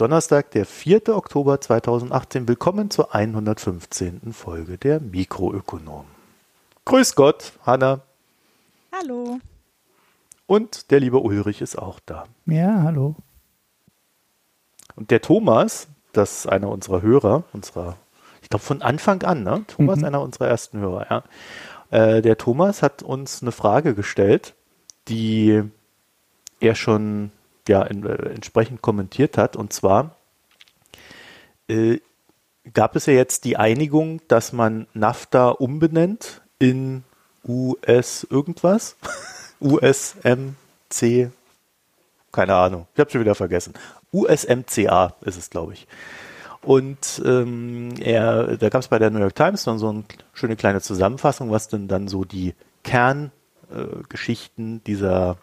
Ist Donnerstag, der 4. Oktober 2018. Willkommen zur 115. Folge der Mikroökonom. Grüß Gott, Hanna. Hallo. Und der liebe Ulrich ist auch da. Ja, hallo. Und der Thomas, das ist einer unserer Hörer, unserer, ich glaube von Anfang an, ne? Thomas, mhm. einer unserer ersten Hörer, ja. Äh, der Thomas hat uns eine Frage gestellt, die er schon ja in, äh, entsprechend kommentiert hat. Und zwar äh, gab es ja jetzt die Einigung, dass man NAFTA umbenennt in US irgendwas. USMC, keine Ahnung, ich habe schon wieder vergessen. USMCA ist es, glaube ich. Und ähm, er, da gab es bei der New York Times dann so eine schöne kleine Zusammenfassung, was denn dann so die Kerngeschichten äh, dieser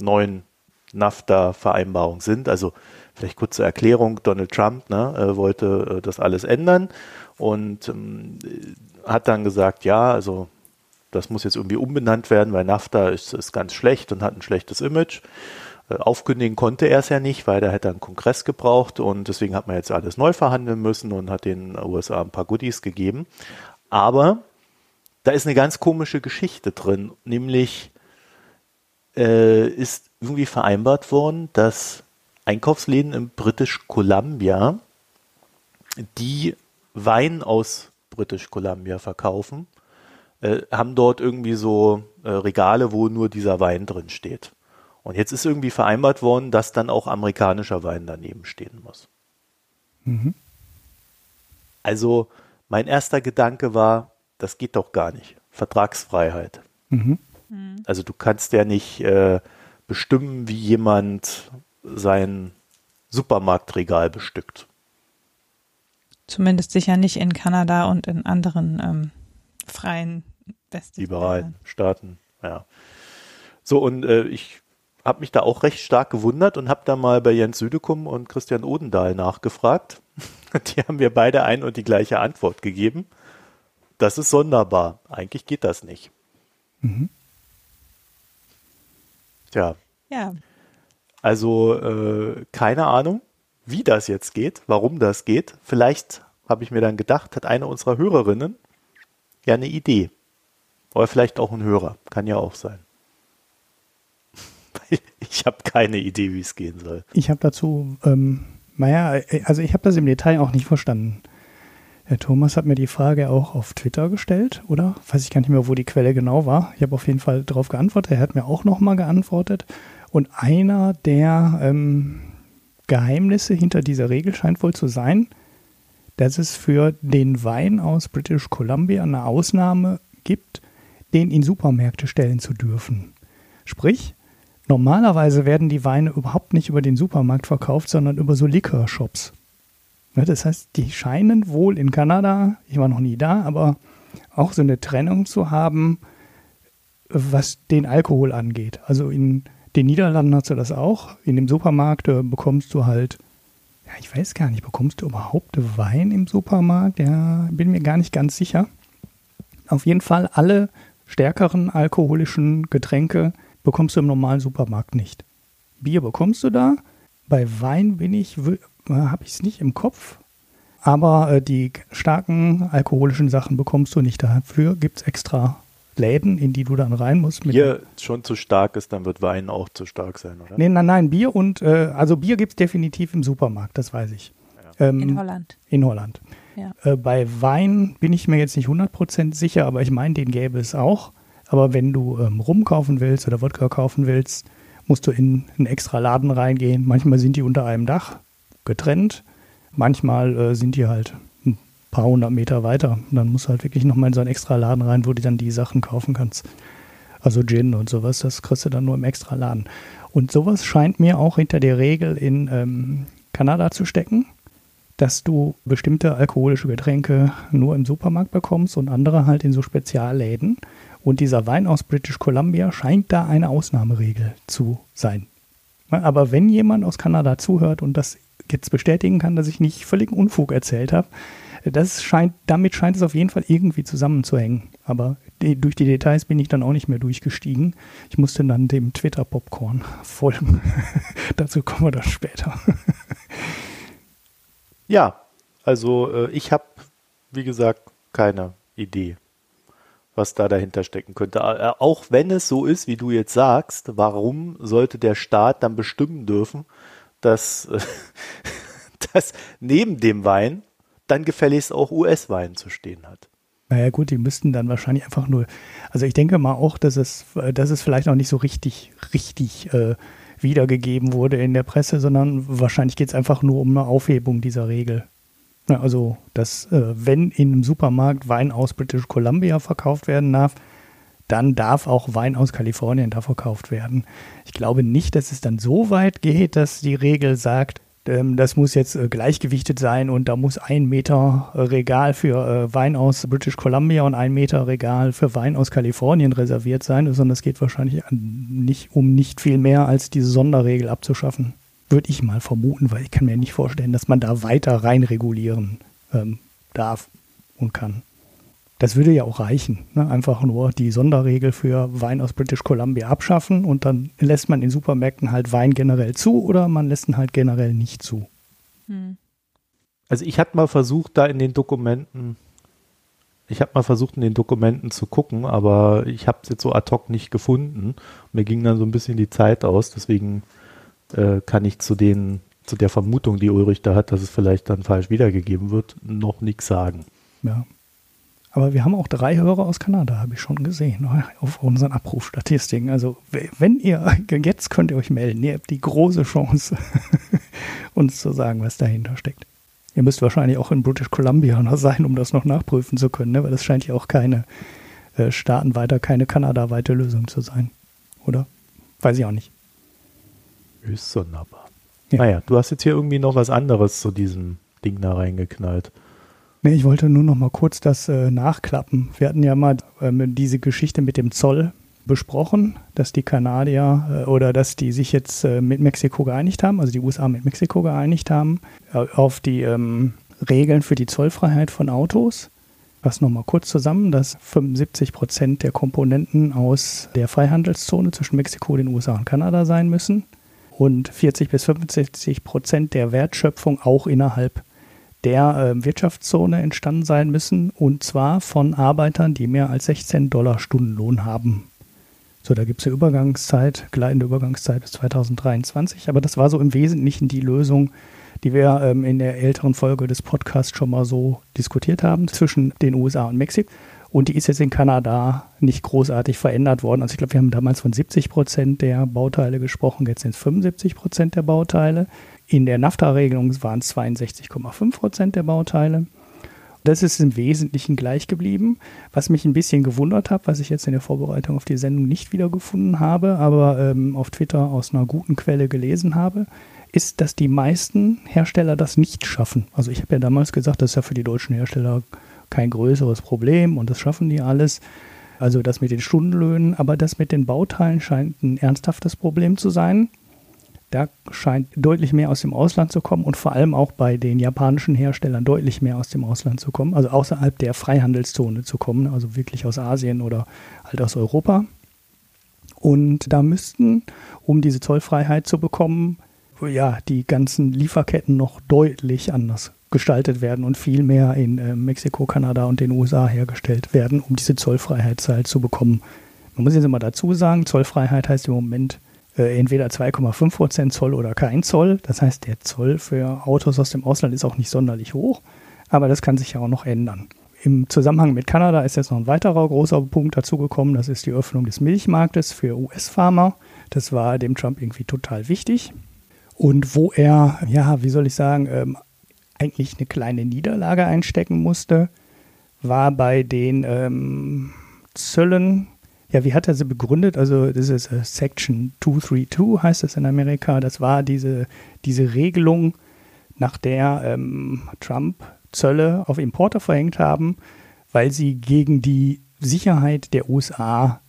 neuen NAFTA-Vereinbarung sind. Also vielleicht kurz zur Erklärung, Donald Trump ne, äh, wollte äh, das alles ändern und ähm, hat dann gesagt, ja, also das muss jetzt irgendwie umbenannt werden, weil NAFTA ist, ist ganz schlecht und hat ein schlechtes Image. Äh, aufkündigen konnte er es ja nicht, weil er hätte einen Kongress gebraucht und deswegen hat man jetzt alles neu verhandeln müssen und hat den USA ein paar Goodies gegeben. Aber da ist eine ganz komische Geschichte drin, nämlich äh, ist irgendwie vereinbart worden, dass Einkaufsläden in British Columbia, die Wein aus British Columbia verkaufen, äh, haben dort irgendwie so äh, Regale, wo nur dieser Wein drin steht. Und jetzt ist irgendwie vereinbart worden, dass dann auch amerikanischer Wein daneben stehen muss. Mhm. Also mein erster Gedanke war, das geht doch gar nicht. Vertragsfreiheit. Mhm. Also du kannst ja nicht äh, bestimmen, wie jemand sein Supermarktregal bestückt. Zumindest sicher nicht in Kanada und in anderen ähm, freien Westlichen liberalen Staaten. Ja. So und äh, ich habe mich da auch recht stark gewundert und habe da mal bei Jens Südekum und Christian Odendahl nachgefragt. Die haben mir beide ein und die gleiche Antwort gegeben. Das ist sonderbar. Eigentlich geht das nicht. Mhm. Tja. Ja. Also äh, keine Ahnung, wie das jetzt geht, warum das geht. Vielleicht habe ich mir dann gedacht, hat eine unserer Hörerinnen ja eine Idee. Oder vielleicht auch ein Hörer. Kann ja auch sein. ich habe keine Idee, wie es gehen soll. Ich habe dazu, ähm, naja, also ich habe das im Detail auch nicht verstanden. Herr Thomas hat mir die Frage auch auf Twitter gestellt, oder? Weiß ich gar nicht mehr, wo die Quelle genau war. Ich habe auf jeden Fall darauf geantwortet. Er hat mir auch nochmal geantwortet. Und einer der ähm, Geheimnisse hinter dieser Regel scheint wohl zu sein, dass es für den Wein aus British Columbia eine Ausnahme gibt, den in Supermärkte stellen zu dürfen. Sprich, normalerweise werden die Weine überhaupt nicht über den Supermarkt verkauft, sondern über so Liquor-Shops. Ne, das heißt, die scheinen wohl in Kanada, ich war noch nie da, aber auch so eine Trennung zu haben, was den Alkohol angeht. Also in den Niederlanden hast du das auch. In dem Supermarkt äh, bekommst du halt, ja, ich weiß gar nicht, bekommst du überhaupt Wein im Supermarkt? Ja, bin mir gar nicht ganz sicher. Auf jeden Fall alle stärkeren alkoholischen Getränke bekommst du im normalen Supermarkt nicht. Bier bekommst du da. Bei Wein bin ich, habe ich es nicht im Kopf. Aber äh, die starken alkoholischen Sachen bekommst du nicht. Dafür gibt es extra Läden, in die du dann rein musst. Bier schon zu stark ist, dann wird Wein auch zu stark sein, oder? Nee, nein, nein, Bier und, äh, also Bier gibt es definitiv im Supermarkt, das weiß ich. Ja. Ähm, in Holland. In Holland. Ja. Äh, bei Wein bin ich mir jetzt nicht 100% sicher, aber ich meine, den gäbe es auch. Aber wenn du ähm, Rum kaufen willst oder Wodka kaufen willst, musst du in einen extra Laden reingehen. Manchmal sind die unter einem Dach getrennt. Manchmal äh, sind die halt ein paar hundert Meter weiter. Und dann musst du halt wirklich nochmal in so einen extra Laden rein, wo du dann die Sachen kaufen kannst. Also Gin und sowas, das kriegst du dann nur im extra Laden. Und sowas scheint mir auch hinter der Regel in ähm, Kanada zu stecken, dass du bestimmte alkoholische Getränke nur im Supermarkt bekommst und andere halt in so Spezialläden. Und dieser Wein aus British Columbia scheint da eine Ausnahmeregel zu sein. Aber wenn jemand aus Kanada zuhört und das jetzt bestätigen kann, dass ich nicht völligen Unfug erzählt habe. Das scheint, damit scheint es auf jeden Fall irgendwie zusammenzuhängen. Aber die, durch die Details bin ich dann auch nicht mehr durchgestiegen. Ich musste dann dem Twitter-Popcorn folgen. Dazu kommen wir dann später. Ja, also äh, ich habe, wie gesagt, keine Idee, was da dahinter stecken könnte. Äh, auch wenn es so ist, wie du jetzt sagst, warum sollte der Staat dann bestimmen dürfen, dass, dass neben dem Wein dann gefälligst auch US-Wein zu stehen hat? Naja gut, die müssten dann wahrscheinlich einfach nur, also ich denke mal auch, dass es, dass es vielleicht auch nicht so richtig, richtig äh, wiedergegeben wurde in der Presse, sondern wahrscheinlich geht es einfach nur um eine Aufhebung dieser Regel. Also, dass äh, wenn in einem Supermarkt Wein aus British Columbia verkauft werden darf, dann darf auch Wein aus Kalifornien da verkauft werden. Ich glaube nicht, dass es dann so weit geht, dass die Regel sagt, ähm, das muss jetzt äh, gleichgewichtet sein und da muss ein Meter äh, Regal für äh, Wein aus British Columbia und ein Meter Regal für Wein aus Kalifornien reserviert sein, sondern es geht wahrscheinlich nicht um nicht viel mehr als diese Sonderregel abzuschaffen. Würde ich mal vermuten, weil ich kann mir nicht vorstellen, dass man da weiter rein regulieren ähm, darf und kann. Das würde ja auch reichen. Ne? Einfach nur die Sonderregel für Wein aus British Columbia abschaffen und dann lässt man in Supermärkten halt Wein generell zu oder man lässt ihn halt generell nicht zu. Hm. Also ich hatte mal versucht, da in den Dokumenten, ich habe mal versucht, in den Dokumenten zu gucken, aber ich habe es jetzt so ad hoc nicht gefunden. Mir ging dann so ein bisschen die Zeit aus, deswegen äh, kann ich zu den, zu der Vermutung, die Ulrich da hat, dass es vielleicht dann falsch wiedergegeben wird, noch nichts sagen. Ja. Aber wir haben auch drei Hörer aus Kanada, habe ich schon gesehen, auf unseren Abrufstatistiken. Also wenn ihr, jetzt könnt ihr euch melden, ihr habt die große Chance, uns zu sagen, was dahinter steckt. Ihr müsst wahrscheinlich auch in British Columbia noch sein, um das noch nachprüfen zu können, ne? weil das scheint ja auch keine äh, staatenweite, keine Kanada-weite Lösung zu sein. Oder? Weiß ich auch nicht. Höchst sonderbar. Ja. Naja, du hast jetzt hier irgendwie noch was anderes zu diesem Ding da reingeknallt. Nee, ich wollte nur noch mal kurz das äh, nachklappen. Wir hatten ja mal ähm, diese Geschichte mit dem Zoll besprochen, dass die Kanadier äh, oder dass die sich jetzt äh, mit Mexiko geeinigt haben, also die USA mit Mexiko geeinigt haben, äh, auf die ähm, Regeln für die Zollfreiheit von Autos. Fass nochmal kurz zusammen, dass 75 Prozent der Komponenten aus der Freihandelszone zwischen Mexiko, den USA und Kanada sein müssen und 40 bis 65 Prozent der Wertschöpfung auch innerhalb der äh, Wirtschaftszone entstanden sein müssen und zwar von Arbeitern, die mehr als 16 Dollar Stundenlohn haben. So, da gibt es eine Übergangszeit, gleitende Übergangszeit bis 2023, aber das war so im Wesentlichen die Lösung, die wir ähm, in der älteren Folge des Podcasts schon mal so diskutiert haben zwischen den USA und Mexiko. Und die ist jetzt in Kanada nicht großartig verändert worden. Also ich glaube, wir haben damals von 70 Prozent der Bauteile gesprochen, jetzt sind es 75 Prozent der Bauteile. In der NAFTA-Regelung waren es 62,5 Prozent der Bauteile. Das ist im Wesentlichen gleich geblieben. Was mich ein bisschen gewundert hat, was ich jetzt in der Vorbereitung auf die Sendung nicht wiedergefunden habe, aber ähm, auf Twitter aus einer guten Quelle gelesen habe, ist, dass die meisten Hersteller das nicht schaffen. Also ich habe ja damals gesagt, das ist ja für die deutschen Hersteller kein größeres Problem und das schaffen die alles. Also das mit den Stundenlöhnen, aber das mit den Bauteilen scheint ein ernsthaftes Problem zu sein. Da scheint deutlich mehr aus dem Ausland zu kommen und vor allem auch bei den japanischen Herstellern deutlich mehr aus dem Ausland zu kommen, also außerhalb der Freihandelszone zu kommen, also wirklich aus Asien oder halt aus Europa. Und da müssten, um diese Zollfreiheit zu bekommen, ja, die ganzen Lieferketten noch deutlich anders gestaltet werden und viel mehr in äh, Mexiko, Kanada und den USA hergestellt werden, um diese Zollfreiheit zu bekommen. Man muss jetzt immer dazu sagen, Zollfreiheit heißt im Moment äh, entweder 2,5 Prozent Zoll oder kein Zoll. Das heißt, der Zoll für Autos aus dem Ausland ist auch nicht sonderlich hoch, aber das kann sich ja auch noch ändern. Im Zusammenhang mit Kanada ist jetzt noch ein weiterer großer Punkt dazugekommen. Das ist die Öffnung des Milchmarktes für US-Farmer. Das war dem Trump irgendwie total wichtig. Und wo er, ja, wie soll ich sagen, ähm, eigentlich eine kleine Niederlage einstecken musste, war bei den ähm, Zöllen. Ja, wie hat er sie begründet? Also, das ist uh, Section 232, heißt das in Amerika. Das war diese, diese Regelung, nach der ähm, Trump Zölle auf Importe verhängt haben, weil sie gegen die Sicherheit der USA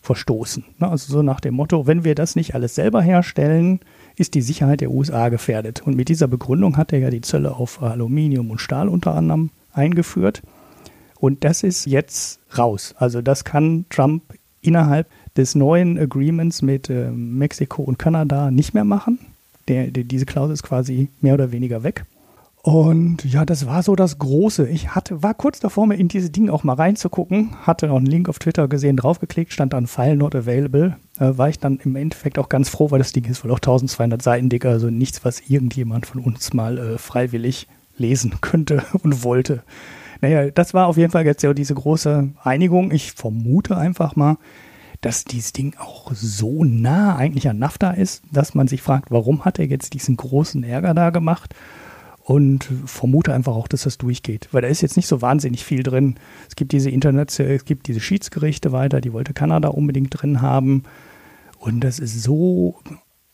verstoßen. Ne, also so nach dem Motto, wenn wir das nicht alles selber herstellen, ist die Sicherheit der USA gefährdet. Und mit dieser Begründung hat er ja die Zölle auf Aluminium und Stahl unter anderem eingeführt. Und das ist jetzt raus. Also das kann Trump innerhalb des neuen Agreements mit äh, Mexiko und Kanada nicht mehr machen. Der, der, diese Klausel ist quasi mehr oder weniger weg. Und ja, das war so das Große. Ich hatte, war kurz davor, mir in diese Dinge auch mal reinzugucken, hatte noch einen Link auf Twitter gesehen, draufgeklickt, stand dann File not available. Äh, war ich dann im Endeffekt auch ganz froh, weil das Ding ist wohl auch 1200 Seiten dick, also nichts, was irgendjemand von uns mal äh, freiwillig lesen könnte und wollte. Naja, das war auf jeden Fall jetzt ja diese große Einigung. Ich vermute einfach mal, dass dieses Ding auch so nah eigentlich an NAFTA ist, dass man sich fragt, warum hat er jetzt diesen großen Ärger da gemacht? und vermute einfach auch, dass das durchgeht, weil da ist jetzt nicht so wahnsinnig viel drin. Es gibt diese Internet, es gibt diese Schiedsgerichte weiter, die wollte Kanada unbedingt drin haben und das ist so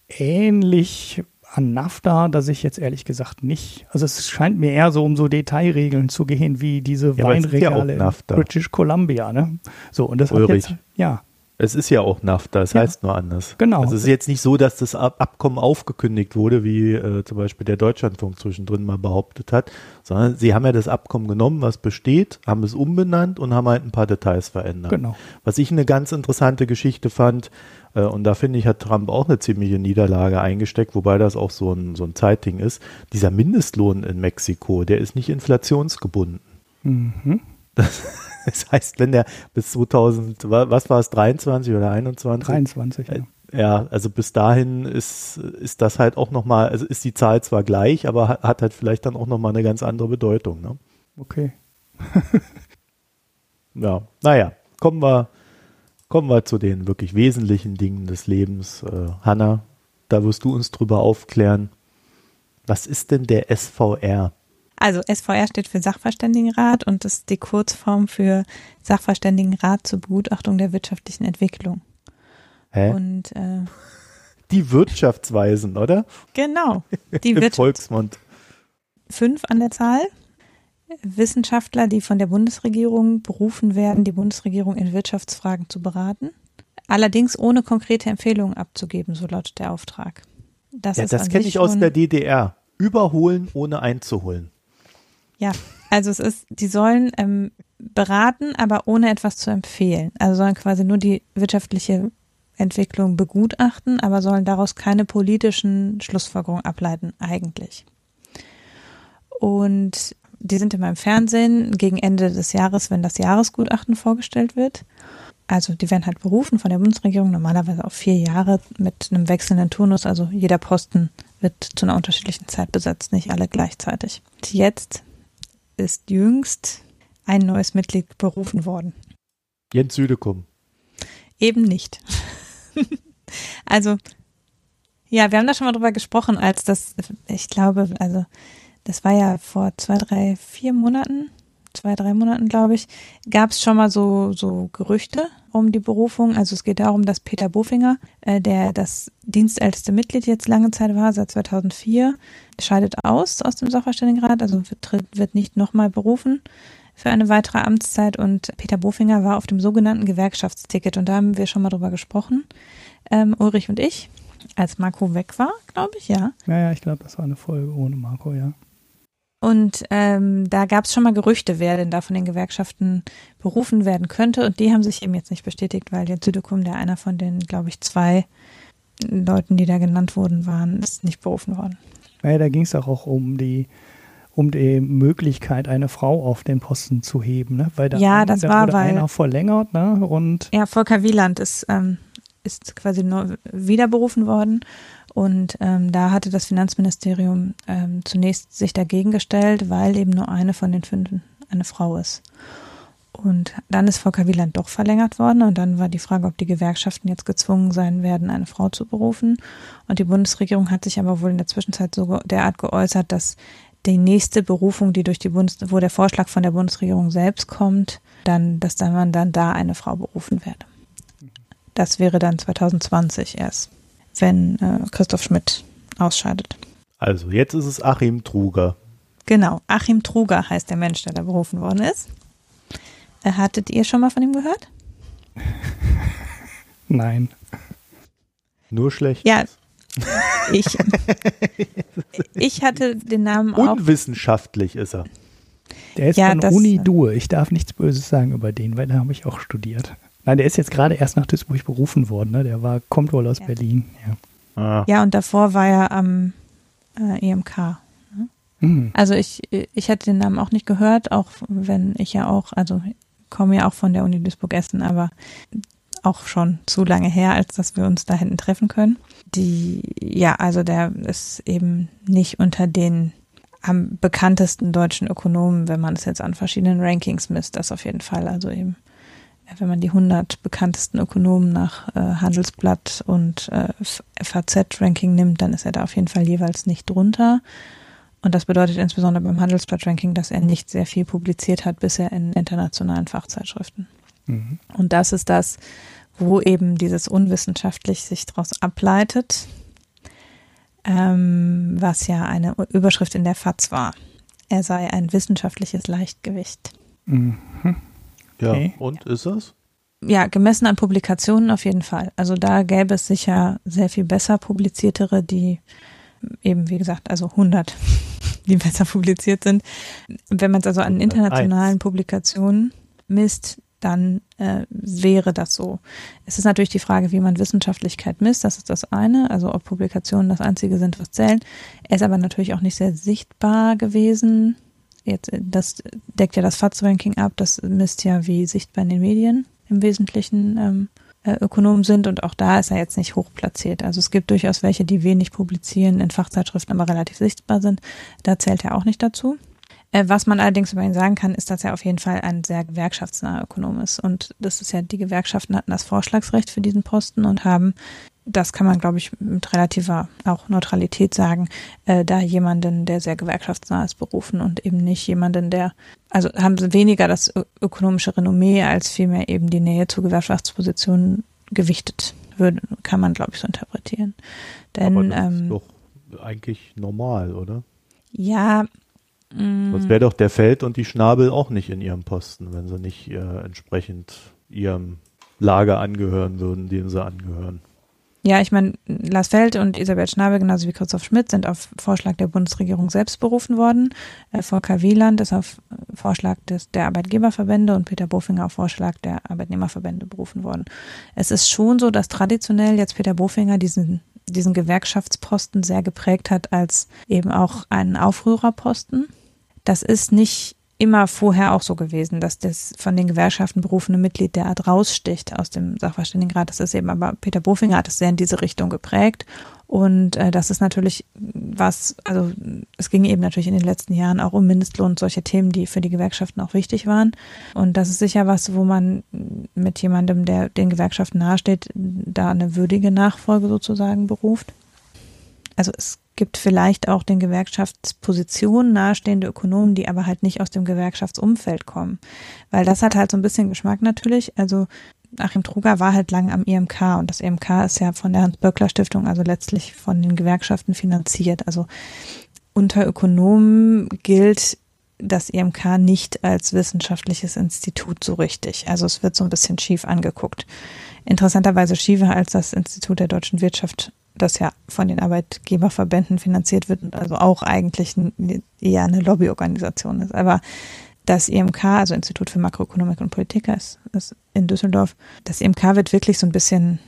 ähnlich an NAFTA, dass ich jetzt ehrlich gesagt nicht, also es scheint mir eher so um so Detailregeln zu gehen, wie diese ja, Weinregale ja in British Columbia, ne? So und das Ulrich. hat jetzt, ja, es ist ja auch NAFTA, es ja. heißt nur anders. Genau. Also es ist jetzt nicht so, dass das Abkommen aufgekündigt wurde, wie äh, zum Beispiel der Deutschlandfunk zwischendrin mal behauptet hat, sondern sie haben ja das Abkommen genommen, was besteht, haben es umbenannt und haben halt ein paar Details verändert. Genau. Was ich eine ganz interessante Geschichte fand, und da finde ich, hat Trump auch eine ziemliche Niederlage eingesteckt, wobei das auch so ein, so ein Zeitding ist. Dieser Mindestlohn in Mexiko, der ist nicht inflationsgebunden. Mhm. Das, das heißt, wenn der bis 2000, was war es, 23 oder 21? 23, ja. Ja, also bis dahin ist, ist das halt auch nochmal, also ist die Zahl zwar gleich, aber hat, hat halt vielleicht dann auch nochmal eine ganz andere Bedeutung. Ne? Okay. ja, naja, kommen wir, kommen wir zu den wirklich wesentlichen Dingen des Lebens. Äh, Hanna, da wirst du uns drüber aufklären. Was ist denn der SVR? Also SVR steht für Sachverständigenrat und das ist die Kurzform für Sachverständigenrat zur Begutachtung der wirtschaftlichen Entwicklung. Hä? Und äh, die Wirtschaftsweisen, oder? Genau. Die Im Volksmund. Fünf an der Zahl. Wissenschaftler, die von der Bundesregierung berufen werden, die Bundesregierung in Wirtschaftsfragen zu beraten. Allerdings ohne konkrete Empfehlungen abzugeben, so lautet der Auftrag. Das, ja, das kenne ich aus der DDR. Überholen, ohne einzuholen. Ja, also es ist, die sollen ähm, beraten, aber ohne etwas zu empfehlen. Also sollen quasi nur die wirtschaftliche Entwicklung begutachten, aber sollen daraus keine politischen Schlussfolgerungen ableiten, eigentlich. Und die sind immer im Fernsehen gegen Ende des Jahres, wenn das Jahresgutachten vorgestellt wird. Also die werden halt berufen von der Bundesregierung, normalerweise auf vier Jahre mit einem wechselnden Turnus. Also jeder Posten wird zu einer unterschiedlichen Zeit besetzt, nicht alle gleichzeitig. Jetzt ist jüngst ein neues Mitglied berufen worden. Jens Südekum. Eben nicht. also, ja, wir haben da schon mal drüber gesprochen, als das, ich glaube, also, das war ja vor zwei, drei, vier Monaten, zwei, drei Monaten, glaube ich, gab es schon mal so, so Gerüchte um die Berufung. Also es geht darum, dass Peter Bofinger, äh, der das dienstälteste Mitglied jetzt lange Zeit war, seit 2004, scheidet aus aus dem Sachverständigenrat, also wird, wird nicht nochmal berufen für eine weitere Amtszeit und Peter Bofinger war auf dem sogenannten Gewerkschaftsticket und da haben wir schon mal drüber gesprochen, ähm, Ulrich und ich, als Marco weg war, glaube ich, ja. Ja, ja, ich glaube, das war eine Folge ohne Marco, ja. Und ähm, da gab es schon mal Gerüchte, wer denn da von den Gewerkschaften berufen werden könnte. Und die haben sich eben jetzt nicht bestätigt, weil der Südekum, der einer von den, glaube ich, zwei Leuten, die da genannt wurden, waren, ist nicht berufen worden. Ja, da ging es auch um die um die Möglichkeit, eine Frau auf den Posten zu heben, ne? Weil da, ja, das da war, wurde weil, einer verlängert, ne? Und ja, Volker Wieland ist, ähm, ist quasi nur wieder berufen worden und ähm, da hatte das Finanzministerium ähm, zunächst sich dagegen gestellt, weil eben nur eine von den fünf eine Frau ist. Und dann ist Volker Wieland doch verlängert worden und dann war die Frage, ob die Gewerkschaften jetzt gezwungen sein werden, eine Frau zu berufen. Und die Bundesregierung hat sich aber wohl in der Zwischenzeit so derart geäußert, dass die nächste Berufung, die durch die Bundes, wo der Vorschlag von der Bundesregierung selbst kommt, dann, dass dann man dann da eine Frau berufen werde. Das wäre dann 2020 erst wenn äh, Christoph Schmidt ausscheidet. Also jetzt ist es Achim Truger. Genau, Achim Truger heißt der Mensch, der da berufen worden ist. Äh, hattet ihr schon mal von ihm gehört? Nein. Nur schlecht. Ja, ich, ich hatte den Namen auch. Unwissenschaftlich ist er. Der ist ja, von Uni Due. Ich darf nichts Böses sagen über den, weil da habe ich auch studiert. Nein, der ist jetzt gerade erst nach Duisburg berufen worden. Ne? Der war, kommt wohl aus ja. Berlin. Ja. Ah. ja, und davor war er am äh, EMK. Ne? Mhm. Also ich, ich hätte den Namen auch nicht gehört, auch wenn ich ja auch, also komme ja auch von der Uni Duisburg-Essen, aber auch schon zu lange her, als dass wir uns da hinten treffen können. Die, ja, also der ist eben nicht unter den am bekanntesten deutschen Ökonomen, wenn man es jetzt an verschiedenen Rankings misst, das auf jeden Fall. Also eben, wenn man die 100 bekanntesten Ökonomen nach äh, Handelsblatt und äh, FAZ-Ranking nimmt, dann ist er da auf jeden Fall jeweils nicht drunter. Und das bedeutet insbesondere beim Handelsblatt-Ranking, dass er nicht sehr viel publiziert hat bisher in internationalen Fachzeitschriften. Mhm. Und das ist das, wo eben dieses unwissenschaftlich sich daraus ableitet, ähm, was ja eine Überschrift in der FAZ war. Er sei ein wissenschaftliches Leichtgewicht. Mhm. Ja, okay. und ist es? Ja, gemessen an Publikationen auf jeden Fall. Also da gäbe es sicher sehr viel besser publiziertere, die eben, wie gesagt, also 100, die besser publiziert sind. Wenn man es also an internationalen Publikationen misst, dann äh, wäre das so. Es ist natürlich die Frage, wie man Wissenschaftlichkeit misst. Das ist das eine. Also ob Publikationen das einzige sind, was zählen. Er ist aber natürlich auch nicht sehr sichtbar gewesen. Jetzt, das deckt ja das FATS-Ranking ab. Das misst ja, wie sichtbar in den Medien im Wesentlichen ähm, äh, Ökonomen sind und auch da ist er jetzt nicht hoch platziert. Also es gibt durchaus welche, die wenig publizieren in Fachzeitschriften, aber relativ sichtbar sind. Da zählt er auch nicht dazu. Äh, was man allerdings über ihn sagen kann, ist, dass er auf jeden Fall ein sehr gewerkschaftsnaher Ökonom ist. Und das ist ja, die Gewerkschaften hatten das Vorschlagsrecht für diesen Posten und haben, das kann man, glaube ich, mit relativer auch Neutralität sagen, äh, da jemanden, der sehr gewerkschaftsnah ist, berufen und eben nicht jemanden, der, also haben sie weniger das ökonomische Renommee als vielmehr eben die Nähe zu Gewerkschaftspositionen gewichtet würde, kann man, glaube ich, so interpretieren. Denn, Aber das ähm, ist doch eigentlich normal, oder? Ja, Sonst wäre doch der Feld und die Schnabel auch nicht in ihrem Posten, wenn sie nicht äh, entsprechend ihrem Lager angehören würden, dem sie angehören. Ja, ich meine, Lars Feld und Isabel Schnabel, genauso wie Christoph Schmidt, sind auf Vorschlag der Bundesregierung selbst berufen worden. Äh, Volker Wieland ist auf Vorschlag des, der Arbeitgeberverbände und Peter Bofinger auf Vorschlag der Arbeitnehmerverbände berufen worden. Es ist schon so, dass traditionell jetzt Peter Bofinger diesen diesen Gewerkschaftsposten sehr geprägt hat als eben auch einen Aufrührerposten. Das ist nicht immer vorher auch so gewesen, dass das von den Gewerkschaften berufene Mitglied der Art raussticht aus dem Sachverständigenrat. Das ist eben aber Peter Bofinger hat es sehr in diese Richtung geprägt. Und äh, das ist natürlich was, also es ging eben natürlich in den letzten Jahren auch um Mindestlohn und solche Themen, die für die Gewerkschaften auch wichtig waren. Und das ist sicher was, wo man mit jemandem, der den Gewerkschaften nahesteht, da eine würdige Nachfolge sozusagen beruft. Also es gibt vielleicht auch den Gewerkschaftspositionen nahestehende Ökonomen, die aber halt nicht aus dem Gewerkschaftsumfeld kommen. Weil das hat halt so ein bisschen Geschmack natürlich. Also Achim Truger war halt lange am IMK und das IMK ist ja von der Hans-Böckler-Stiftung, also letztlich von den Gewerkschaften finanziert. Also unter Ökonomen gilt das IMK nicht als wissenschaftliches Institut so richtig. Also es wird so ein bisschen schief angeguckt. Interessanterweise schiefer als das Institut der deutschen Wirtschaft das ja von den Arbeitgeberverbänden finanziert wird und also auch eigentlich eher eine Lobbyorganisation ist. Aber das IMK, also Institut für Makroökonomik und Politik ist, ist in Düsseldorf, das IMK wird wirklich so ein bisschen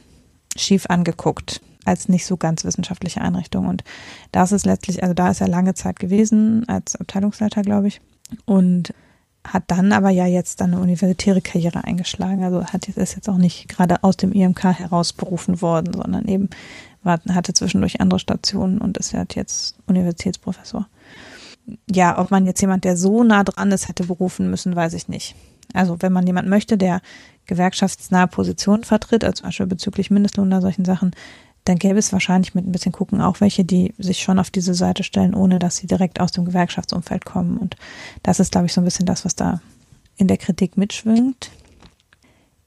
schief angeguckt als nicht so ganz wissenschaftliche Einrichtung. Und das ist letztlich, also da ist er lange Zeit gewesen, als Abteilungsleiter, glaube ich. Und hat dann aber ja jetzt eine universitäre Karriere eingeschlagen. Also hat ist jetzt auch nicht gerade aus dem IMK heraus berufen worden, sondern eben war, hatte zwischendurch andere Stationen und ist halt jetzt Universitätsprofessor. Ja, ob man jetzt jemand, der so nah dran ist, hätte berufen müssen, weiß ich nicht. Also wenn man jemand möchte, der gewerkschaftsnahe Positionen vertritt, also zum Beispiel bezüglich Mindestlohn oder solchen Sachen, dann gäbe es wahrscheinlich mit ein bisschen gucken auch welche, die sich schon auf diese Seite stellen, ohne dass sie direkt aus dem Gewerkschaftsumfeld kommen. Und das ist, glaube ich, so ein bisschen das, was da in der Kritik mitschwingt.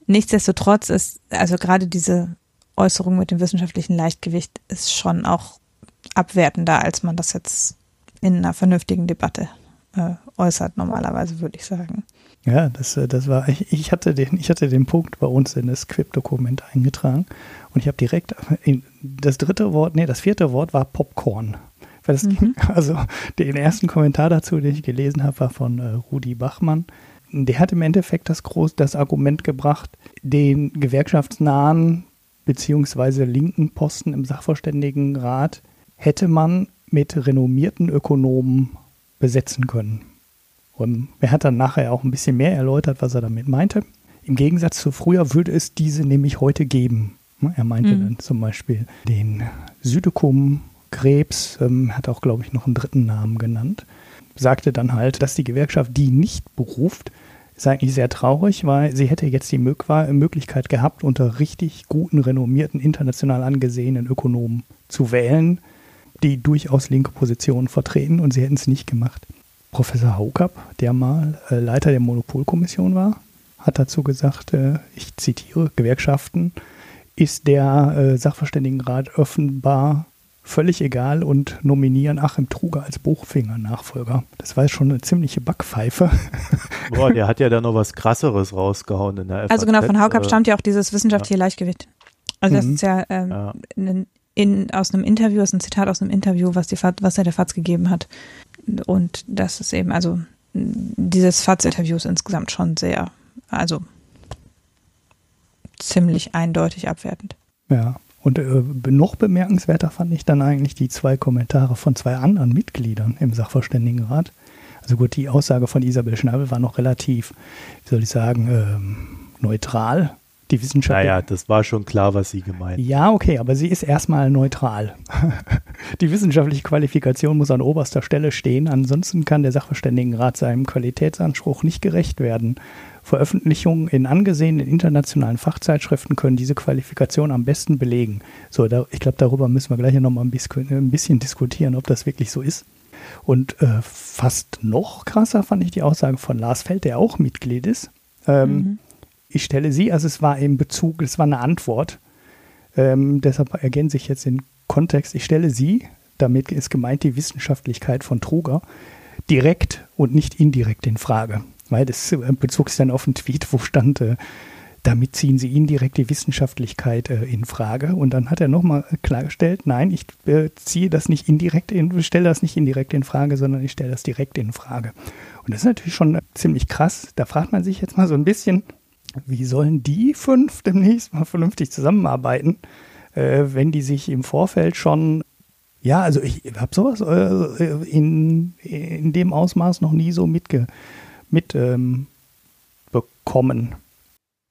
Nichtsdestotrotz ist also gerade diese Äußerung mit dem wissenschaftlichen Leichtgewicht ist schon auch abwertender, als man das jetzt in einer vernünftigen Debatte äh, äußert, normalerweise, würde ich sagen. Ja, das, äh, das war, ich, ich, hatte den, ich hatte den Punkt bei uns in das Quip-Dokument eingetragen und ich habe direkt in, das dritte Wort, nee, das vierte Wort war Popcorn. Das, mhm. Also den ersten Kommentar dazu, den ich gelesen habe, war von äh, Rudi Bachmann. Der hat im Endeffekt das, groß, das Argument gebracht, den gewerkschaftsnahen beziehungsweise linken Posten im Sachverständigenrat hätte man mit renommierten Ökonomen besetzen können. Und er hat dann nachher auch ein bisschen mehr erläutert, was er damit meinte. Im Gegensatz zu früher würde es diese nämlich heute geben. Er meinte mhm. dann zum Beispiel den Südekum, Krebs, ähm, hat auch, glaube ich, noch einen dritten Namen genannt. Sagte dann halt, dass die Gewerkschaft die nicht beruft, ist eigentlich sehr traurig, weil sie hätte jetzt die Möglichkeit gehabt, unter richtig guten, renommierten, international angesehenen Ökonomen zu wählen, die durchaus linke Positionen vertreten und sie hätten es nicht gemacht. Professor Haukap, der mal äh, Leiter der Monopolkommission war, hat dazu gesagt, äh, ich zitiere, Gewerkschaften ist der äh, Sachverständigenrat offenbar völlig egal und nominieren Achim Truger als Buchfinger-Nachfolger. Das war schon eine ziemliche Backpfeife. Boah, der hat ja da noch was krasseres rausgehauen in der FAZ. Also genau, von Haukap äh, stammt ja auch dieses wissenschaftliche ja. Gleichgewicht. Also das mhm. ist ja, ähm, ja. In, in, aus einem Interview, das ist ein Zitat aus einem Interview, was, die, was er der FAZ gegeben hat. Und das ist eben, also dieses FAZ-Interview ist insgesamt schon sehr, also ziemlich eindeutig abwertend. Ja, und äh, noch bemerkenswerter fand ich dann eigentlich die zwei Kommentare von zwei anderen Mitgliedern im Sachverständigenrat. Also gut, die Aussage von Isabel Schnabel war noch relativ, wie soll ich sagen, ähm, neutral. Die Wissenschaft. Naja, das war schon klar, was sie gemeint. Ja, okay, aber sie ist erstmal neutral. die wissenschaftliche Qualifikation muss an oberster Stelle stehen, ansonsten kann der Sachverständigenrat seinem Qualitätsanspruch nicht gerecht werden. Veröffentlichungen in angesehenen internationalen Fachzeitschriften können diese Qualifikation am besten belegen. So, da, ich glaube, darüber müssen wir gleich noch mal ein bisschen, ein bisschen diskutieren, ob das wirklich so ist. Und äh, fast noch krasser fand ich die Aussage von Lars Feld, der auch Mitglied ist. Ähm, mhm. Ich stelle sie, also es war im Bezug, es war eine Antwort. Ähm, deshalb ergänze ich jetzt den Kontext. Ich stelle sie, damit ist gemeint die Wissenschaftlichkeit von Truger, direkt und nicht indirekt in Frage weil das äh, bezog sich dann auf einen Tweet, wo stand, äh, damit ziehen sie indirekt die Wissenschaftlichkeit äh, in Frage. Und dann hat er nochmal klargestellt, nein, ich äh, ziehe das nicht indirekt in, stelle das nicht indirekt in Frage, sondern ich stelle das direkt in Frage. Und das ist natürlich schon ziemlich krass. Da fragt man sich jetzt mal so ein bisschen, wie sollen die fünf demnächst mal vernünftig zusammenarbeiten, äh, wenn die sich im Vorfeld schon ja, also ich habe sowas äh, in, in dem Ausmaß noch nie so mitge mitbekommen. Ähm,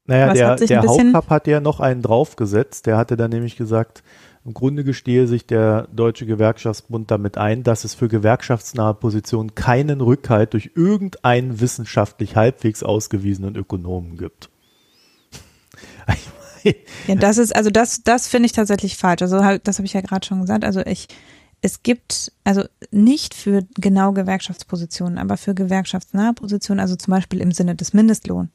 naja, der, der Hauptcup hat ja noch einen draufgesetzt. Der hatte dann nämlich gesagt, im Grunde gestehe sich der Deutsche Gewerkschaftsbund damit ein, dass es für gewerkschaftsnahe Positionen keinen Rückhalt durch irgendeinen wissenschaftlich halbwegs ausgewiesenen Ökonomen gibt. ja, das ist, also das, das finde ich tatsächlich falsch. Also halt, das habe ich ja gerade schon gesagt. Also ich, es gibt, also nicht für genau Gewerkschaftspositionen, aber für gewerkschaftsnahe Positionen, also zum Beispiel im Sinne des Mindestlohn.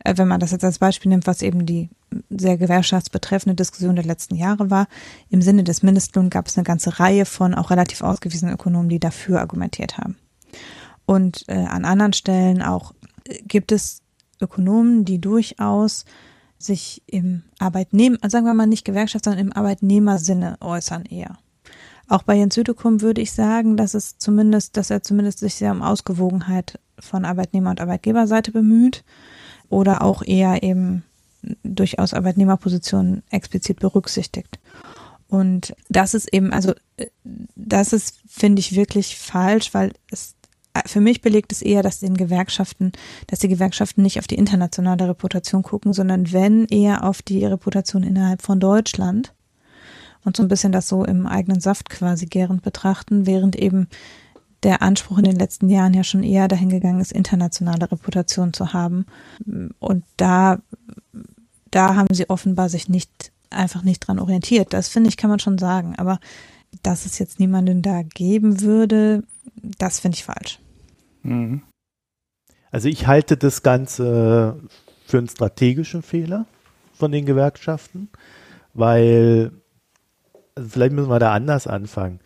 Äh, wenn man das jetzt als Beispiel nimmt, was eben die sehr gewerkschaftsbetreffende Diskussion der letzten Jahre war, im Sinne des Mindestlohns gab es eine ganze Reihe von auch relativ ausgewiesenen Ökonomen, die dafür argumentiert haben. Und äh, an anderen Stellen auch äh, gibt es Ökonomen, die durchaus sich im Arbeitnehmer, sagen wir mal nicht Gewerkschaft, sondern im Arbeitnehmersinne äußern eher. Auch bei Jens Südekum würde ich sagen, dass es zumindest, dass er zumindest sich sehr um Ausgewogenheit von Arbeitnehmer- und Arbeitgeberseite bemüht oder auch eher eben durchaus Arbeitnehmerpositionen explizit berücksichtigt. Und das ist eben, also das ist, finde ich, wirklich falsch, weil es für mich belegt es eher, dass den Gewerkschaften, dass die Gewerkschaften nicht auf die internationale Reputation gucken, sondern wenn eher auf die Reputation innerhalb von Deutschland und so ein bisschen das so im eigenen Saft quasi gärend betrachten, während eben der Anspruch in den letzten Jahren ja schon eher dahin gegangen ist, internationale Reputation zu haben. Und da, da haben sie offenbar sich nicht, einfach nicht dran orientiert. Das finde ich, kann man schon sagen. Aber dass es jetzt niemanden da geben würde, das finde ich falsch. Mhm. Also ich halte das Ganze für einen strategischen Fehler von den Gewerkschaften, weil vielleicht müssen wir da anders anfangen.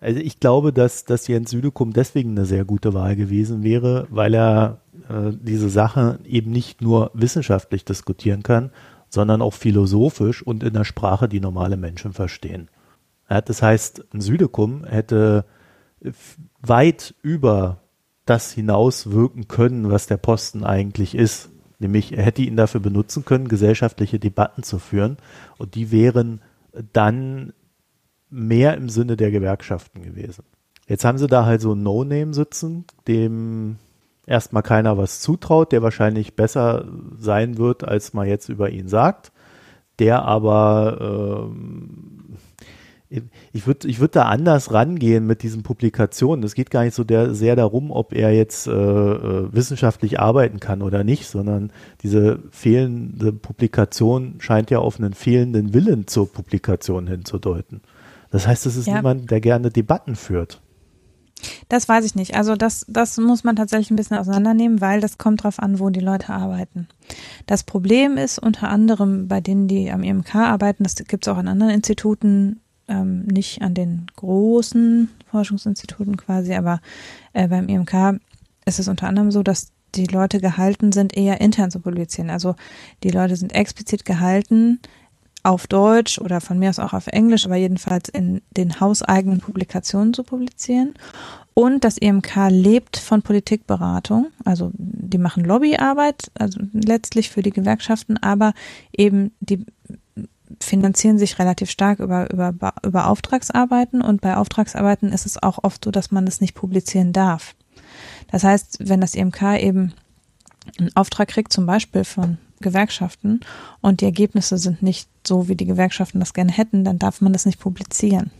Also ich glaube, dass, dass Jens Südekum deswegen eine sehr gute Wahl gewesen wäre, weil er äh, diese Sache eben nicht nur wissenschaftlich diskutieren kann, sondern auch philosophisch und in der Sprache, die normale Menschen verstehen. Ja, das heißt, ein Südekum hätte weit über das hinaus wirken können, was der Posten eigentlich ist. Nämlich, er hätte ihn dafür benutzen können, gesellschaftliche Debatten zu führen und die wären dann mehr im Sinne der Gewerkschaften gewesen. Jetzt haben sie da halt so ein No-Name sitzen, dem erstmal keiner was zutraut, der wahrscheinlich besser sein wird, als man jetzt über ihn sagt, der aber ähm, ich würde ich würd da anders rangehen mit diesen Publikationen. Es geht gar nicht so der, sehr darum, ob er jetzt äh, äh, wissenschaftlich arbeiten kann oder nicht, sondern diese fehlende Publikation scheint ja auf einen fehlenden Willen zur Publikation hinzudeuten. Das heißt, es ist ja. niemand, der gerne Debatten führt. Das weiß ich nicht. Also das, das muss man tatsächlich ein bisschen auseinandernehmen, weil das kommt drauf an, wo die Leute arbeiten. Das Problem ist unter anderem bei denen, die am IMK arbeiten, das gibt es auch an anderen Instituten, ähm, nicht an den großen Forschungsinstituten quasi, aber äh, beim IMK ist es unter anderem so, dass die Leute gehalten sind, eher intern zu publizieren. Also die Leute sind explizit gehalten, auf Deutsch oder von mir aus auch auf Englisch, aber jedenfalls in den hauseigenen Publikationen zu publizieren. Und das IMK lebt von Politikberatung. Also die machen Lobbyarbeit, also letztlich für die Gewerkschaften, aber eben die finanzieren sich relativ stark über, über, über Auftragsarbeiten und bei Auftragsarbeiten ist es auch oft so, dass man das nicht publizieren darf. Das heißt, wenn das IMK eben einen Auftrag kriegt, zum Beispiel von Gewerkschaften und die Ergebnisse sind nicht so, wie die Gewerkschaften das gerne hätten, dann darf man das nicht publizieren.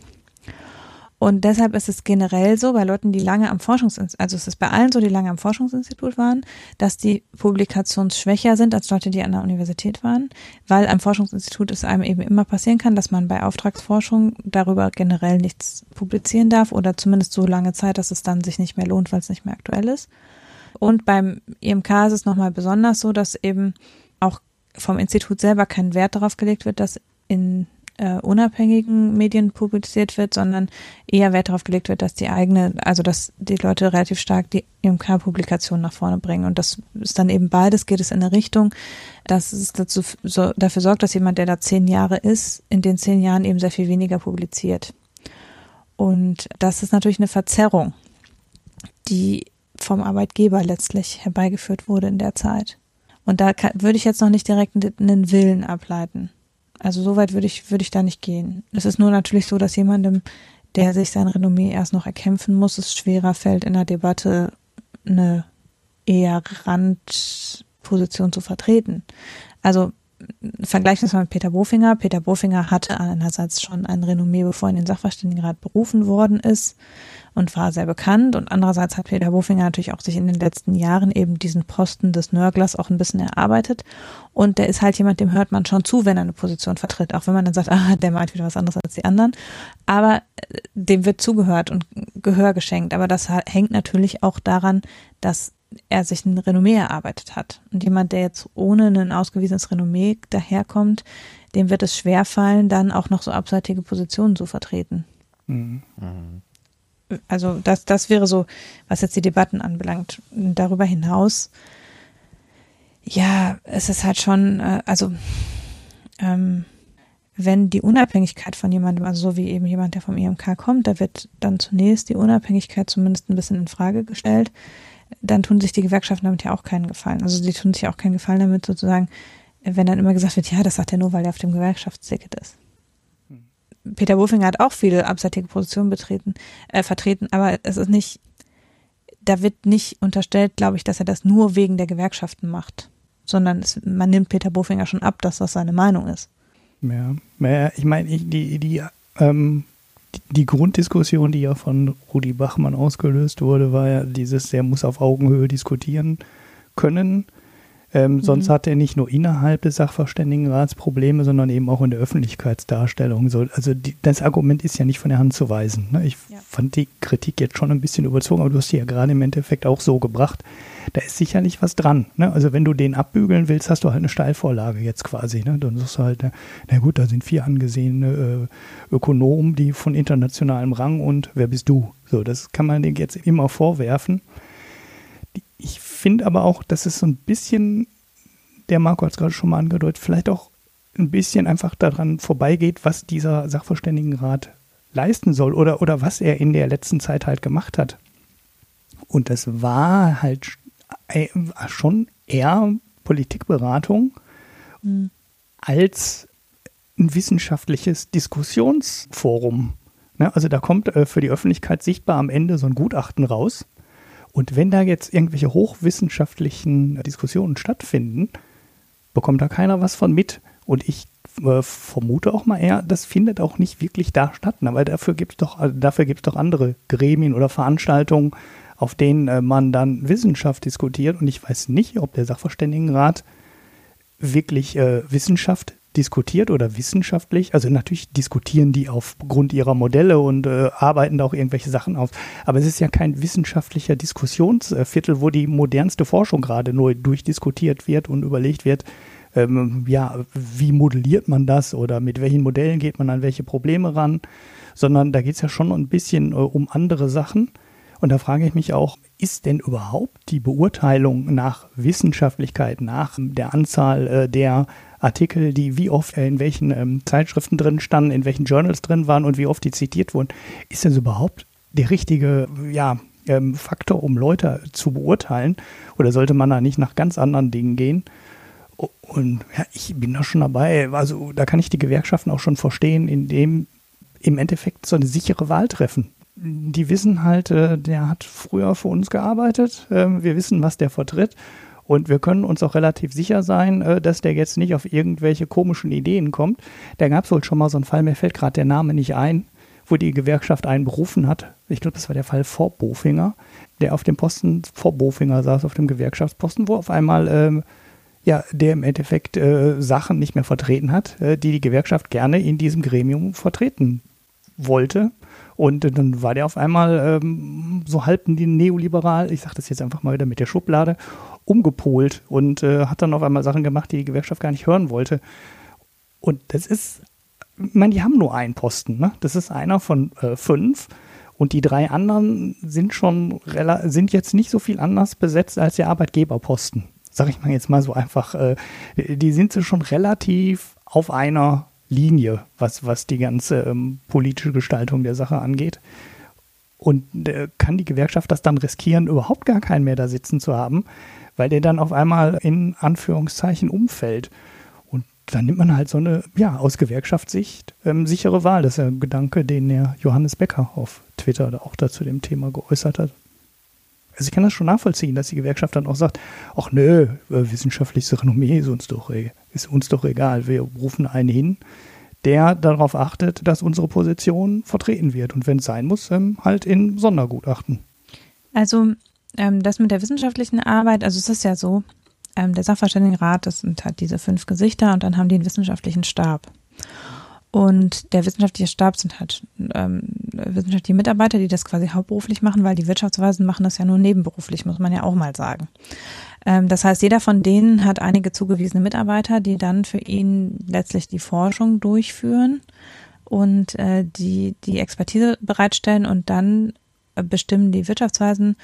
Und deshalb ist es generell so, bei Leuten, die lange am Forschungsinstitut, also es ist bei allen so, die lange am Forschungsinstitut waren, dass die publikationsschwächer sind als Leute, die an der Universität waren, weil am Forschungsinstitut es einem eben immer passieren kann, dass man bei Auftragsforschung darüber generell nichts publizieren darf oder zumindest so lange Zeit, dass es dann sich nicht mehr lohnt, weil es nicht mehr aktuell ist. Und beim IMK ist es nochmal besonders so, dass eben vom Institut selber kein Wert darauf gelegt wird, dass in äh, unabhängigen Medien publiziert wird, sondern eher Wert darauf gelegt wird, dass die eigene, also dass die Leute relativ stark die IMK-Publikation nach vorne bringen. Und das ist dann eben beides, geht es in eine Richtung, dass es dazu, so, dafür sorgt, dass jemand, der da zehn Jahre ist, in den zehn Jahren eben sehr viel weniger publiziert. Und das ist natürlich eine Verzerrung, die vom Arbeitgeber letztlich herbeigeführt wurde in der Zeit. Und da kann, würde ich jetzt noch nicht direkt einen Willen ableiten. Also so weit würde ich, würde ich da nicht gehen. Es ist nur natürlich so, dass jemandem, der sich sein Renommee erst noch erkämpfen muss, es schwerer fällt, in der Debatte eine eher Randposition zu vertreten. Also vergleichen wir es mal mit Peter Bofinger. Peter Bofinger hatte einerseits schon ein Renommee, bevor er in den Sachverständigenrat berufen worden ist und war sehr bekannt. Und andererseits hat Peter Bofinger natürlich auch sich in den letzten Jahren eben diesen Posten des Nörglers auch ein bisschen erarbeitet. Und der ist halt jemand, dem hört man schon zu, wenn er eine Position vertritt. Auch wenn man dann sagt, ah, der meint wieder was anderes als die anderen. Aber äh, dem wird zugehört und Gehör geschenkt. Aber das hängt natürlich auch daran, dass er sich ein Renommee erarbeitet hat. Und jemand, der jetzt ohne ein ausgewiesenes Renommee daherkommt, dem wird es schwerfallen, dann auch noch so abseitige Positionen zu vertreten. Mhm. Also das, das wäre so, was jetzt die Debatten anbelangt. Darüber hinaus, ja, es ist halt schon, äh, also ähm, wenn die Unabhängigkeit von jemandem, also so wie eben jemand, der vom IMK kommt, da wird dann zunächst die Unabhängigkeit zumindest ein bisschen in Frage gestellt dann tun sich die Gewerkschaften damit ja auch keinen Gefallen. Also sie tun sich auch keinen Gefallen damit sozusagen, wenn dann immer gesagt wird, ja, das sagt er nur, weil er auf dem Gewerkschaftsticket ist. Peter Wolfinger hat auch viele abseitige Positionen betreten, äh, vertreten, aber es ist nicht, da wird nicht unterstellt, glaube ich, dass er das nur wegen der Gewerkschaften macht, sondern es, man nimmt Peter Bofinger schon ab, dass das seine Meinung ist. Ja, ich meine, die, die ähm, die Grunddiskussion, die ja von Rudi Bachmann ausgelöst wurde, war ja dieses, der muss auf Augenhöhe diskutieren können. Ähm, mhm. Sonst hat er nicht nur innerhalb des Sachverständigenrats Probleme, sondern eben auch in der Öffentlichkeitsdarstellung. So, also die, das Argument ist ja nicht von der Hand zu weisen. Ne? Ich ja. fand die Kritik jetzt schon ein bisschen überzogen, aber du hast die ja gerade im Endeffekt auch so gebracht. Da ist sicherlich was dran. Ne? Also wenn du den abbügeln willst, hast du halt eine Steilvorlage jetzt quasi. Ne? Dann sagst du halt, na gut, da sind vier angesehene äh, Ökonomen, die von internationalem Rang und wer bist du? So, das kann man dir jetzt immer vorwerfen. Ich finde aber auch, dass es so ein bisschen, der Marco hat es gerade schon mal angedeutet, vielleicht auch ein bisschen einfach daran vorbeigeht, was dieser Sachverständigenrat leisten soll oder, oder was er in der letzten Zeit halt gemacht hat. Und das war halt äh, schon eher Politikberatung mhm. als ein wissenschaftliches Diskussionsforum. Ne? Also da kommt äh, für die Öffentlichkeit sichtbar am Ende so ein Gutachten raus. Und wenn da jetzt irgendwelche hochwissenschaftlichen Diskussionen stattfinden, bekommt da keiner was von mit. Und ich äh, vermute auch mal eher, das findet auch nicht wirklich da statt, weil dafür gibt es doch, also dafür gibt's doch andere Gremien oder Veranstaltungen, auf denen äh, man dann Wissenschaft diskutiert. Und ich weiß nicht, ob der Sachverständigenrat wirklich äh, Wissenschaft diskutiert oder wissenschaftlich. Also natürlich diskutieren die aufgrund ihrer Modelle und äh, arbeiten da auch irgendwelche Sachen auf. Aber es ist ja kein wissenschaftlicher Diskussionsviertel, wo die modernste Forschung gerade nur durchdiskutiert wird und überlegt wird, ähm, ja, wie modelliert man das oder mit welchen Modellen geht man an welche Probleme ran, sondern da geht es ja schon ein bisschen äh, um andere Sachen. Und da frage ich mich auch, ist denn überhaupt die Beurteilung nach Wissenschaftlichkeit, nach der Anzahl äh, der Artikel, die wie oft äh, in welchen ähm, Zeitschriften drin standen, in welchen Journals drin waren und wie oft die zitiert wurden, ist das überhaupt der richtige ja, ähm, Faktor, um Leute zu beurteilen? Oder sollte man da nicht nach ganz anderen Dingen gehen? Und ja, ich bin da schon dabei. Also da kann ich die Gewerkschaften auch schon verstehen, indem im Endeffekt so eine sichere Wahl treffen die wissen halt, äh, der hat früher für uns gearbeitet. Ähm, wir wissen, was der vertritt. Und wir können uns auch relativ sicher sein, äh, dass der jetzt nicht auf irgendwelche komischen Ideen kommt. Da gab es wohl schon mal so einen Fall, mir fällt gerade der Name nicht ein, wo die Gewerkschaft einen berufen hat. Ich glaube, das war der Fall vor Bofinger, der auf dem Posten vor Bofinger saß, auf dem Gewerkschaftsposten, wo auf einmal ähm, ja, der im Endeffekt äh, Sachen nicht mehr vertreten hat, äh, die die Gewerkschaft gerne in diesem Gremium vertreten wollte. Und dann war der auf einmal ähm, so halb neoliberal, ich sage das jetzt einfach mal wieder mit der Schublade, umgepolt und äh, hat dann auf einmal Sachen gemacht, die die Gewerkschaft gar nicht hören wollte. Und das ist, ich meine, die haben nur einen Posten, ne? Das ist einer von äh, fünf. Und die drei anderen sind schon sind jetzt nicht so viel anders besetzt als der Arbeitgeberposten. Sag ich mal jetzt mal so einfach. Äh, die sind schon relativ auf einer Linie, was, was die ganze ähm, politische Gestaltung der Sache angeht. Und äh, kann die Gewerkschaft das dann riskieren, überhaupt gar keinen mehr da sitzen zu haben, weil der dann auf einmal in Anführungszeichen umfällt. Und dann nimmt man halt so eine, ja, aus Gewerkschaftssicht ähm, sichere Wahl. Das ist ein Gedanke, den der Johannes Becker auf Twitter auch dazu dem Thema geäußert hat. Also ich kann das schon nachvollziehen, dass die Gewerkschaft dann auch sagt, ach nö, äh, wissenschaftliches Renommee ist uns doch, ist uns doch egal. Wir rufen einen hin, der darauf achtet, dass unsere Position vertreten wird. Und wenn es sein muss, ähm, halt in Sondergutachten. Also ähm, das mit der wissenschaftlichen Arbeit, also es ist ja so, ähm, der Sachverständigenrat, das sind halt diese fünf Gesichter und dann haben die einen wissenschaftlichen Stab. Und der wissenschaftliche Stab sind halt ähm, wissenschaftliche Mitarbeiter, die das quasi hauptberuflich machen, weil die Wirtschaftsweisen machen das ja nur nebenberuflich, muss man ja auch mal sagen. Ähm, das heißt, jeder von denen hat einige zugewiesene Mitarbeiter, die dann für ihn letztlich die Forschung durchführen und äh, die die Expertise bereitstellen und dann äh, bestimmen die Wirtschaftsweisen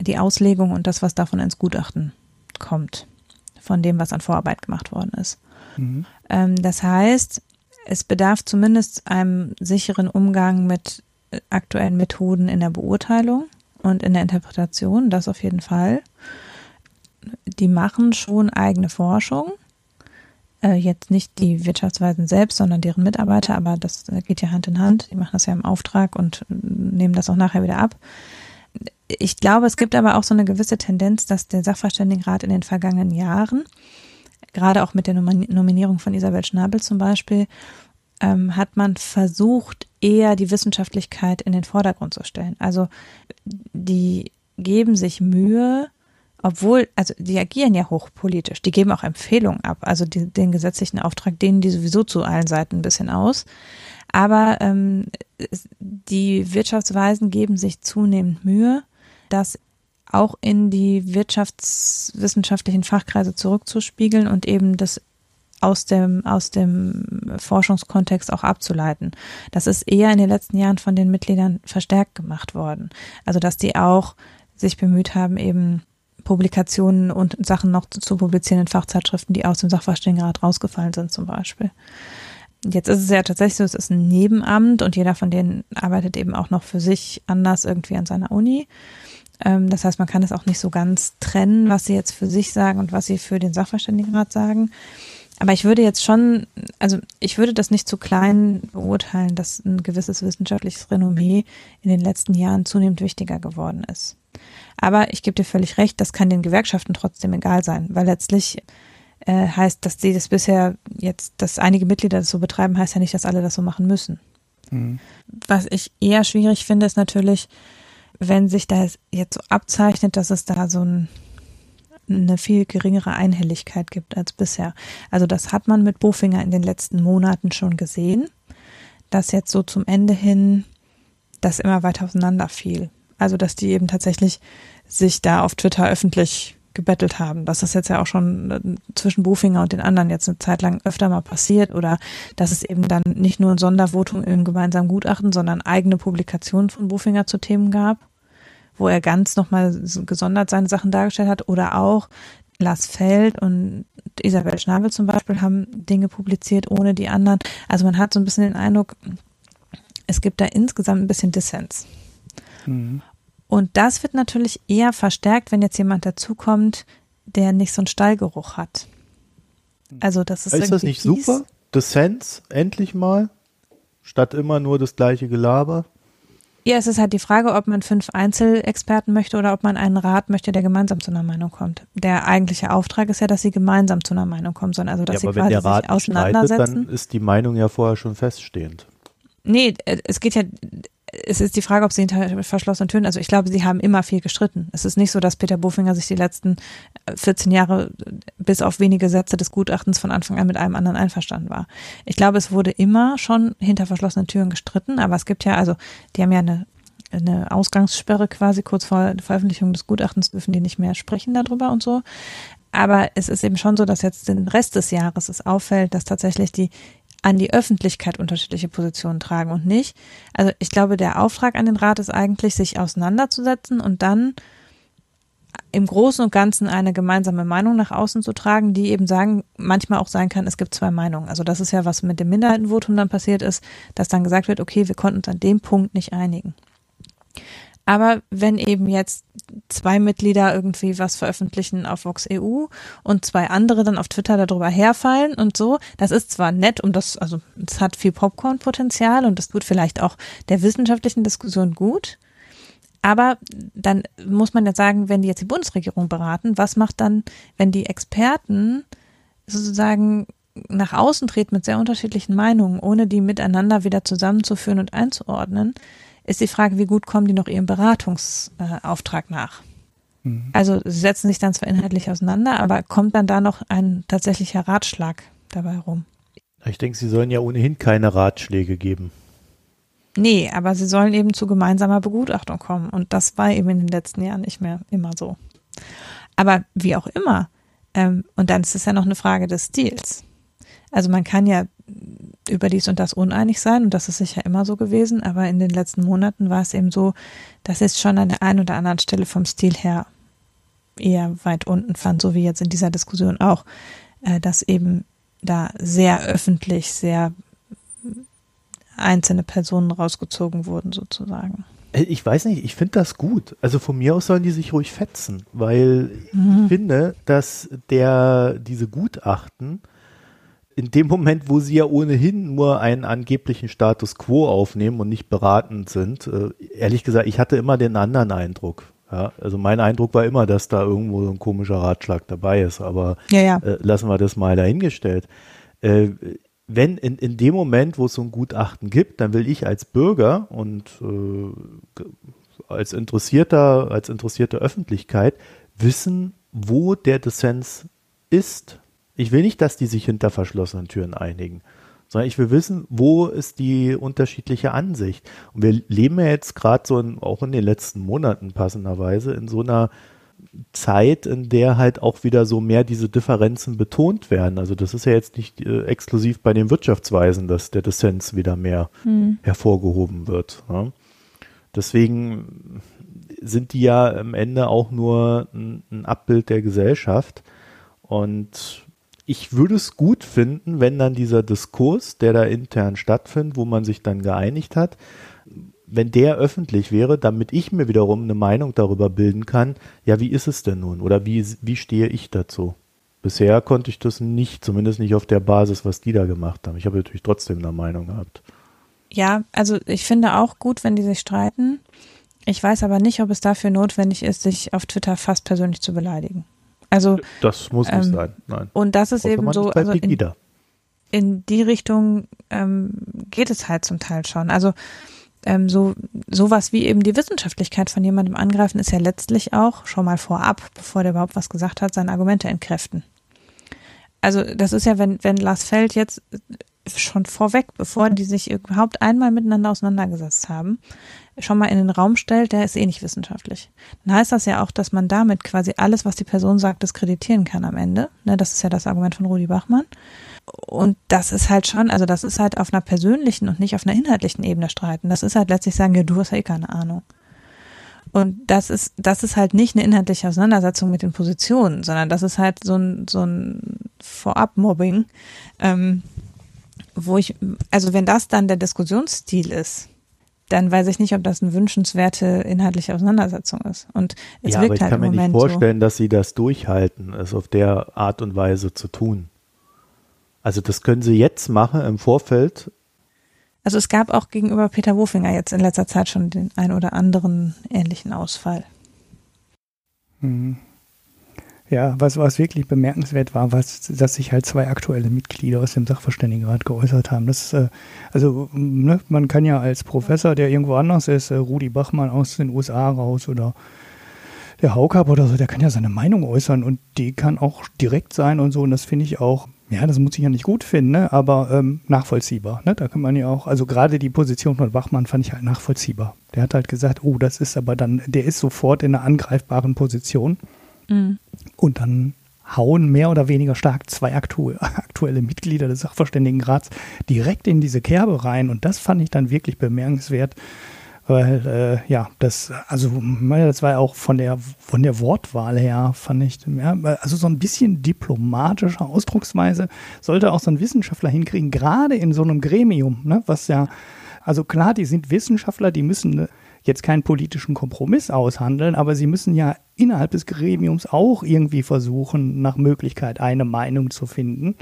die Auslegung und das, was davon ins Gutachten kommt, von dem, was an Vorarbeit gemacht worden ist. Mhm. Ähm, das heißt, es bedarf zumindest einem sicheren Umgang mit äh, aktuellen Methoden in der Beurteilung und in der Interpretation, das auf jeden Fall. Die machen schon eigene Forschung. Äh, jetzt nicht die Wirtschaftsweisen selbst, sondern deren Mitarbeiter, aber das geht ja Hand in Hand. Die machen das ja im Auftrag und äh, nehmen das auch nachher wieder ab. Ich glaube, es gibt aber auch so eine gewisse Tendenz, dass der Sachverständigenrat in den vergangenen Jahren gerade auch mit der Nominierung von Isabel Schnabel zum Beispiel, ähm, hat man versucht, eher die Wissenschaftlichkeit in den Vordergrund zu stellen. Also die geben sich Mühe, obwohl, also die agieren ja hochpolitisch, die geben auch Empfehlungen ab, also die, den gesetzlichen Auftrag denen die sowieso zu allen Seiten ein bisschen aus. Aber ähm, die Wirtschaftsweisen geben sich zunehmend Mühe, dass auch in die wirtschaftswissenschaftlichen Fachkreise zurückzuspiegeln und eben das aus dem, aus dem Forschungskontext auch abzuleiten. Das ist eher in den letzten Jahren von den Mitgliedern verstärkt gemacht worden. Also, dass die auch sich bemüht haben, eben Publikationen und Sachen noch zu publizieren in Fachzeitschriften, die aus dem Sachverständigenrat rausgefallen sind, zum Beispiel. Jetzt ist es ja tatsächlich so, es ist ein Nebenamt und jeder von denen arbeitet eben auch noch für sich anders irgendwie an seiner Uni. Ähm, das heißt, man kann es auch nicht so ganz trennen, was sie jetzt für sich sagen und was sie für den Sachverständigenrat sagen. Aber ich würde jetzt schon, also ich würde das nicht zu klein beurteilen, dass ein gewisses wissenschaftliches Renommee in den letzten Jahren zunehmend wichtiger geworden ist. Aber ich gebe dir völlig recht, das kann den Gewerkschaften trotzdem egal sein, weil letztlich äh, heißt, dass sie das bisher jetzt, dass einige Mitglieder das so betreiben, heißt ja nicht, dass alle das so machen müssen. Mhm. Was ich eher schwierig finde, ist natürlich, wenn sich da jetzt so abzeichnet, dass es da so ein, eine viel geringere Einhelligkeit gibt als bisher. Also das hat man mit Bofinger in den letzten Monaten schon gesehen, dass jetzt so zum Ende hin das immer weiter auseinander fiel. Also dass die eben tatsächlich sich da auf Twitter öffentlich gebettelt haben. Das ist jetzt ja auch schon äh, zwischen Bufinger und den anderen jetzt eine Zeit lang öfter mal passiert oder dass es eben dann nicht nur ein Sondervotum im gemeinsamen Gutachten, sondern eigene Publikationen von Bufinger zu Themen gab, wo er ganz nochmal gesondert seine Sachen dargestellt hat oder auch Lars Feld und Isabel Schnabel zum Beispiel haben Dinge publiziert ohne die anderen. Also man hat so ein bisschen den Eindruck, es gibt da insgesamt ein bisschen Dissens. Mhm. Und das wird natürlich eher verstärkt, wenn jetzt jemand dazukommt, der nicht so einen Stallgeruch hat. Also das ist Ist das nicht fies. super? Dissens, endlich mal, statt immer nur das gleiche Gelaber. Ja, es ist halt die Frage, ob man fünf Einzelexperten möchte oder ob man einen Rat möchte, der gemeinsam zu einer Meinung kommt. Der eigentliche Auftrag ist ja, dass sie gemeinsam zu einer Meinung kommen sollen. Also dass ja, sie quasi wenn der Rat sich auseinandersetzen. Streitet, dann ist die Meinung ja vorher schon feststehend. Nee, äh, es geht ja, es ist die Frage, ob sie hinter verschlossenen Türen, also ich glaube, sie haben immer viel gestritten. Es ist nicht so, dass Peter Bofinger sich die letzten 14 äh, Jahre bis auf wenige Sätze des Gutachtens von Anfang an mit einem anderen einverstanden war. Ich glaube, es wurde immer schon hinter verschlossenen Türen gestritten, aber es gibt ja, also, die haben ja eine, eine Ausgangssperre quasi kurz vor der Veröffentlichung des Gutachtens dürfen die nicht mehr sprechen darüber und so. Aber es ist eben schon so, dass jetzt den Rest des Jahres es auffällt, dass tatsächlich die an die Öffentlichkeit unterschiedliche Positionen tragen und nicht. Also ich glaube, der Auftrag an den Rat ist eigentlich, sich auseinanderzusetzen und dann im Großen und Ganzen eine gemeinsame Meinung nach außen zu tragen, die eben sagen, manchmal auch sein kann, es gibt zwei Meinungen. Also das ist ja, was mit dem Minderheitenvotum dann passiert ist, dass dann gesagt wird, okay, wir konnten uns an dem Punkt nicht einigen. Aber wenn eben jetzt zwei Mitglieder irgendwie was veröffentlichen auf Vox EU und zwei andere dann auf Twitter darüber herfallen und so, das ist zwar nett, um das, also es hat viel Popcorn-Potenzial und das tut vielleicht auch der wissenschaftlichen Diskussion gut. Aber dann muss man ja sagen, wenn die jetzt die Bundesregierung beraten, was macht dann, wenn die Experten sozusagen nach außen treten mit sehr unterschiedlichen Meinungen, ohne die miteinander wieder zusammenzuführen und einzuordnen? Ist die Frage, wie gut kommen die noch ihrem Beratungsauftrag nach? Mhm. Also sie setzen sich dann zwar inhaltlich auseinander, aber kommt dann da noch ein tatsächlicher Ratschlag dabei rum? Ich denke, sie sollen ja ohnehin keine Ratschläge geben. Nee, aber sie sollen eben zu gemeinsamer Begutachtung kommen. Und das war eben in den letzten Jahren nicht mehr immer so. Aber wie auch immer, ähm, und dann ist es ja noch eine Frage des Stils. Also man kann ja über dies und das uneinig sein und das ist sicher immer so gewesen, aber in den letzten Monaten war es eben so, dass es schon an der einen oder anderen Stelle vom Stil her eher weit unten fand, so wie jetzt in dieser Diskussion auch, äh, dass eben da sehr öffentlich, sehr einzelne Personen rausgezogen wurden sozusagen. Äh, ich weiß nicht, ich finde das gut. Also von mir aus sollen die sich ruhig fetzen, weil mhm. ich finde, dass der diese Gutachten in dem Moment, wo sie ja ohnehin nur einen angeblichen Status quo aufnehmen und nicht beratend sind, äh, ehrlich gesagt, ich hatte immer den anderen Eindruck. Ja, also mein Eindruck war immer, dass da irgendwo so ein komischer Ratschlag dabei ist, aber ja, ja. Äh, lassen wir das mal dahingestellt. Äh, wenn in, in dem Moment, wo es so ein Gutachten gibt, dann will ich als Bürger und äh, als interessierter, als interessierte Öffentlichkeit wissen, wo der Dissens ist ich will nicht, dass die sich hinter verschlossenen Türen einigen, sondern ich will wissen, wo ist die unterschiedliche Ansicht. Und wir leben ja jetzt gerade so in, auch in den letzten Monaten passenderweise in so einer Zeit, in der halt auch wieder so mehr diese Differenzen betont werden. Also das ist ja jetzt nicht äh, exklusiv bei den Wirtschaftsweisen, dass der Dissens wieder mehr hm. hervorgehoben wird. Ne? Deswegen sind die ja am Ende auch nur ein, ein Abbild der Gesellschaft. Und ich würde es gut finden, wenn dann dieser Diskurs, der da intern stattfindet, wo man sich dann geeinigt hat, wenn der öffentlich wäre, damit ich mir wiederum eine Meinung darüber bilden kann, ja, wie ist es denn nun oder wie, wie stehe ich dazu? bisher konnte ich das nicht, zumindest nicht auf der Basis, was die da gemacht haben. Ich habe natürlich trotzdem eine Meinung gehabt. Ja, also ich finde auch gut, wenn die sich streiten. Ich weiß aber nicht, ob es dafür notwendig ist, sich auf Twitter fast persönlich zu beleidigen. Also das muss nicht ähm, sein, nein. Und das ist Außer eben so, also in, in, die Richtung ähm, geht es halt zum Teil schon. Also ähm, so sowas wie eben die Wissenschaftlichkeit von jemandem angreifen ist ja letztlich auch schon mal vorab, bevor der überhaupt was gesagt hat, seine Argumente entkräften. Also das ist ja, wenn wenn Lars Feld jetzt schon vorweg, bevor die sich überhaupt einmal miteinander auseinandergesetzt haben, schon mal in den Raum stellt, der ist eh nicht wissenschaftlich. Dann heißt das ja auch, dass man damit quasi alles, was die Person sagt, diskreditieren kann am Ende. Ne, das ist ja das Argument von Rudi Bachmann. Und das ist halt schon, also das ist halt auf einer persönlichen und nicht auf einer inhaltlichen Ebene streiten. Das ist halt letztlich sagen, ja, du hast ja eh keine Ahnung. Und das ist, das ist halt nicht eine inhaltliche Auseinandersetzung mit den Positionen, sondern das ist halt so ein, so ein Vorab-Mobbing, ähm, wo ich, also wenn das dann der Diskussionsstil ist, dann weiß ich nicht, ob das eine wünschenswerte inhaltliche Auseinandersetzung ist. Und es ja, wirkt aber ich halt kann mir Moment nicht vorstellen, so. dass sie das durchhalten, es auf der Art und Weise zu tun. Also das können sie jetzt machen im Vorfeld. Also es gab auch gegenüber Peter Wofinger jetzt in letzter Zeit schon den ein oder anderen ähnlichen Ausfall. Mhm. Ja, was, was wirklich bemerkenswert war, was, dass sich halt zwei aktuelle Mitglieder aus dem Sachverständigenrat geäußert haben. Das, äh, also, ne, man kann ja als Professor, der irgendwo anders ist, äh, Rudi Bachmann aus den USA raus oder der Haukap oder so, der kann ja seine Meinung äußern und die kann auch direkt sein und so. Und das finde ich auch, ja, das muss ich ja nicht gut finden, ne, aber ähm, nachvollziehbar. Ne? Da kann man ja auch, also gerade die Position von Bachmann fand ich halt nachvollziehbar. Der hat halt gesagt, oh, das ist aber dann, der ist sofort in einer angreifbaren Position. Mhm. Und dann hauen mehr oder weniger stark zwei aktu aktuelle Mitglieder des Sachverständigenrats direkt in diese Kerbe rein. Und das fand ich dann wirklich bemerkenswert, weil äh, ja, das, also das war ja auch von der von der Wortwahl her, fand ich, ja, also so ein bisschen diplomatische Ausdrucksweise sollte auch so ein Wissenschaftler hinkriegen, gerade in so einem Gremium, ne, was ja, also klar, die sind Wissenschaftler, die müssen jetzt keinen politischen Kompromiss aushandeln, aber sie müssen ja innerhalb des Gremiums auch irgendwie versuchen, nach Möglichkeit eine Meinung zu finden.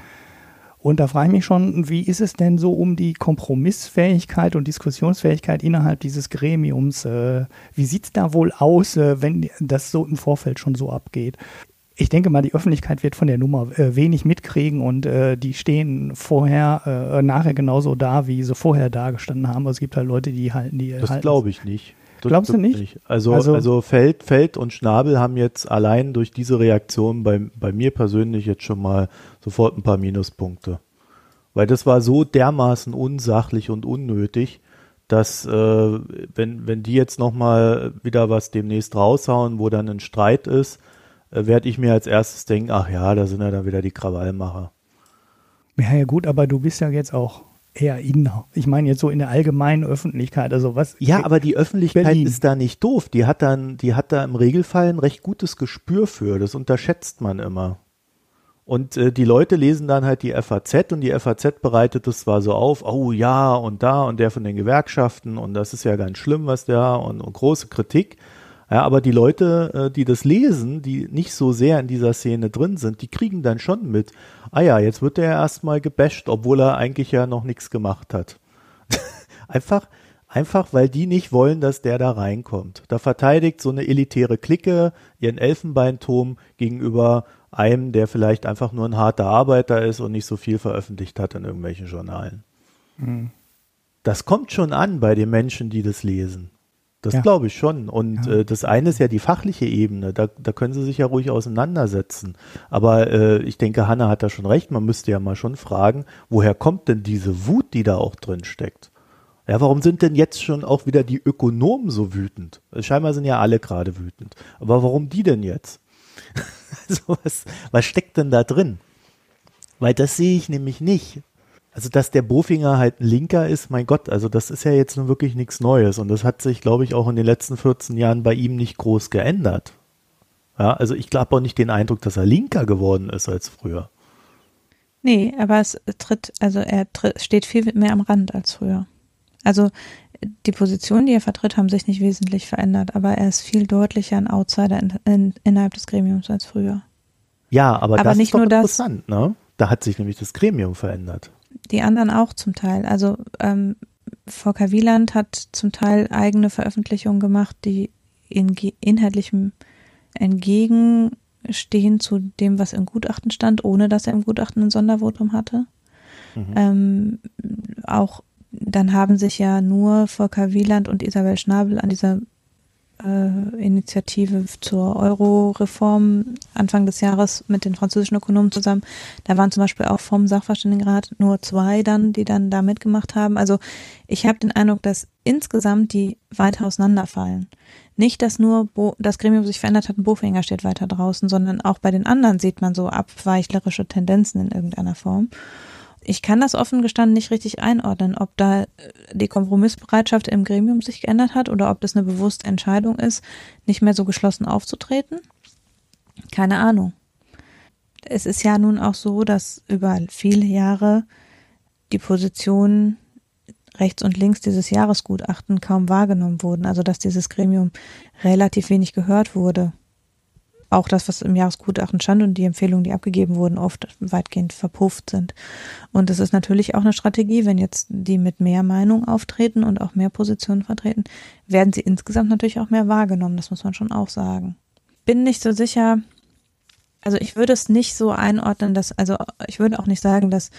Und da frage ich mich schon, wie ist es denn so um die Kompromissfähigkeit und Diskussionsfähigkeit innerhalb dieses Gremiums? Äh, wie sieht es da wohl aus, äh, wenn das so im Vorfeld schon so abgeht? Ich denke mal, die Öffentlichkeit wird von der Nummer äh, wenig mitkriegen und äh, die stehen vorher, äh, nachher genauso da, wie sie vorher da gestanden haben. Also es gibt halt Leute, die halten die. Das glaube ich nicht. Das Glaubst du nicht? nicht? Also, also, also Feld, Feld und Schnabel haben jetzt allein durch diese Reaktion bei, bei mir persönlich jetzt schon mal sofort ein paar Minuspunkte. Weil das war so dermaßen unsachlich und unnötig, dass äh, wenn, wenn die jetzt nochmal wieder was demnächst raushauen, wo dann ein Streit ist, werde ich mir als erstes denken, ach ja, da sind ja dann wieder die Krawallmacher. Ja, ja gut, aber du bist ja jetzt auch eher inner. Ich meine jetzt so in der allgemeinen Öffentlichkeit, also was. Ja, aber die Öffentlichkeit Berlin. ist da nicht doof. Die hat dann, die hat da im Regelfall ein recht gutes Gespür für. Das unterschätzt man immer. Und äh, die Leute lesen dann halt die FAZ und die FAZ bereitet es zwar so auf, oh ja und da und der von den Gewerkschaften und das ist ja ganz schlimm, was der und, und große Kritik. Ja, aber die Leute, äh, die das lesen, die nicht so sehr in dieser Szene drin sind, die kriegen dann schon mit, ah ja, jetzt wird der erstmal gebasht, obwohl er eigentlich ja noch nichts gemacht hat. einfach, einfach, weil die nicht wollen, dass der da reinkommt. Da verteidigt so eine elitäre Clique ihren Elfenbeinturm gegenüber einem, der vielleicht einfach nur ein harter Arbeiter ist und nicht so viel veröffentlicht hat in irgendwelchen Journalen. Mhm. Das kommt schon an bei den Menschen, die das lesen. Das ja. glaube ich schon. Und ja. äh, das eine ist ja die fachliche Ebene. Da, da können sie sich ja ruhig auseinandersetzen. Aber äh, ich denke, Hanna hat da schon recht. Man müsste ja mal schon fragen, woher kommt denn diese Wut, die da auch drin steckt? Ja, warum sind denn jetzt schon auch wieder die Ökonomen so wütend? Scheinbar sind ja alle gerade wütend. Aber warum die denn jetzt? also was, was steckt denn da drin? Weil das sehe ich nämlich nicht. Also, dass der Bofinger halt ein Linker ist, mein Gott, also das ist ja jetzt nun wirklich nichts Neues. Und das hat sich, glaube ich, auch in den letzten 14 Jahren bei ihm nicht groß geändert. Ja, also ich glaube auch nicht den Eindruck, dass er linker geworden ist als früher. Nee, aber es tritt, also er tritt, steht viel mehr am Rand als früher. Also die Positionen, die er vertritt, haben sich nicht wesentlich verändert, aber er ist viel deutlicher ein Outsider in, in, innerhalb des Gremiums als früher. Ja, aber, Aber das nicht ist doch nur das. interessant, ne? Da hat sich nämlich das Gremium verändert. Die anderen auch zum Teil. Also ähm, Volker Wieland hat zum Teil eigene Veröffentlichungen gemacht, die in inhaltlichem entgegenstehen zu dem, was im Gutachten stand, ohne dass er im Gutachten ein Sondervotum hatte. Mhm. Ähm, auch dann haben sich ja nur Volker Wieland und Isabel Schnabel an dieser äh, Initiative zur Euro-Reform Anfang des Jahres mit den französischen Ökonomen zusammen. Da waren zum Beispiel auch vom Sachverständigenrat nur zwei dann, die dann da mitgemacht haben. Also ich habe den Eindruck, dass insgesamt die weiter auseinanderfallen. Nicht, dass nur Bo das Gremium sich verändert hat und Bofinger steht weiter draußen, sondern auch bei den anderen sieht man so abweichlerische Tendenzen in irgendeiner Form. Ich kann das offen gestanden nicht richtig einordnen, ob da äh, die Kompromissbereitschaft im Gremium sich geändert hat oder ob das eine bewusste Entscheidung ist, nicht mehr so geschlossen aufzutreten. Keine Ahnung. Es ist ja nun auch so, dass über viele Jahre die Positionen rechts und links dieses Jahresgutachten kaum wahrgenommen wurden, also dass dieses Gremium relativ wenig gehört wurde. Auch das, was im Jahresgutachten stand und die Empfehlungen, die abgegeben wurden, oft weitgehend verpufft sind. Und es ist natürlich auch eine Strategie, wenn jetzt die mit mehr Meinung auftreten und auch mehr Positionen vertreten, werden sie insgesamt natürlich auch mehr wahrgenommen, das muss man schon auch sagen. Bin nicht so sicher, also ich würde es nicht so einordnen, dass, also ich würde auch nicht sagen, dass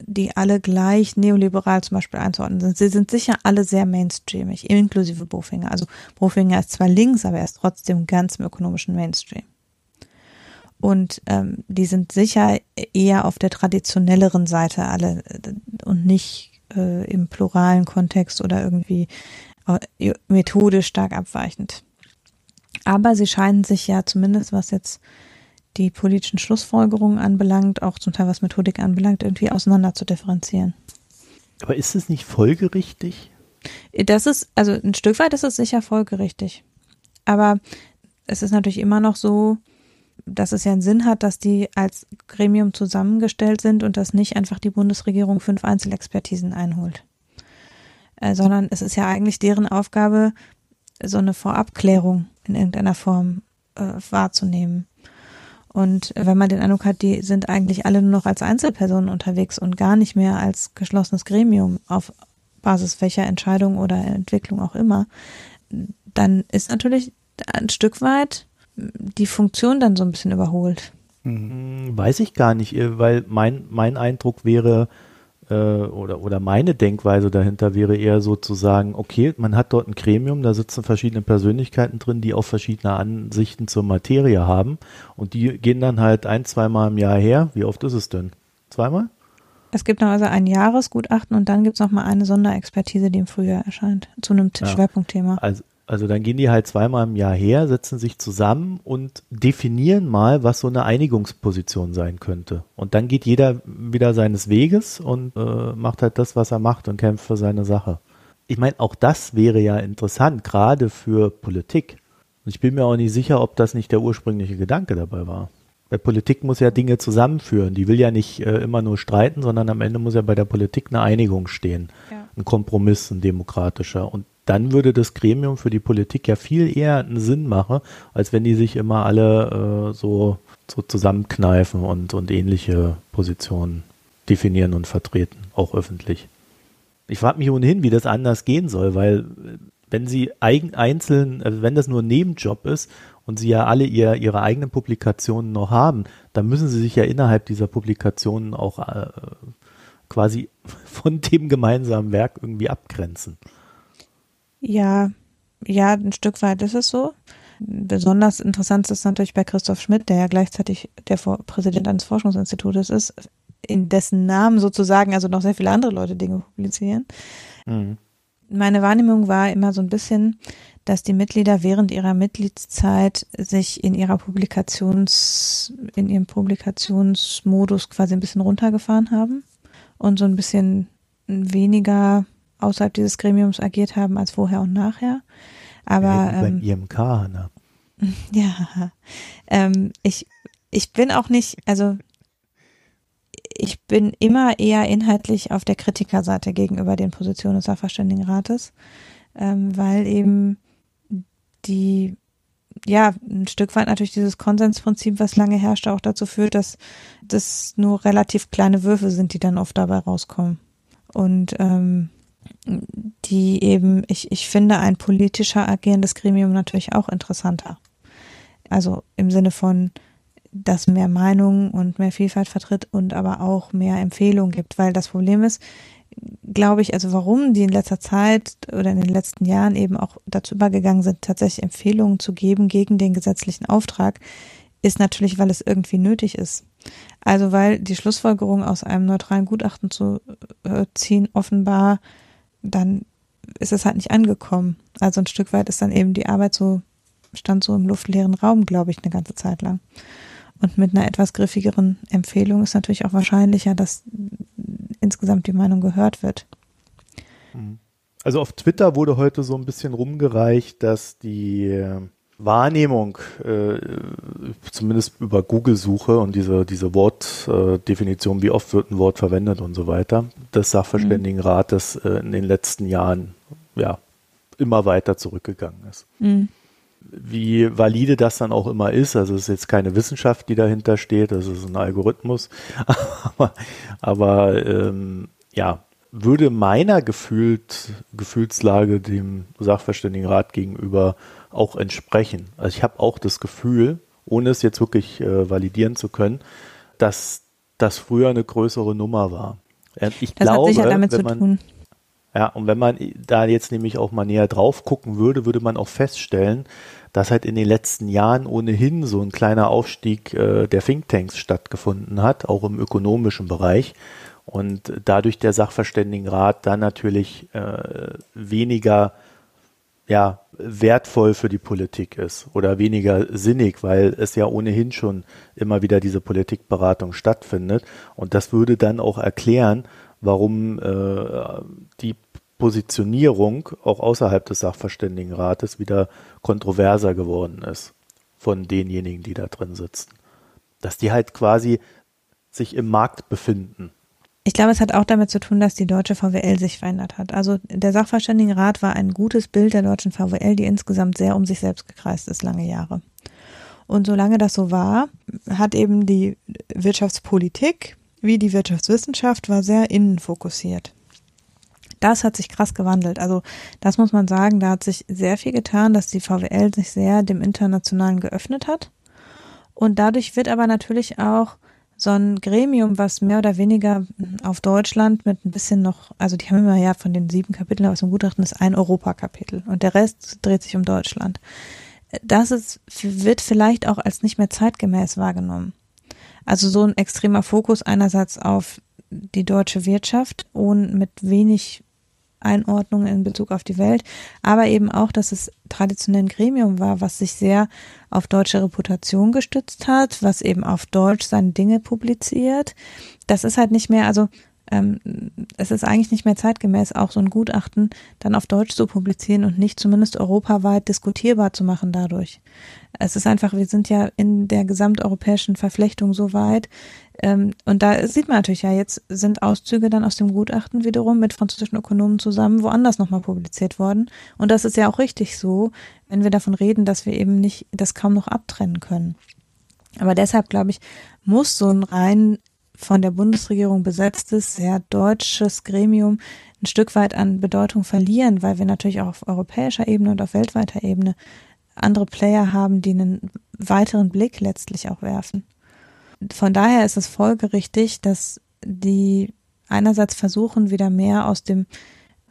die alle gleich neoliberal zum Beispiel einzuordnen sind. Sie sind sicher alle sehr mainstreamig, inklusive Bofinger. Also Bofinger ist zwar links, aber er ist trotzdem ganz im ökonomischen Mainstream. Und ähm, die sind sicher eher auf der traditionelleren Seite alle äh, und nicht äh, im pluralen Kontext oder irgendwie äh, methodisch stark abweichend. Aber sie scheinen sich ja zumindest, was jetzt die politischen Schlussfolgerungen anbelangt, auch zum Teil was Methodik anbelangt, irgendwie auseinander zu differenzieren. Aber ist es nicht folgerichtig? Das ist, also ein Stück weit ist es sicher folgerichtig. Aber es ist natürlich immer noch so, dass es ja einen Sinn hat, dass die als Gremium zusammengestellt sind und dass nicht einfach die Bundesregierung fünf Einzelexpertisen einholt. Äh, sondern es ist ja eigentlich deren Aufgabe, so eine Vorabklärung in irgendeiner Form äh, wahrzunehmen. Und wenn man den Eindruck hat, die sind eigentlich alle nur noch als Einzelpersonen unterwegs und gar nicht mehr als geschlossenes Gremium auf Basis welcher Entscheidung oder Entwicklung auch immer, dann ist natürlich ein Stück weit die Funktion dann so ein bisschen überholt. Hm, Weiß ich gar nicht, äh, weil mein, mein Eindruck wäre, äh, oder, oder meine Denkweise dahinter wäre eher so zu sagen, okay, man hat dort ein Gremium, da sitzen verschiedene Persönlichkeiten drin, die auch verschiedene Ansichten zur Materie haben und die gehen dann halt ein, zweimal im Jahr her. Wie oft ist es denn? Zweimal? Es gibt noch also ein Jahresgutachten und dann gibt es noch mal eine Sonderexpertise, die im Frühjahr erscheint, zu einem Ja. Schwerpunktthema. Also, also dann gehen die halt zweimal im Jahr her, setzen sich zusammen und definieren mal, was so eine Einigungsposition sein könnte. Und dann geht jeder wieder seines Weges und äh, macht halt das, was er macht und kämpft für seine Sache. Ich meine, auch das wäre ja interessant, gerade für Politik. Und ich bin mir auch nicht sicher, ob das nicht der ursprüngliche Gedanke dabei war. Weil Politik muss ja Dinge zusammenführen. Die will ja nicht äh, immer nur streiten, sondern am Ende muss ja bei der Politik eine Einigung stehen. Ja. Ein Kompromiss, ein demokratischer. Und dann würde das Gremium für die Politik ja viel eher einen Sinn machen, als wenn die sich immer alle äh, so, so zusammenkneifen und, und ähnliche Positionen definieren und vertreten, auch öffentlich. Ich frage mich ohnehin, wie das anders gehen soll, weil wenn sie eigen, einzeln, also wenn das nur ein Nebenjob ist und sie ja alle ihr, ihre eigenen Publikationen noch haben, dann müssen sie sich ja innerhalb dieser Publikationen auch äh, quasi von dem gemeinsamen Werk irgendwie abgrenzen. Ja, ja, ein Stück weit ist es so. Besonders interessant ist es natürlich bei Christoph Schmidt, der ja gleichzeitig der Präsident eines Forschungsinstitutes ist, in dessen Namen sozusagen also noch sehr viele andere Leute Dinge publizieren. Mhm. Meine Wahrnehmung war immer so ein bisschen, dass die Mitglieder während ihrer Mitgliedszeit sich in ihrer Publikations, in ihrem Publikationsmodus quasi ein bisschen runtergefahren haben und so ein bisschen weniger außerhalb dieses Gremiums agiert haben als vorher und nachher. Aber ja, beim ähm, IMK, ne? ja, ähm, ich, ich bin auch nicht, also ich bin immer eher inhaltlich auf der Kritikerseite gegenüber den Positionen des Sachverständigenrates, ähm, weil eben die ja, ein Stück weit natürlich dieses Konsensprinzip, was lange herrscht, auch dazu führt, dass das nur relativ kleine Würfe sind, die dann oft dabei rauskommen. Und ähm, die eben, ich, ich finde ein politischer agierendes Gremium natürlich auch interessanter. Also im Sinne von, dass mehr Meinungen und mehr Vielfalt vertritt und aber auch mehr Empfehlungen gibt, weil das Problem ist, glaube ich, also warum die in letzter Zeit oder in den letzten Jahren eben auch dazu übergegangen sind, tatsächlich Empfehlungen zu geben gegen den gesetzlichen Auftrag, ist natürlich, weil es irgendwie nötig ist. Also weil die Schlussfolgerung aus einem neutralen Gutachten zu äh, ziehen offenbar, dann ist es halt nicht angekommen. Also ein Stück weit ist dann eben die Arbeit so, stand so im luftleeren Raum, glaube ich, eine ganze Zeit lang. Und mit einer etwas griffigeren Empfehlung ist natürlich auch wahrscheinlicher, dass insgesamt die Meinung gehört wird. Mhm. Also auf Twitter wurde heute so ein bisschen rumgereicht, dass die Wahrnehmung, äh, zumindest über Google-Suche und diese, diese Wortdefinition, äh, wie oft wird ein Wort verwendet und so weiter, des Sachverständigenrates äh, in den letzten Jahren ja immer weiter zurückgegangen ist. Mhm. Wie valide das dann auch immer ist, also es ist jetzt keine Wissenschaft, die dahinter steht, das ist ein Algorithmus, aber, aber ähm, ja, würde meiner gefühlt, Gefühlslage dem Sachverständigenrat gegenüber auch entsprechen. Also ich habe auch das Gefühl, ohne es jetzt wirklich äh, validieren zu können, dass das früher eine größere Nummer war. Ich das glaube, hat sicher damit zu man, tun. Ja, und wenn man da jetzt nämlich auch mal näher drauf gucken würde, würde man auch feststellen, dass halt in den letzten Jahren ohnehin so ein kleiner Aufstieg äh, der Thinktanks stattgefunden hat, auch im ökonomischen Bereich. Und dadurch der Sachverständigenrat dann natürlich äh, weniger ja, wertvoll für die Politik ist oder weniger sinnig, weil es ja ohnehin schon immer wieder diese Politikberatung stattfindet. Und das würde dann auch erklären, warum äh, die Positionierung auch außerhalb des Sachverständigenrates wieder kontroverser geworden ist von denjenigen, die da drin sitzen. Dass die halt quasi sich im Markt befinden ich glaube, es hat auch damit zu tun, dass die deutsche VWL sich verändert hat. Also der Sachverständigenrat war ein gutes Bild der deutschen VWL, die insgesamt sehr um sich selbst gekreist ist, lange Jahre. Und solange das so war, hat eben die Wirtschaftspolitik wie die Wirtschaftswissenschaft war sehr innenfokussiert. Das hat sich krass gewandelt. Also das muss man sagen, da hat sich sehr viel getan, dass die VWL sich sehr dem Internationalen geöffnet hat. Und dadurch wird aber natürlich auch so ein Gremium, was mehr oder weniger auf Deutschland mit ein bisschen noch, also die haben immer ja von den sieben Kapiteln aus dem Gutachten ist ein Europakapitel und der Rest dreht sich um Deutschland. Das ist, wird vielleicht auch als nicht mehr zeitgemäß wahrgenommen. Also so ein extremer Fokus einerseits auf die deutsche Wirtschaft und mit wenig Einordnung in Bezug auf die Welt, aber eben auch, dass es traditionell ein Gremium war, was sich sehr auf deutsche Reputation gestützt hat, was eben auf Deutsch seine Dinge publiziert. Das ist halt nicht mehr, also ähm, es ist eigentlich nicht mehr zeitgemäß, auch so ein Gutachten dann auf Deutsch zu publizieren und nicht zumindest europaweit diskutierbar zu machen dadurch. Es ist einfach, wir sind ja in der gesamteuropäischen Verflechtung so weit. Ähm, und da sieht man natürlich ja, jetzt sind Auszüge dann aus dem Gutachten wiederum mit französischen Ökonomen zusammen woanders nochmal publiziert worden. Und das ist ja auch richtig so, wenn wir davon reden, dass wir eben nicht das kaum noch abtrennen können. Aber deshalb, glaube ich, muss so ein rein von der Bundesregierung besetztes, sehr deutsches Gremium ein Stück weit an Bedeutung verlieren, weil wir natürlich auch auf europäischer Ebene und auf weltweiter Ebene andere Player haben, die einen weiteren Blick letztlich auch werfen. Von daher ist es folgerichtig, dass die einerseits versuchen, wieder mehr aus dem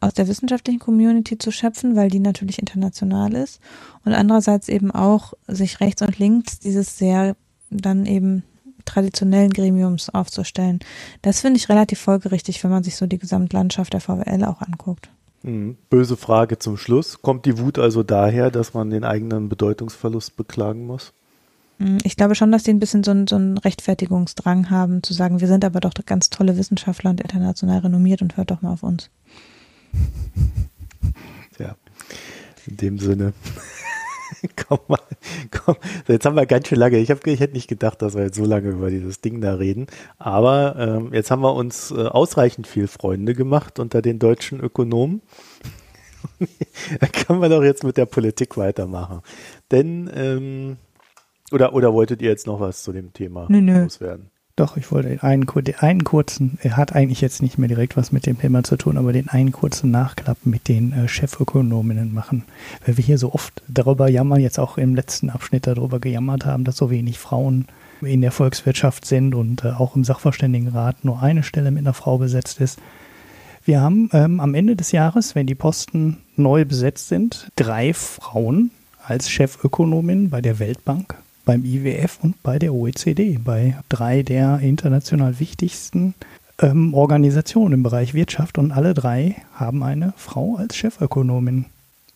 aus der wissenschaftlichen Community zu schöpfen, weil die natürlich international ist und andererseits eben auch sich rechts und links dieses sehr dann eben traditionellen Gremiums aufzustellen. Das finde ich relativ folgerichtig, wenn man sich so die Gesamtlandschaft der VWL auch anguckt. Hm. Böse Frage zum Schluss. Kommt die Wut also daher, dass man den eigenen Bedeutungsverlust beklagen muss? Hm, ich glaube schon, dass die ein bisschen so, einen, so einen Rechtfertigungsdrang haben, zu sagen, wir sind aber doch ganz tolle Wissenschaftler und international renommiert und hört doch mal auf uns. Ja, in dem Sinne. komm mal, komm. Jetzt haben wir ganz schön lange. Ich, hab, ich hätte nicht gedacht, dass wir jetzt so lange über dieses Ding da reden. Aber ähm, jetzt haben wir uns äh, ausreichend viel Freunde gemacht unter den deutschen Ökonomen. da kann man doch jetzt mit der Politik weitermachen. Denn, ähm, oder, oder wolltet ihr jetzt noch was zu dem Thema nö, nö. loswerden? Doch, ich wollte einen, einen kurzen, er hat eigentlich jetzt nicht mehr direkt was mit dem Thema zu tun, aber den einen kurzen Nachklapp mit den äh, Chefökonominnen machen. Weil wir hier so oft darüber jammern, jetzt auch im letzten Abschnitt darüber gejammert haben, dass so wenig Frauen in der Volkswirtschaft sind und äh, auch im Sachverständigenrat nur eine Stelle mit einer Frau besetzt ist. Wir haben ähm, am Ende des Jahres, wenn die Posten neu besetzt sind, drei Frauen als Chefökonomin bei der Weltbank beim IWF und bei der OECD, bei drei der international wichtigsten ähm, Organisationen im Bereich Wirtschaft und alle drei haben eine Frau als Chefökonomin.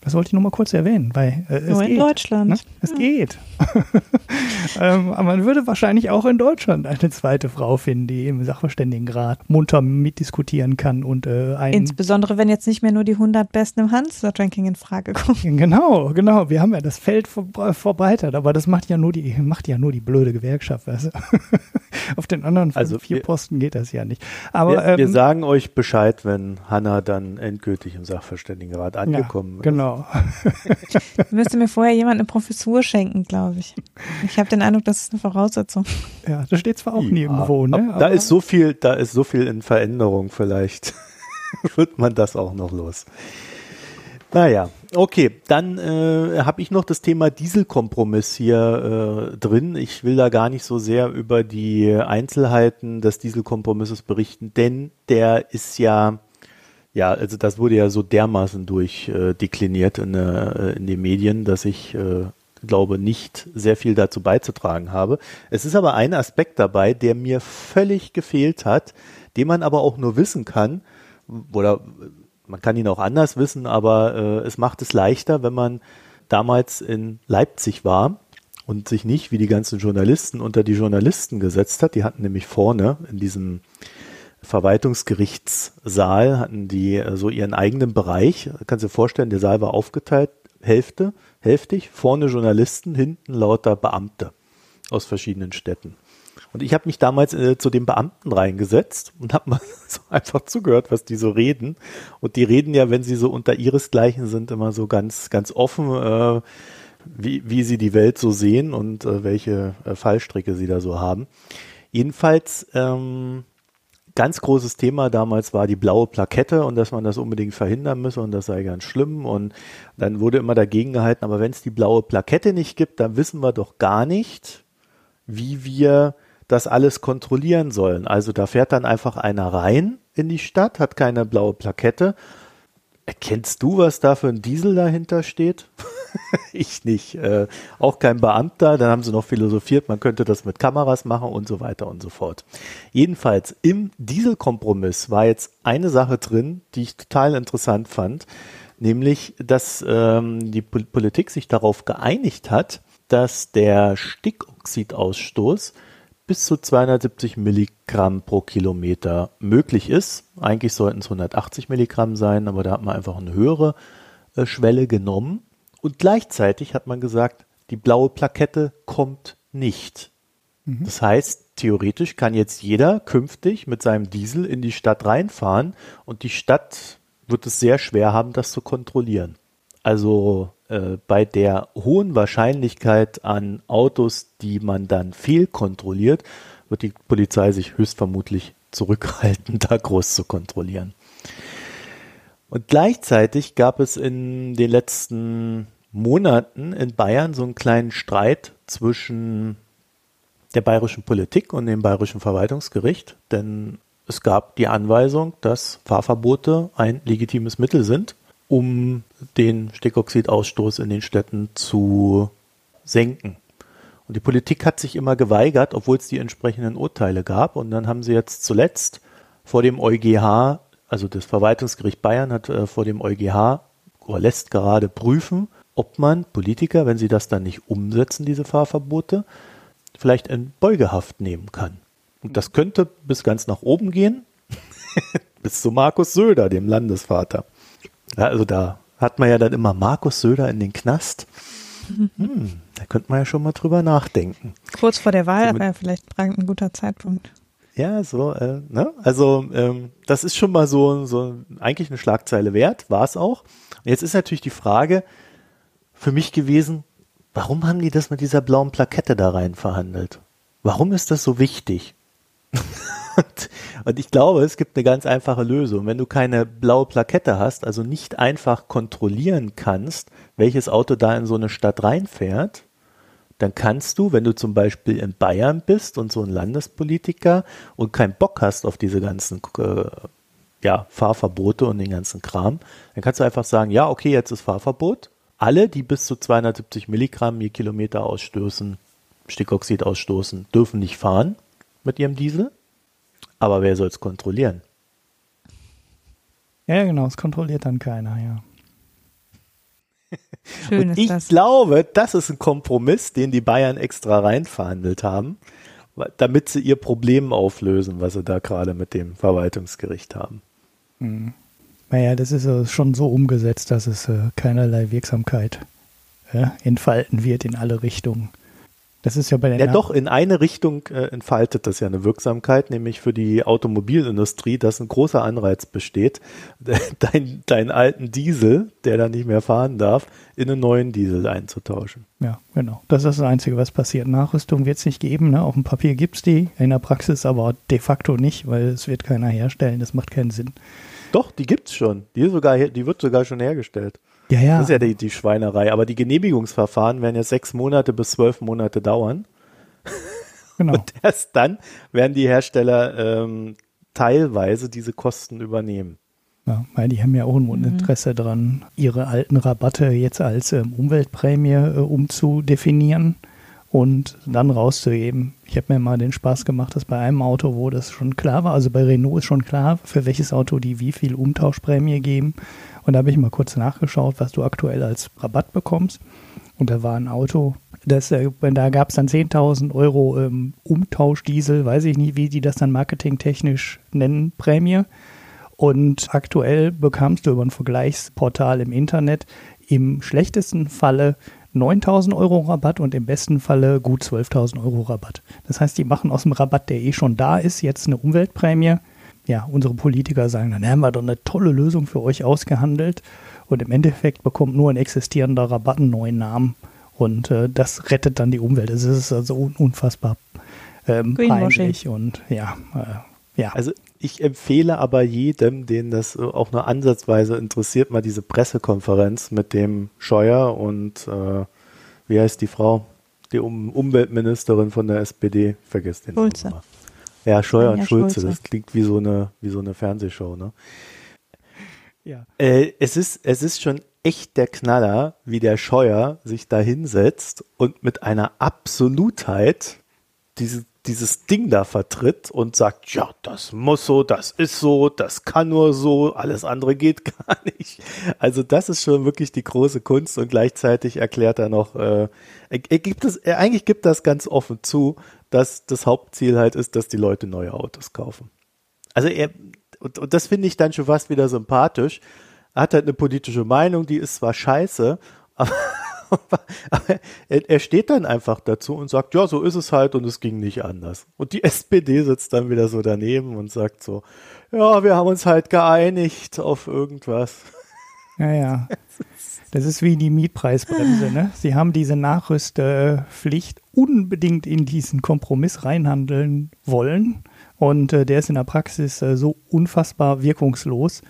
Das wollte ich nur mal kurz erwähnen, weil äh, es Nur geht. in Deutschland. Ne? Es Ja. geht. ähm, aber man würde wahrscheinlich auch in Deutschland eine zweite Frau finden, die im Sachverständigenrat munter mitdiskutieren kann und äh, ein Insbesondere, wenn jetzt nicht mehr nur die 100 Besten im Hansard-Ranking in Frage kommen. Genau, genau. Wir haben ja das Feld ver verbreitert, aber das macht ja nur die, macht ja nur die blöde Gewerkschaft. Weißt du? Auf den anderen fünf, Also vier wir- Posten geht das ja nicht. Aber wir, wir ähm, sagen euch Bescheid, wenn Hanna dann endgültig im Sachverständigenrat angekommen ja, ist. genau. Müsste mir vorher jemand eine Professur schenken, glaube ich. Ich habe den Eindruck, das ist eine Voraussetzung. Ja, das steht zwar auch Ja, nirgendwo, ne? Da ist so viel, da ist so viel in Veränderung, vielleicht wird man das auch noch los. Naja, okay, dann äh, habe ich noch das Thema Dieselkompromiss hier äh, drin. Ich will da gar nicht so sehr über die Einzelheiten des Dieselkompromisses berichten, denn der ist ja, ja, also das wurde ja so dermaßen durchdekliniert in, äh, in den Medien, dass ich äh, glaube nicht sehr viel dazu beizutragen habe. Es ist aber ein Aspekt dabei, der mir völlig gefehlt hat, den man aber auch nur wissen kann, oder man kann ihn auch anders wissen, aber äh, es macht es leichter, wenn man damals in Leipzig war und sich nicht wie die ganzen Journalisten unter die Journalisten gesetzt hat. Die hatten nämlich vorne in diesem Verwaltungsgerichtssaal hatten die äh, so ihren eigenen Bereich. Kannst du dir vorstellen, der Saal war aufgeteilt, Hälfte, hälftig, vorne Journalisten, hinten lauter Beamte aus verschiedenen Städten. Und ich habe mich damals äh, zu den Beamten reingesetzt und habe mal so einfach zugehört, was die so reden. Und die reden ja, wenn sie so unter ihresgleichen sind, immer so ganz, ganz offen, äh, wie, wie sie die Welt so sehen und äh, welche äh, Fallstricke sie da so haben. Jedenfalls ähm, ganz großes Thema damals war die blaue Plakette und dass man das unbedingt verhindern müsse und das sei ganz schlimm. Und dann wurde immer dagegen gehalten, aber wenn es die blaue Plakette nicht gibt, dann wissen wir doch gar nicht, wie wir das alles kontrollieren sollen. Also da fährt dann einfach einer rein in die Stadt, hat keine blaue Plakette. Erkennst du, was da für ein Diesel dahinter steht? ich nicht. Äh, auch kein Beamter. Dann haben sie noch philosophiert, man könnte das mit Kameras machen und so weiter und so fort. Jedenfalls im Dieselkompromiss war jetzt eine Sache drin, die ich total interessant fand, nämlich, dass ähm, die Pol Politik sich darauf geeinigt hat, dass der Stickoxidausstoß bis zu 270 Milligramm pro Kilometer möglich ist. Eigentlich sollten es 180 Milligramm sein, aber da hat man einfach eine höhere äh, Schwelle genommen. Und gleichzeitig hat man gesagt, die blaue Plakette kommt nicht. Das heißt, theoretisch kann jetzt jeder künftig mit seinem Diesel in die Stadt reinfahren und die Stadt wird es sehr schwer haben, das zu kontrollieren. Also äh, bei der hohen Wahrscheinlichkeit an Autos, die man dann fehlkontrolliert, wird die Polizei sich höchstvermutlich zurückhalten, da groß zu kontrollieren. Und gleichzeitig gab es in den letzten Monaten in Bayern so einen kleinen Streit zwischen der bayerischen Politik und dem bayerischen Verwaltungsgericht, denn es gab die Anweisung, dass Fahrverbote ein legitimes Mittel sind, um den Stickoxidausstoß in den Städten zu senken. Und die Politik hat sich immer geweigert, obwohl es die entsprechenden Urteile gab. Und dann haben sie jetzt zuletzt vor dem EuGH, also das Verwaltungsgericht Bayern hat äh, vor dem EuGH oder lässt gerade prüfen, ob man Politiker, wenn sie das dann nicht umsetzen, diese Fahrverbote, vielleicht in Beugehaft nehmen kann. Und das könnte bis ganz nach oben gehen, bis zu Markus Söder, dem Landesvater. Ja, also da hat man ja dann immer Markus Söder in den Knast. Hm, da könnte man ja schon mal drüber nachdenken. Kurz vor der Wahl, Somit- aber ja vielleicht ein guter Zeitpunkt. Ja, so, äh, ne? Also, ähm, das ist schon mal so, so eigentlich eine Schlagzeile wert, war es auch. Und jetzt ist natürlich die Frage für mich gewesen, warum haben die das mit dieser blauen Plakette da rein verhandelt? Warum ist das so wichtig? Und, ich glaube, es gibt eine ganz einfache Lösung. Wenn du keine blaue Plakette hast, also nicht einfach kontrollieren kannst, welches Auto da in so eine Stadt reinfährt, dann kannst du, wenn du zum Beispiel in Bayern bist und so ein Landespolitiker und keinen Bock hast auf diese ganzen äh, ja, Fahrverbote und den ganzen Kram, dann kannst du einfach sagen, ja, okay, jetzt ist Fahrverbot. Alle, die bis zu 270 Milligramm je Kilometer ausstoßen, Stickoxid ausstoßen, dürfen nicht fahren mit ihrem Diesel. Aber wer soll es kontrollieren? Ja, genau, es kontrolliert dann keiner, ja. Schön und ich das. glaube, das ist ein Kompromiss, den die Bayern extra reinverhandelt haben, damit sie ihr Problem auflösen, was sie da gerade mit dem Verwaltungsgericht haben. Mhm. Naja, das ist äh, schon so umgesetzt, dass es äh, keinerlei Wirksamkeit äh, entfalten wird in alle Richtungen. Das ist ja bei den Ja, doch, in eine Richtung äh, entfaltet das ja eine Wirksamkeit, nämlich für die Automobilindustrie, dass ein großer Anreiz besteht, deinen dein alten Diesel, der dann nicht mehr fahren darf, in einen neuen Diesel einzutauschen. Ja, genau. Das ist das Einzige, was passiert. Nachrüstung wird es nicht geben. Ne? Auf dem Papier gibt es die, in der Praxis aber de facto nicht, weil es wird keiner herstellen. Das macht keinen Sinn. Doch, die gibt es schon. Die, sogar, die wird sogar schon hergestellt. Ja, ja. Das ist ja die, die Schweinerei. Aber die Genehmigungsverfahren werden jetzt sechs Monate bis zwölf Monate dauern. Genau. Und erst dann werden die Hersteller ähm, teilweise diese Kosten übernehmen. Ja, weil die haben ja auch ein mhm. Interesse dran, ihre alten Rabatte jetzt als ähm, Umweltprämie äh, umzudefinieren und dann rauszugeben. Ich habe mir mal den Spaß gemacht, dass bei einem Auto, wo das schon klar war, also bei Renault ist schon klar, für welches Auto die wie viel Umtauschprämie geben. Und da habe ich mal kurz nachgeschaut, was du aktuell als Rabatt bekommst. Und da war ein Auto, das, äh, da gab es dann 10.000 Euro ähm, Umtauschdiesel, weiß ich nicht, wie die das dann marketingtechnisch nennen, Prämie. Und aktuell bekamst du über ein Vergleichsportal im Internet im schlechtesten Falle 9000 Euro Rabatt und im besten Falle gut 12.000 Euro Rabatt. Das heißt, die machen aus dem Rabatt, der eh schon da ist, jetzt eine Umweltprämie ja, unsere Politiker sagen, dann haben wir doch eine tolle Lösung für euch ausgehandelt. Und im Endeffekt bekommt nur ein existierender Rabatt einen neuen Namen. Und äh, das rettet dann die Umwelt. Es ist also un unfassbar ähm, peinlich. Und ja, äh, ja. Also ich empfehle aber jedem, den das auch nur ansatzweise interessiert, mal diese Pressekonferenz mit dem Scheuer und äh, wie heißt die Frau? Die um Umweltministerin von der SPD, vergesst den Schulze. Namen. Ja, Scheuer und Schulze, Schulze, das klingt wie so eine, wie so eine Fernsehshow, ne? Ja. Äh, es, ist, es ist schon echt der Knaller, wie der Scheuer sich da hinsetzt und mit einer Absolutheit diese, dieses Ding da vertritt und sagt, ja, das muss so, das ist so, das kann nur so, alles andere geht gar nicht. Also das ist schon wirklich die große Kunst und gleichzeitig erklärt er noch, äh, er, er gibt es, er eigentlich gibt das ganz offen zu, dass das Hauptziel halt ist, dass die Leute neue Autos kaufen. Also er, und, und das finde ich dann schon fast wieder sympathisch. Er hat halt eine politische Meinung, die ist zwar scheiße, aber, aber er, er, steht dann einfach dazu und sagt, ja, so ist es halt und es ging nicht anders. Und die SPD sitzt dann wieder so daneben und sagt so, ja, wir haben uns halt geeinigt auf irgendwas. Ja, ja. Das ist wie die Mietpreisbremse. Ne? Sie haben diese Nachrüstpflicht unbedingt in diesen Kompromiss reinhandeln wollen. Und äh, der ist in der Praxis äh, so unfassbar wirkungslos.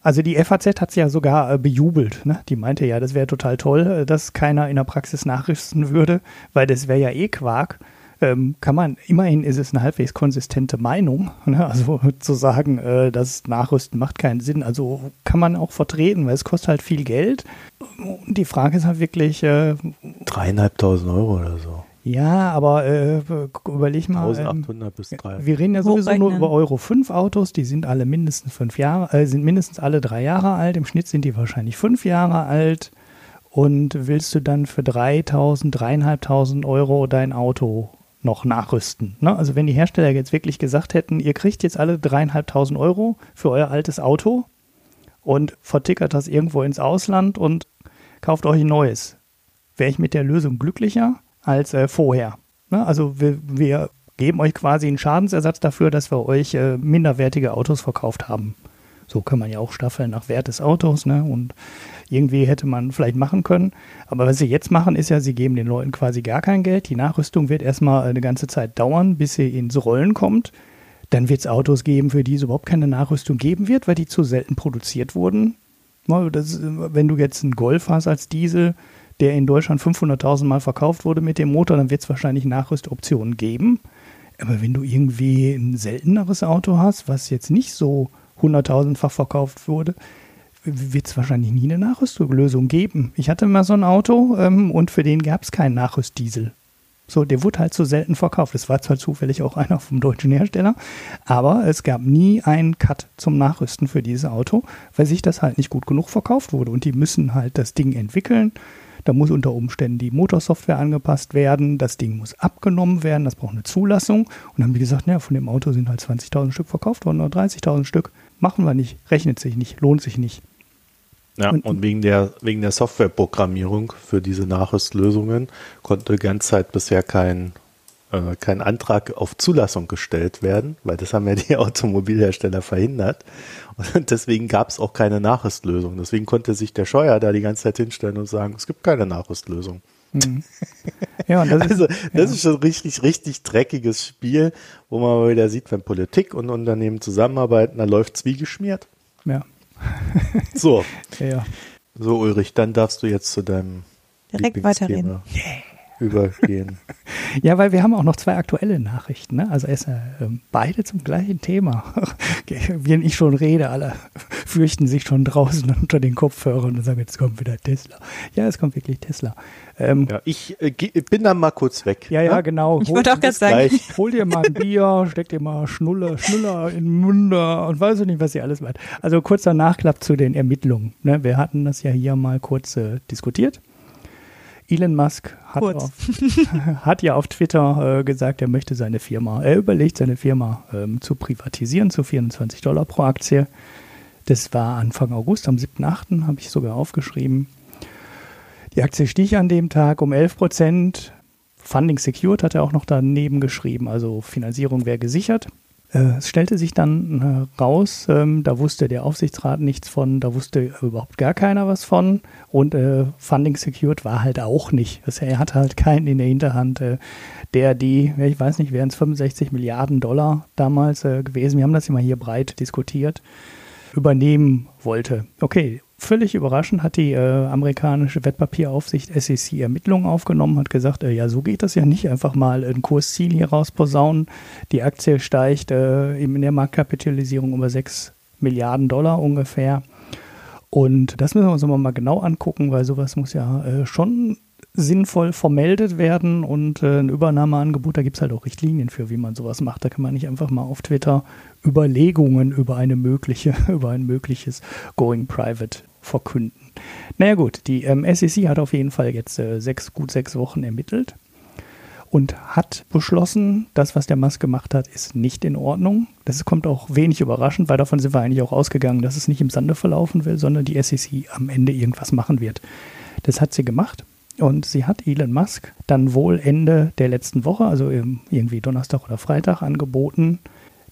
Also die FAZ hat es ja sogar äh, bejubelt. Ne? Die meinte ja, das wäre total toll, äh, dass keiner in der Praxis nachrüsten würde, weil das wäre ja eh Quark ähm, kann man, immerhin ist es eine halbwegs konsistente Meinung, ne? also zu sagen, äh, das Nachrüsten macht keinen Sinn, also kann man auch vertreten, weil es kostet halt viel Geld. Und die Frage ist halt wirklich... Äh, Dreieinhalbtausend Euro oder so. Ja, aber äh, überleg mal. 1800 ähm, bis 3. Wir reden ja sowieso Hochrechnen. nur über Euro 5 Autos, die sind alle mindestens fünf Jahre, äh, sind mindestens alle drei Jahre alt. Im Schnitt sind die wahrscheinlich fünf Jahre alt. Und willst du dann für 3000, 3500 Euro dein Auto noch nachrüsten. Ne? Also wenn die Hersteller jetzt wirklich gesagt hätten, ihr kriegt jetzt alle dreieinhalbtausend Euro für euer altes Auto und vertickert das irgendwo ins Ausland und kauft euch ein neues, wäre ich mit der Lösung glücklicher als äh, vorher. Ne? Also wir, wir geben euch quasi einen Schadensersatz dafür, dass wir euch äh, minderwertige Autos verkauft haben. So kann man ja auch staffeln nach Wert des Autos, ne? Und irgendwie hätte man vielleicht machen können. Aber was sie jetzt machen, ist ja, sie geben den Leuten quasi gar kein Geld. Die Nachrüstung wird erstmal eine ganze Zeit dauern, bis sie ins Rollen kommt. Dann wird es Autos geben, für die es überhaupt keine Nachrüstung geben wird, weil die zu selten produziert wurden. Das, wenn du jetzt einen Golf hast als Diesel, der in Deutschland 500.000 Mal verkauft wurde mit dem Motor, dann wird es wahrscheinlich Nachrüstoptionen geben. Aber wenn du irgendwie ein selteneres Auto hast, was jetzt nicht so hunderttausendfach verkauft wurde, wird es wahrscheinlich nie eine Nachrüstlösung geben. Ich hatte mal so ein Auto ähm, und für den gab es keinen Nachrüstdiesel. So, der wurde halt so selten verkauft. Es war zwar zufällig auch einer vom deutschen Hersteller, aber es gab nie einen Cut zum Nachrüsten für dieses Auto, weil sich das halt nicht gut genug verkauft wurde. Und die müssen halt das Ding entwickeln. Da muss unter Umständen die Motorsoftware angepasst werden. Das Ding muss abgenommen werden. Das braucht eine Zulassung. Und dann haben die gesagt, naja, von dem Auto sind halt 20.000 Stück verkauft worden oder 30.000 Stück. Machen wir nicht. Rechnet sich nicht. Lohnt sich nicht. Ja, und, und, wegen der, wegen der Softwareprogrammierung für diese Nachrüstlösungen konnte ganz Zeit bisher kein, äh, kein Antrag auf Zulassung gestellt werden, weil das haben ja die Automobilhersteller verhindert. Und deswegen gab es auch keine Nachrüstlösung. Deswegen konnte sich der Scheuer da die ganze Zeit hinstellen und sagen, es gibt keine Nachrüstlösung. Mhm. Ja, und das also ist, das ja. ist schon richtig, richtig dreckiges Spiel, wo man mal wieder sieht, wenn Politik und Unternehmen zusammenarbeiten, dann läuft es wie geschmiert. Ja. So. ja. So, Ulrich, dann darfst du jetzt zu deinem Direkt weiterreden. Yeah übergehen. ja, weil wir haben auch noch zwei aktuelle Nachrichten. Ne? Also erst äh, beide zum gleichen Thema. Wenn ich schon rede, alle fürchten sich schon draußen unter den Kopfhörern und sagen, jetzt kommt wieder Tesla. Ja, es kommt wirklich Tesla. Ähm, ja, ich äh, bin dann mal kurz weg. Ja, ja, ne? genau. Ich wollte auch gerade sagen. Hol dir mal ein Bier, steck dir mal Schnuller, Schnuller in den Munde und weiß ich nicht, was ihr alles macht. Also kurzer Nachklapp zu den Ermittlungen. Ne? Wir hatten das ja hier mal kurz äh, diskutiert. Elon Musk hat, auf, hat ja auf Twitter äh, gesagt, er möchte seine Firma, er überlegt, seine Firma ähm, zu privatisieren zu 24 Dollar pro Aktie. Das war Anfang August, am 7.8. habe ich sogar aufgeschrieben. Die Aktie stieg an dem Tag um 11 Prozent. Funding secured hat er auch noch daneben geschrieben, also Finanzierung wäre gesichert. Äh, es stellte sich dann äh, raus, ähm, da wusste der Aufsichtsrat nichts von, da wusste überhaupt gar keiner was von und äh, Funding Secured war halt auch nicht. Also er hat halt keinen in der Hinterhand, der die, ich weiß nicht, wären es 65 Milliarden Dollar damals gewesen, wir haben das immer hier breit diskutiert, übernehmen wollte. Okay, völlig überraschend hat die äh, amerikanische Wertpapieraufsicht SEC Ermittlungen aufgenommen, hat gesagt, äh, ja, so geht das ja nicht, einfach mal ein Kursziel hier rausposaunen. Die Aktie steigt äh, in der Marktkapitalisierung über 6 Milliarden Dollar ungefähr. Und das müssen wir uns mal genau angucken, weil sowas muss ja äh, schon sinnvoll vermeldet werden und äh, ein Übernahmeangebot, da gibt es halt auch Richtlinien für, wie man sowas macht. Da kann man nicht einfach mal auf Twitter Überlegungen über eine mögliche, über ein mögliches Going Private verkünden. Naja gut, die ähm, SEC hat auf jeden Fall jetzt äh, sechs, gut sechs Wochen ermittelt und hat beschlossen, das, was der Musk gemacht hat, ist nicht in Ordnung. Das kommt auch wenig überraschend, weil davon sind wir eigentlich auch ausgegangen, dass es nicht im Sande verlaufen will, sondern die SEC am Ende irgendwas machen wird. Das hat sie gemacht. Und sie hat Elon Musk dann wohl Ende der letzten Woche, also irgendwie Donnerstag oder Freitag, angeboten,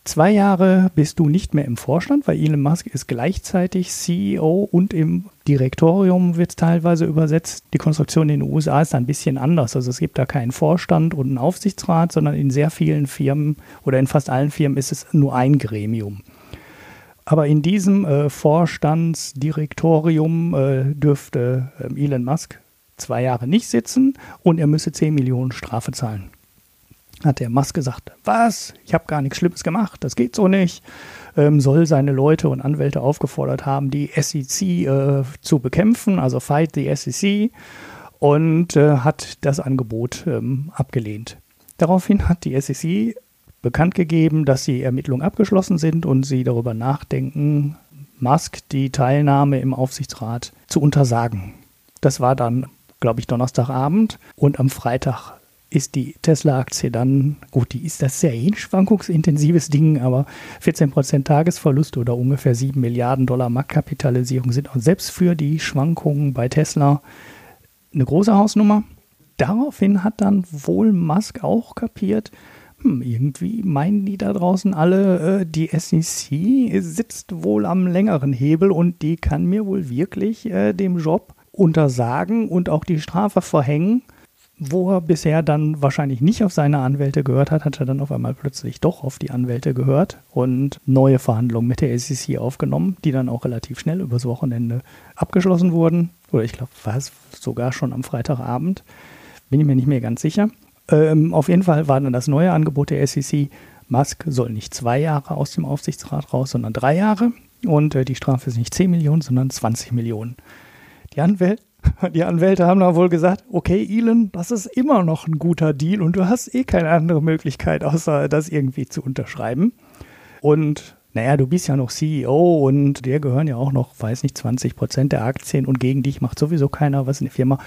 Zwei Jahre bist du nicht mehr im Vorstand, weil Elon Musk ist gleichzeitig CEO und im Direktorium wird teilweise übersetzt. Die Konstruktion in den USA ist ein bisschen anders. Also es gibt da keinen Vorstand und einen Aufsichtsrat, sondern in sehr vielen Firmen oder in fast allen Firmen ist es nur ein Gremium. Aber in diesem äh, Vorstandsdirektorium äh, dürfte äh, Elon Musk zwei Jahre nicht sitzen und er müsse 10 Millionen Strafe zahlen hat der Musk gesagt, was? Ich habe gar nichts Schlimmes gemacht, das geht so nicht. Ähm, soll seine Leute und Anwälte aufgefordert haben, die SEC äh, zu bekämpfen, also Fight the SEC, und äh, hat das Angebot ähm, abgelehnt. Daraufhin hat die SEC bekannt gegeben, dass die Ermittlungen abgeschlossen sind und sie darüber nachdenken, Musk die Teilnahme im Aufsichtsrat zu untersagen. Das war dann, glaube ich, Donnerstagabend und am Freitag ist die Tesla-Aktie dann, gut, die ist das sehr schwankungsintensives Ding, aber 14% Tagesverlust oder ungefähr 7 Milliarden Dollar Marktkapitalisierung sind auch selbst für die Schwankungen bei Tesla eine große Hausnummer. Daraufhin hat dann wohl Musk auch kapiert, hm, irgendwie meinen die da draußen alle, äh, die SEC sitzt wohl am längeren Hebel und die kann mir wohl wirklich äh, dem Job untersagen und auch die Strafe verhängen. Wo er bisher dann wahrscheinlich nicht auf seine Anwälte gehört hat, hat er dann auf einmal plötzlich doch auf die Anwälte gehört und neue Verhandlungen mit der SEC aufgenommen, die dann auch relativ schnell übers Wochenende abgeschlossen wurden. Oder ich glaube, war es sogar schon am Freitagabend. Bin ich mir nicht mehr ganz sicher. Ähm, auf jeden Fall war dann das neue Angebot der SEC, Musk soll nicht zwei Jahre aus dem Aufsichtsrat raus, sondern drei Jahre. Und äh, die Strafe ist nicht 10 Millionen, sondern 20 Millionen. Die, Anwäl die Anwälte haben dann wohl gesagt, okay, Elon, das ist immer noch ein guter Deal und du hast eh keine andere Möglichkeit, außer das irgendwie zu unterschreiben. Und naja, du bist ja noch CEO und dir gehören ja auch noch, weiß nicht, 20 Prozent der Aktien und gegen dich macht sowieso keiner was in der Firma.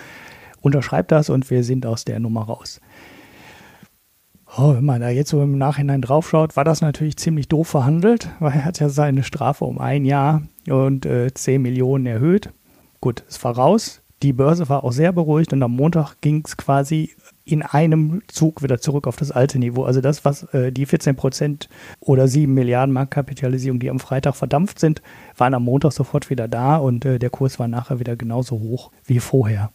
Unterschreib das und wir sind aus der Nummer raus. Oh, wenn man da jetzt so im Nachhinein draufschaut, war das natürlich ziemlich doof verhandelt, weil er hat ja seine Strafe um ein Jahr und äh, 10 Millionen erhöht. Gut, es war raus. Die Börse war auch sehr beruhigt und am Montag ging es quasi in einem Zug wieder zurück auf das alte Niveau. Also das, was äh, die 14 Prozent oder 7 Milliarden Marktkapitalisierung, die am Freitag verdampft sind, waren am Montag sofort wieder da und äh, der Kurs war nachher wieder genauso hoch wie vorher.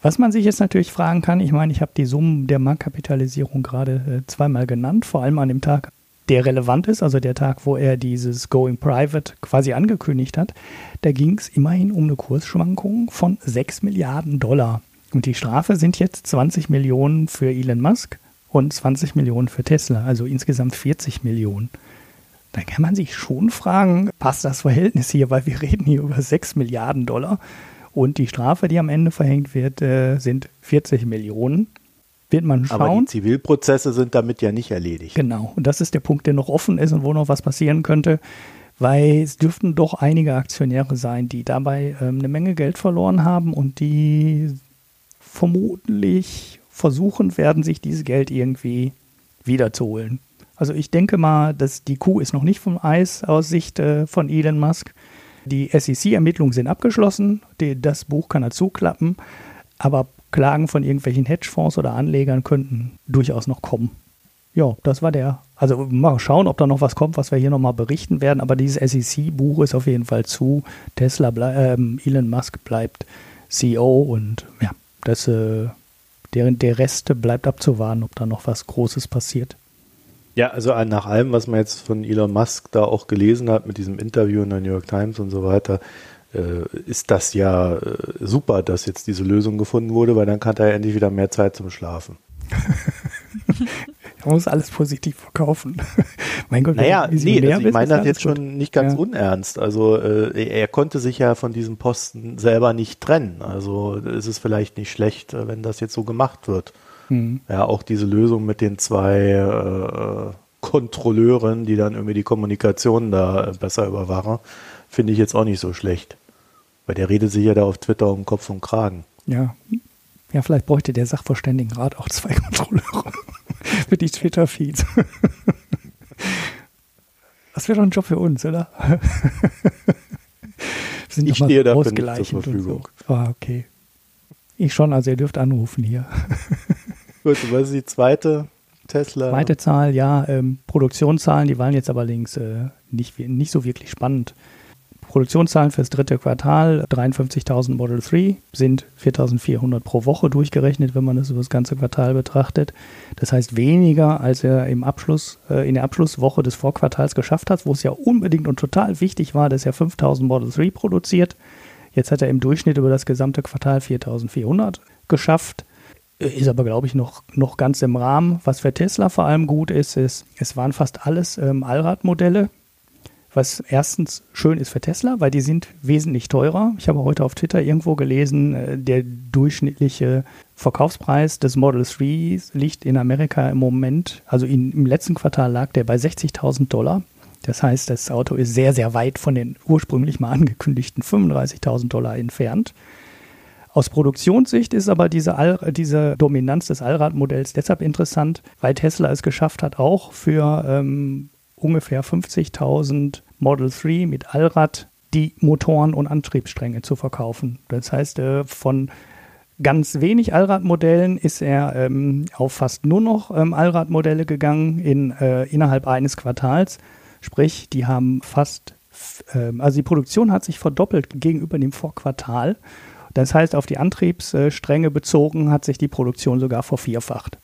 Was man sich jetzt natürlich fragen kann, ich meine, ich habe die Summen der Marktkapitalisierung gerade äh, zweimal genannt, vor allem an dem Tag, der relevant ist, also der Tag, wo er dieses Going Private quasi angekündigt hat. Da ging es immerhin um eine Kursschwankung von 6 Milliarden Dollar. Und die Strafe sind jetzt 20 Millionen für Elon Musk und 20 Millionen für Tesla, also insgesamt 40 Millionen. Da kann man sich schon fragen, passt das Verhältnis hier, weil wir reden hier über 6 Milliarden Dollar und die Strafe, die am Ende verhängt wird, äh, sind 40 Millionen. Wird man schauen. Aber die Zivilprozesse sind damit ja nicht erledigt. Genau. Und das ist der Punkt, der noch offen ist und wo noch was passieren könnte. Weil es dürften doch einige Aktionäre sein, die dabei ähm, eine Menge Geld verloren haben und die vermutlich versuchen werden, sich dieses Geld irgendwie wiederzuholen. Also ich denke mal, dass die Kuh ist noch nicht vom Eis aus Sicht äh, von Elon Musk. Die SEC-Ermittlungen sind abgeschlossen. Die, das Buch kann er zuklappen. Aber Klagen von irgendwelchen Hedgefonds oder Anlegern könnten durchaus noch kommen. Ja, das war der. Also mal schauen, ob da noch was kommt, was wir hier nochmal berichten werden. Aber dieses SEC-Buch ist auf jeden Fall zu. Tesla, äh, Elon Musk bleibt CEO und ja, das, äh, der, der Rest bleibt abzuwarten, ob da noch was Großes passiert. Ja, also nach allem, was man jetzt von Elon Musk da auch gelesen hat mit diesem Interview in der New York Times und so weiter, ist das ja äh, super, dass jetzt diese Lösung gefunden wurde, weil dann hat er endlich wieder mehr Zeit zum Schlafen. er muss alles positiv verkaufen. mein Gott, naja, nee, also ich meine das jetzt gut. schon nicht ganz ja. unernst. Also äh, er konnte sich ja von diesem Posten selber nicht trennen. Also ist es vielleicht nicht schlecht, äh, wenn das jetzt so gemacht wird. Mhm. Ja, auch diese Lösung mit den zwei äh, Kontrolleuren, die dann irgendwie die Kommunikation da besser überwachen, finde ich jetzt auch nicht so schlecht. Weil der redet sich ja da auf Twitter um Kopf und Kragen. Ja. Ja, vielleicht bräuchte der Sachverständigenrat auch zwei Kontrolleure für die Twitter-Feeds. Das wäre doch ein Job für uns, oder? ich stehe dafür nicht zur Verfügung. So. Ah, okay. Ich schon, also ihr dürft anrufen hier. Gut, was ist die zweite Tesla? Zweite Zahl, ja, ähm, Produktionszahlen, die waren jetzt aber allerdings äh, nicht, nicht so wirklich spannend. Produktionszahlen fürs dritte Quartal, 53.000 Model 3 sind 4.400 pro Woche durchgerechnet, wenn man das über das ganze Quartal betrachtet. Das heißt weniger, als er im Abschluss, äh, in der Abschlusswoche des Vorquartals geschafft hat, wo es ja unbedingt und total wichtig war, dass er 5.000 Model 3 produziert. Jetzt hat er im Durchschnitt über das gesamte Quartal 4.400 geschafft. Ist aber, glaube ich, noch, noch ganz im Rahmen. Was für Tesla vor allem gut ist, ist, es waren fast alles ähm, Allradmodelle, was erstens schön ist für Tesla, weil die sind wesentlich teurer. Ich habe heute auf Twitter irgendwo gelesen, äh, der durchschnittliche Verkaufspreis des Model 3 liegt in Amerika im Moment, also in, im letzten Quartal lag der bei 60.000 Dollar. Das heißt, das Auto ist sehr, sehr weit von den ursprünglich mal angekündigten 35.000 Dollar entfernt. Aus Produktionssicht ist aber diese, All diese Dominanz des Allradmodells deshalb interessant, weil Tesla es geschafft hat, auch für ähm, ungefähr 50.000 Model 3 mit Allrad die Motoren und Antriebsstränge zu verkaufen. Das heißt, äh, von ganz wenig Allradmodellen ist er ähm, auf fast nur noch ähm, Allradmodelle gegangen in, äh, innerhalb eines Quartals. Sprich, die haben fast, ähm, also die Produktion hat sich verdoppelt gegenüber dem Vorquartal. Das heißt, auf die Antriebsstränge bezogen hat sich die Produktion sogar vervierfacht.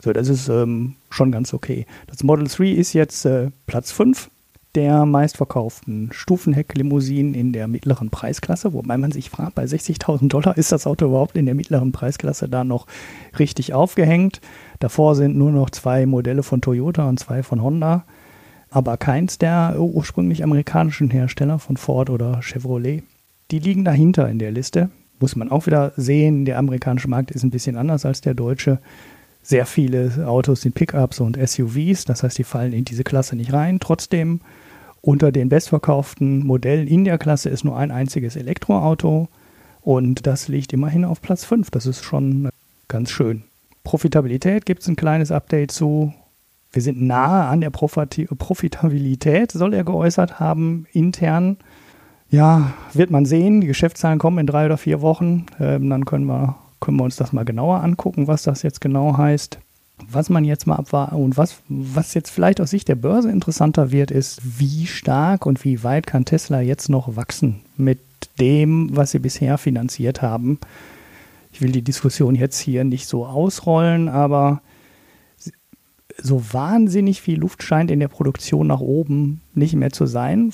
So, das ist ähm, schon ganz okay. Das Model 3 ist jetzt äh, Platz 5 der meistverkauften Stufenhecklimousinen in der mittleren Preisklasse, wobei man sich fragt, bei 60.000 Dollar ist das Auto überhaupt in der mittleren Preisklasse da noch richtig aufgehängt. Davor sind nur noch zwei Modelle von Toyota und zwei von Honda, aber keins der ursprünglich amerikanischen Hersteller von Ford oder Chevrolet. Die liegen dahinter in der Liste. Muss man auch wieder sehen, der amerikanische Markt ist ein bisschen anders als der deutsche. Sehr viele Autos sind Pickups und SUVs, das heißt, die fallen in diese Klasse nicht rein. Trotzdem unter den bestverkauften Modellen in der Klasse ist nur ein einziges Elektroauto und das liegt immerhin auf Platz 5. Das ist schon ganz schön. Profitabilität gibt es ein kleines Update zu. Wir sind nahe an der Profitabilität, soll er geäußert haben, intern. Ja, wird man sehen. Die Geschäftszahlen kommen in drei oder vier Wochen. Ähm, dann können wir, können wir uns das mal genauer angucken, was das jetzt genau heißt. Was man jetzt mal abwarten und was, was jetzt vielleicht aus Sicht der Börse interessanter wird, ist, wie stark und wie weit kann Tesla jetzt noch wachsen mit dem, was sie bisher finanziert haben. Ich will die Diskussion jetzt hier nicht so ausrollen, aber so wahnsinnig viel Luft scheint in der Produktion nach oben nicht mehr zu sein.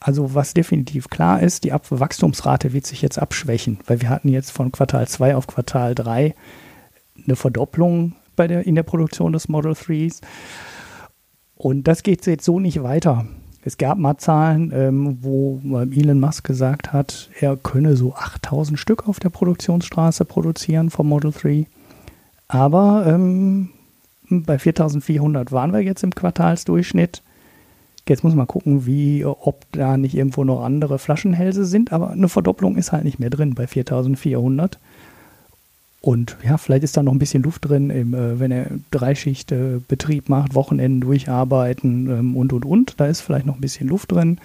Also was definitiv klar ist, die Wachstumsrate wird sich jetzt abschwächen, weil wir hatten jetzt von Quartal 2 auf Quartal 3 eine Verdopplung bei der, in der Produktion des Model 3s. Und das geht jetzt so nicht weiter. Es gab mal Zahlen, ähm, wo Elon Musk gesagt hat, er könne so 8000 Stück auf der Produktionsstraße produzieren vom Model 3. Aber ähm, bei 4400 waren wir jetzt im Quartalsdurchschnitt. Jetzt muss man gucken, wie, ob da nicht irgendwo noch andere Flaschenhälse sind, aber eine Verdopplung ist halt nicht mehr drin bei 4400. Und ja, vielleicht ist da noch ein bisschen Luft drin, äh, wenn er Dreischichtbetrieb äh, macht, Wochenenden durcharbeiten ähm, und und und. Da ist vielleicht noch ein bisschen Luft drin.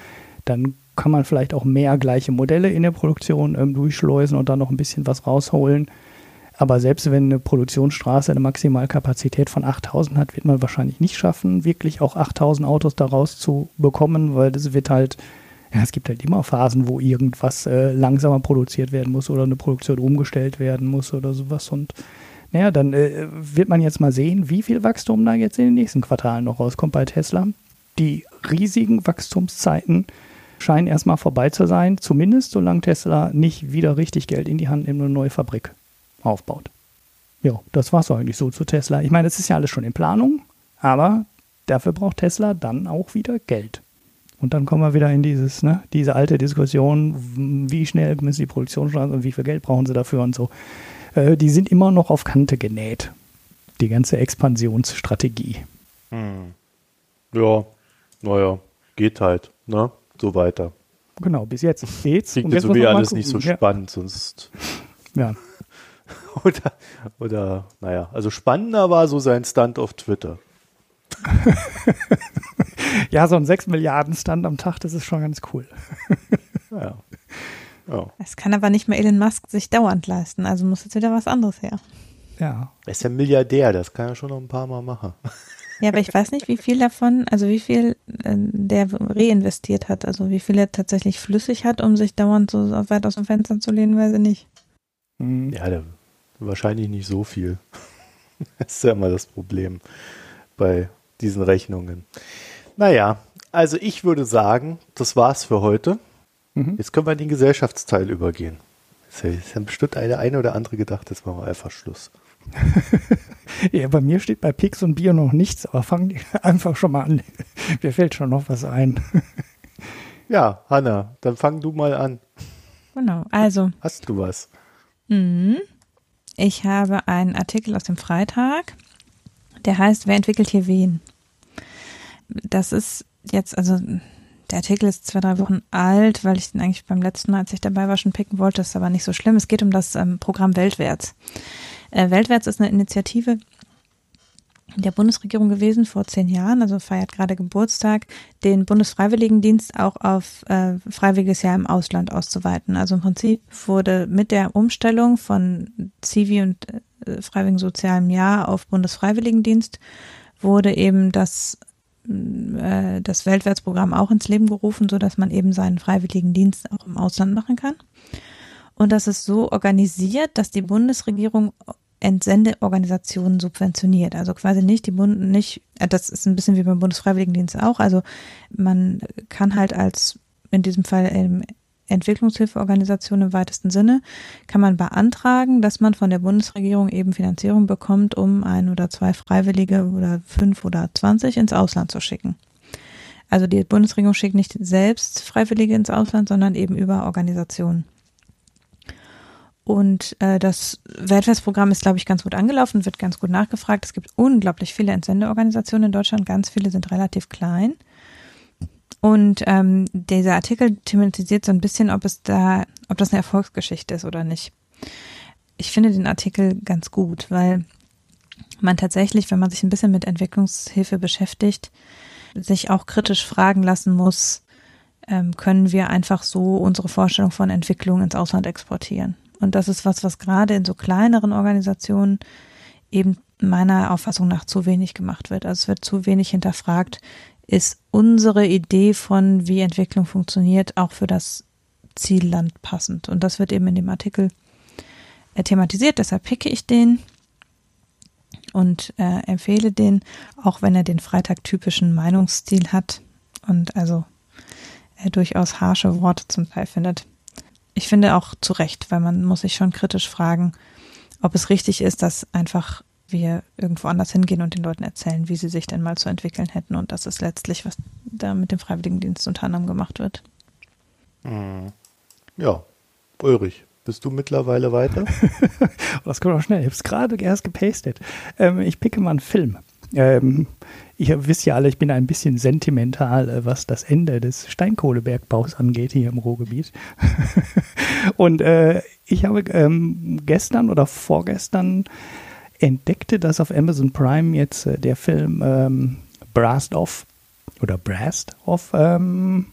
Dann kann man vielleicht auch mehr gleiche Modelle in der Produktion ähm, durchschleusen und dann noch ein bisschen was rausholen. Aber selbst wenn eine Produktionsstraße eine Maximalkapazität von 8000 hat, wird man wahrscheinlich nicht schaffen, wirklich auch 8000 Autos daraus zu bekommen, weil das wird halt ja, es gibt halt immer Phasen, wo irgendwas äh, langsamer produziert werden muss oder eine Produktion umgestellt werden muss oder sowas. Und naja, dann äh, wird man jetzt mal sehen, wie viel Wachstum da jetzt in den nächsten Quartalen noch rauskommt bei Tesla. Die riesigen Wachstumszeiten scheinen erstmal vorbei zu sein, zumindest solange Tesla nicht wieder richtig Geld in die Hand nimmt und eine neue Fabrik aufbaut. Ja, das war es eigentlich so zu Tesla. Ich meine, das ist ja alles schon in Planung, aber dafür braucht Tesla dann auch wieder Geld. Und dann kommen wir wieder in dieses, ne, diese alte Diskussion, wie schnell müssen die Produktion starten und wie viel Geld brauchen sie dafür und so. Äh, die sind immer noch auf Kante genäht. Die ganze Expansionsstrategie. Hm. Ja, naja, geht halt, ne? So weiter. Genau, bis jetzt geht's. Klingt jetzt sowieso alles nicht so ja. spannend, sonst. Ja. oder, oder, naja, also spannender war so sein Stunt auf Twitter. ja, so ein 6 Milliarden Stand am Tag, das ist schon ganz cool. ja. ja. Es kann aber nicht mehr Elon Musk sich dauernd leisten, also muss jetzt wieder was anderes her. Ja. Er ist ja Milliardär, das kann er schon noch ein paar Mal machen. Ja, aber ich weiß nicht, wie viel davon, also wie viel äh, der reinvestiert hat, also wie viel er tatsächlich flüssig hat, um sich dauernd so weit aus dem Fenster zu lehnen, weiß ich nicht. Mhm. Ja, der, wahrscheinlich nicht so viel. das ist ja immer das Problem bei diesen Rechnungen. Naja, also ich würde sagen, das war's für heute. Mhm. Jetzt können wir in den Gesellschaftsteil übergehen. Jetzt haben bestimmt eine, eine oder andere gedacht, jetzt machen wir einfach Schluss. ja, bei mir steht bei Pix und Bier noch nichts, aber fangen die einfach schon mal an. Mir fällt schon noch was ein. ja, Hanna, dann fang du mal an. Genau, also. Hast du was? Mhm. Ich habe einen Artikel aus dem Freitag der heißt, wer entwickelt hier wen? Das ist jetzt, also der Artikel ist zwei, drei Wochen alt, weil ich den eigentlich beim letzten Mal, als ich dabei war, schon picken wollte. Das ist aber nicht so schlimm. Es geht um das ähm, Programm Weltwärts. Äh, Weltwärts ist eine Initiative, der Bundesregierung gewesen vor zehn Jahren, also feiert gerade Geburtstag, den Bundesfreiwilligendienst auch auf äh, freiwilliges Jahr im Ausland auszuweiten. Also im Prinzip wurde mit der Umstellung von Zivi und äh, Freiwilligen Sozialem Jahr auf Bundesfreiwilligendienst wurde eben das äh, das Weltwärtsprogramm auch ins Leben gerufen, so dass man eben seinen Freiwilligendienst auch im Ausland machen kann. Und das ist so organisiert, dass die Bundesregierung Entsendeorganisationen subventioniert. Also quasi nicht die Bund, nicht, äh, das ist ein bisschen wie beim Bundesfreiwilligendienst auch. Also man kann halt als in diesem Fall ähm, Entwicklungshilfeorganisation im weitesten Sinne, kann man beantragen, dass man von der Bundesregierung eben Finanzierung bekommt, um ein oder zwei Freiwillige oder fünf oder zwanzig ins Ausland zu schicken. Also die Bundesregierung schickt nicht selbst Freiwillige ins Ausland, sondern eben über Organisationen. Und äh, das Weltfestprogramm ist, glaube ich, ganz gut angelaufen, wird ganz gut nachgefragt. Es gibt unglaublich viele Entsendeorganisationen in Deutschland, ganz viele sind relativ klein. Und ähm, dieser Artikel thematisiert so ein bisschen, ob es da, ob das eine Erfolgsgeschichte ist oder nicht. Ich finde den Artikel ganz gut, weil man tatsächlich, wenn man sich ein bisschen mit Entwicklungshilfe beschäftigt, sich auch kritisch fragen lassen muss, ähm, können wir einfach so unsere Vorstellung von Entwicklung ins Ausland exportieren? Und das ist was, was gerade in so kleineren Organisationen eben meiner Auffassung nach zu wenig gemacht wird. Also es wird zu wenig hinterfragt, ist unsere Idee von, wie Entwicklung funktioniert, auch für das Zielland passend. Und das wird eben in dem Artikel äh, thematisiert, deshalb picke ich den und äh, empfehle den, auch wenn er den Freitag-typischen Meinungsstil hat und also er durchaus harsche Worte zum Teil findet ich finde auch zu Recht, weil man muss sich schon kritisch fragen, ob es richtig ist, dass einfach wir irgendwo anders hingehen und den Leuten erzählen, wie sie sich denn mal zu entwickeln hätten. Und das ist letztlich, was da mit dem Freiwilligendienst unter anderem gemacht wird. Hm. Ja, Ulrich, bist du mittlerweile weiter? das kommt auch schnell. Ich habe es gerade erst gepastet. Ähm, ich picke mal einen Film. Ähm, ihr wisst ja alle, ich bin ein bisschen sentimental, äh, was das Ende des Steinkohlebergbaus angeht hier im Ruhrgebiet. und äh, ich habe ähm, gestern oder vorgestern entdeckte, dass auf Amazon Prime jetzt äh, der Film ähm, Brast Off oder Brast Off ähm,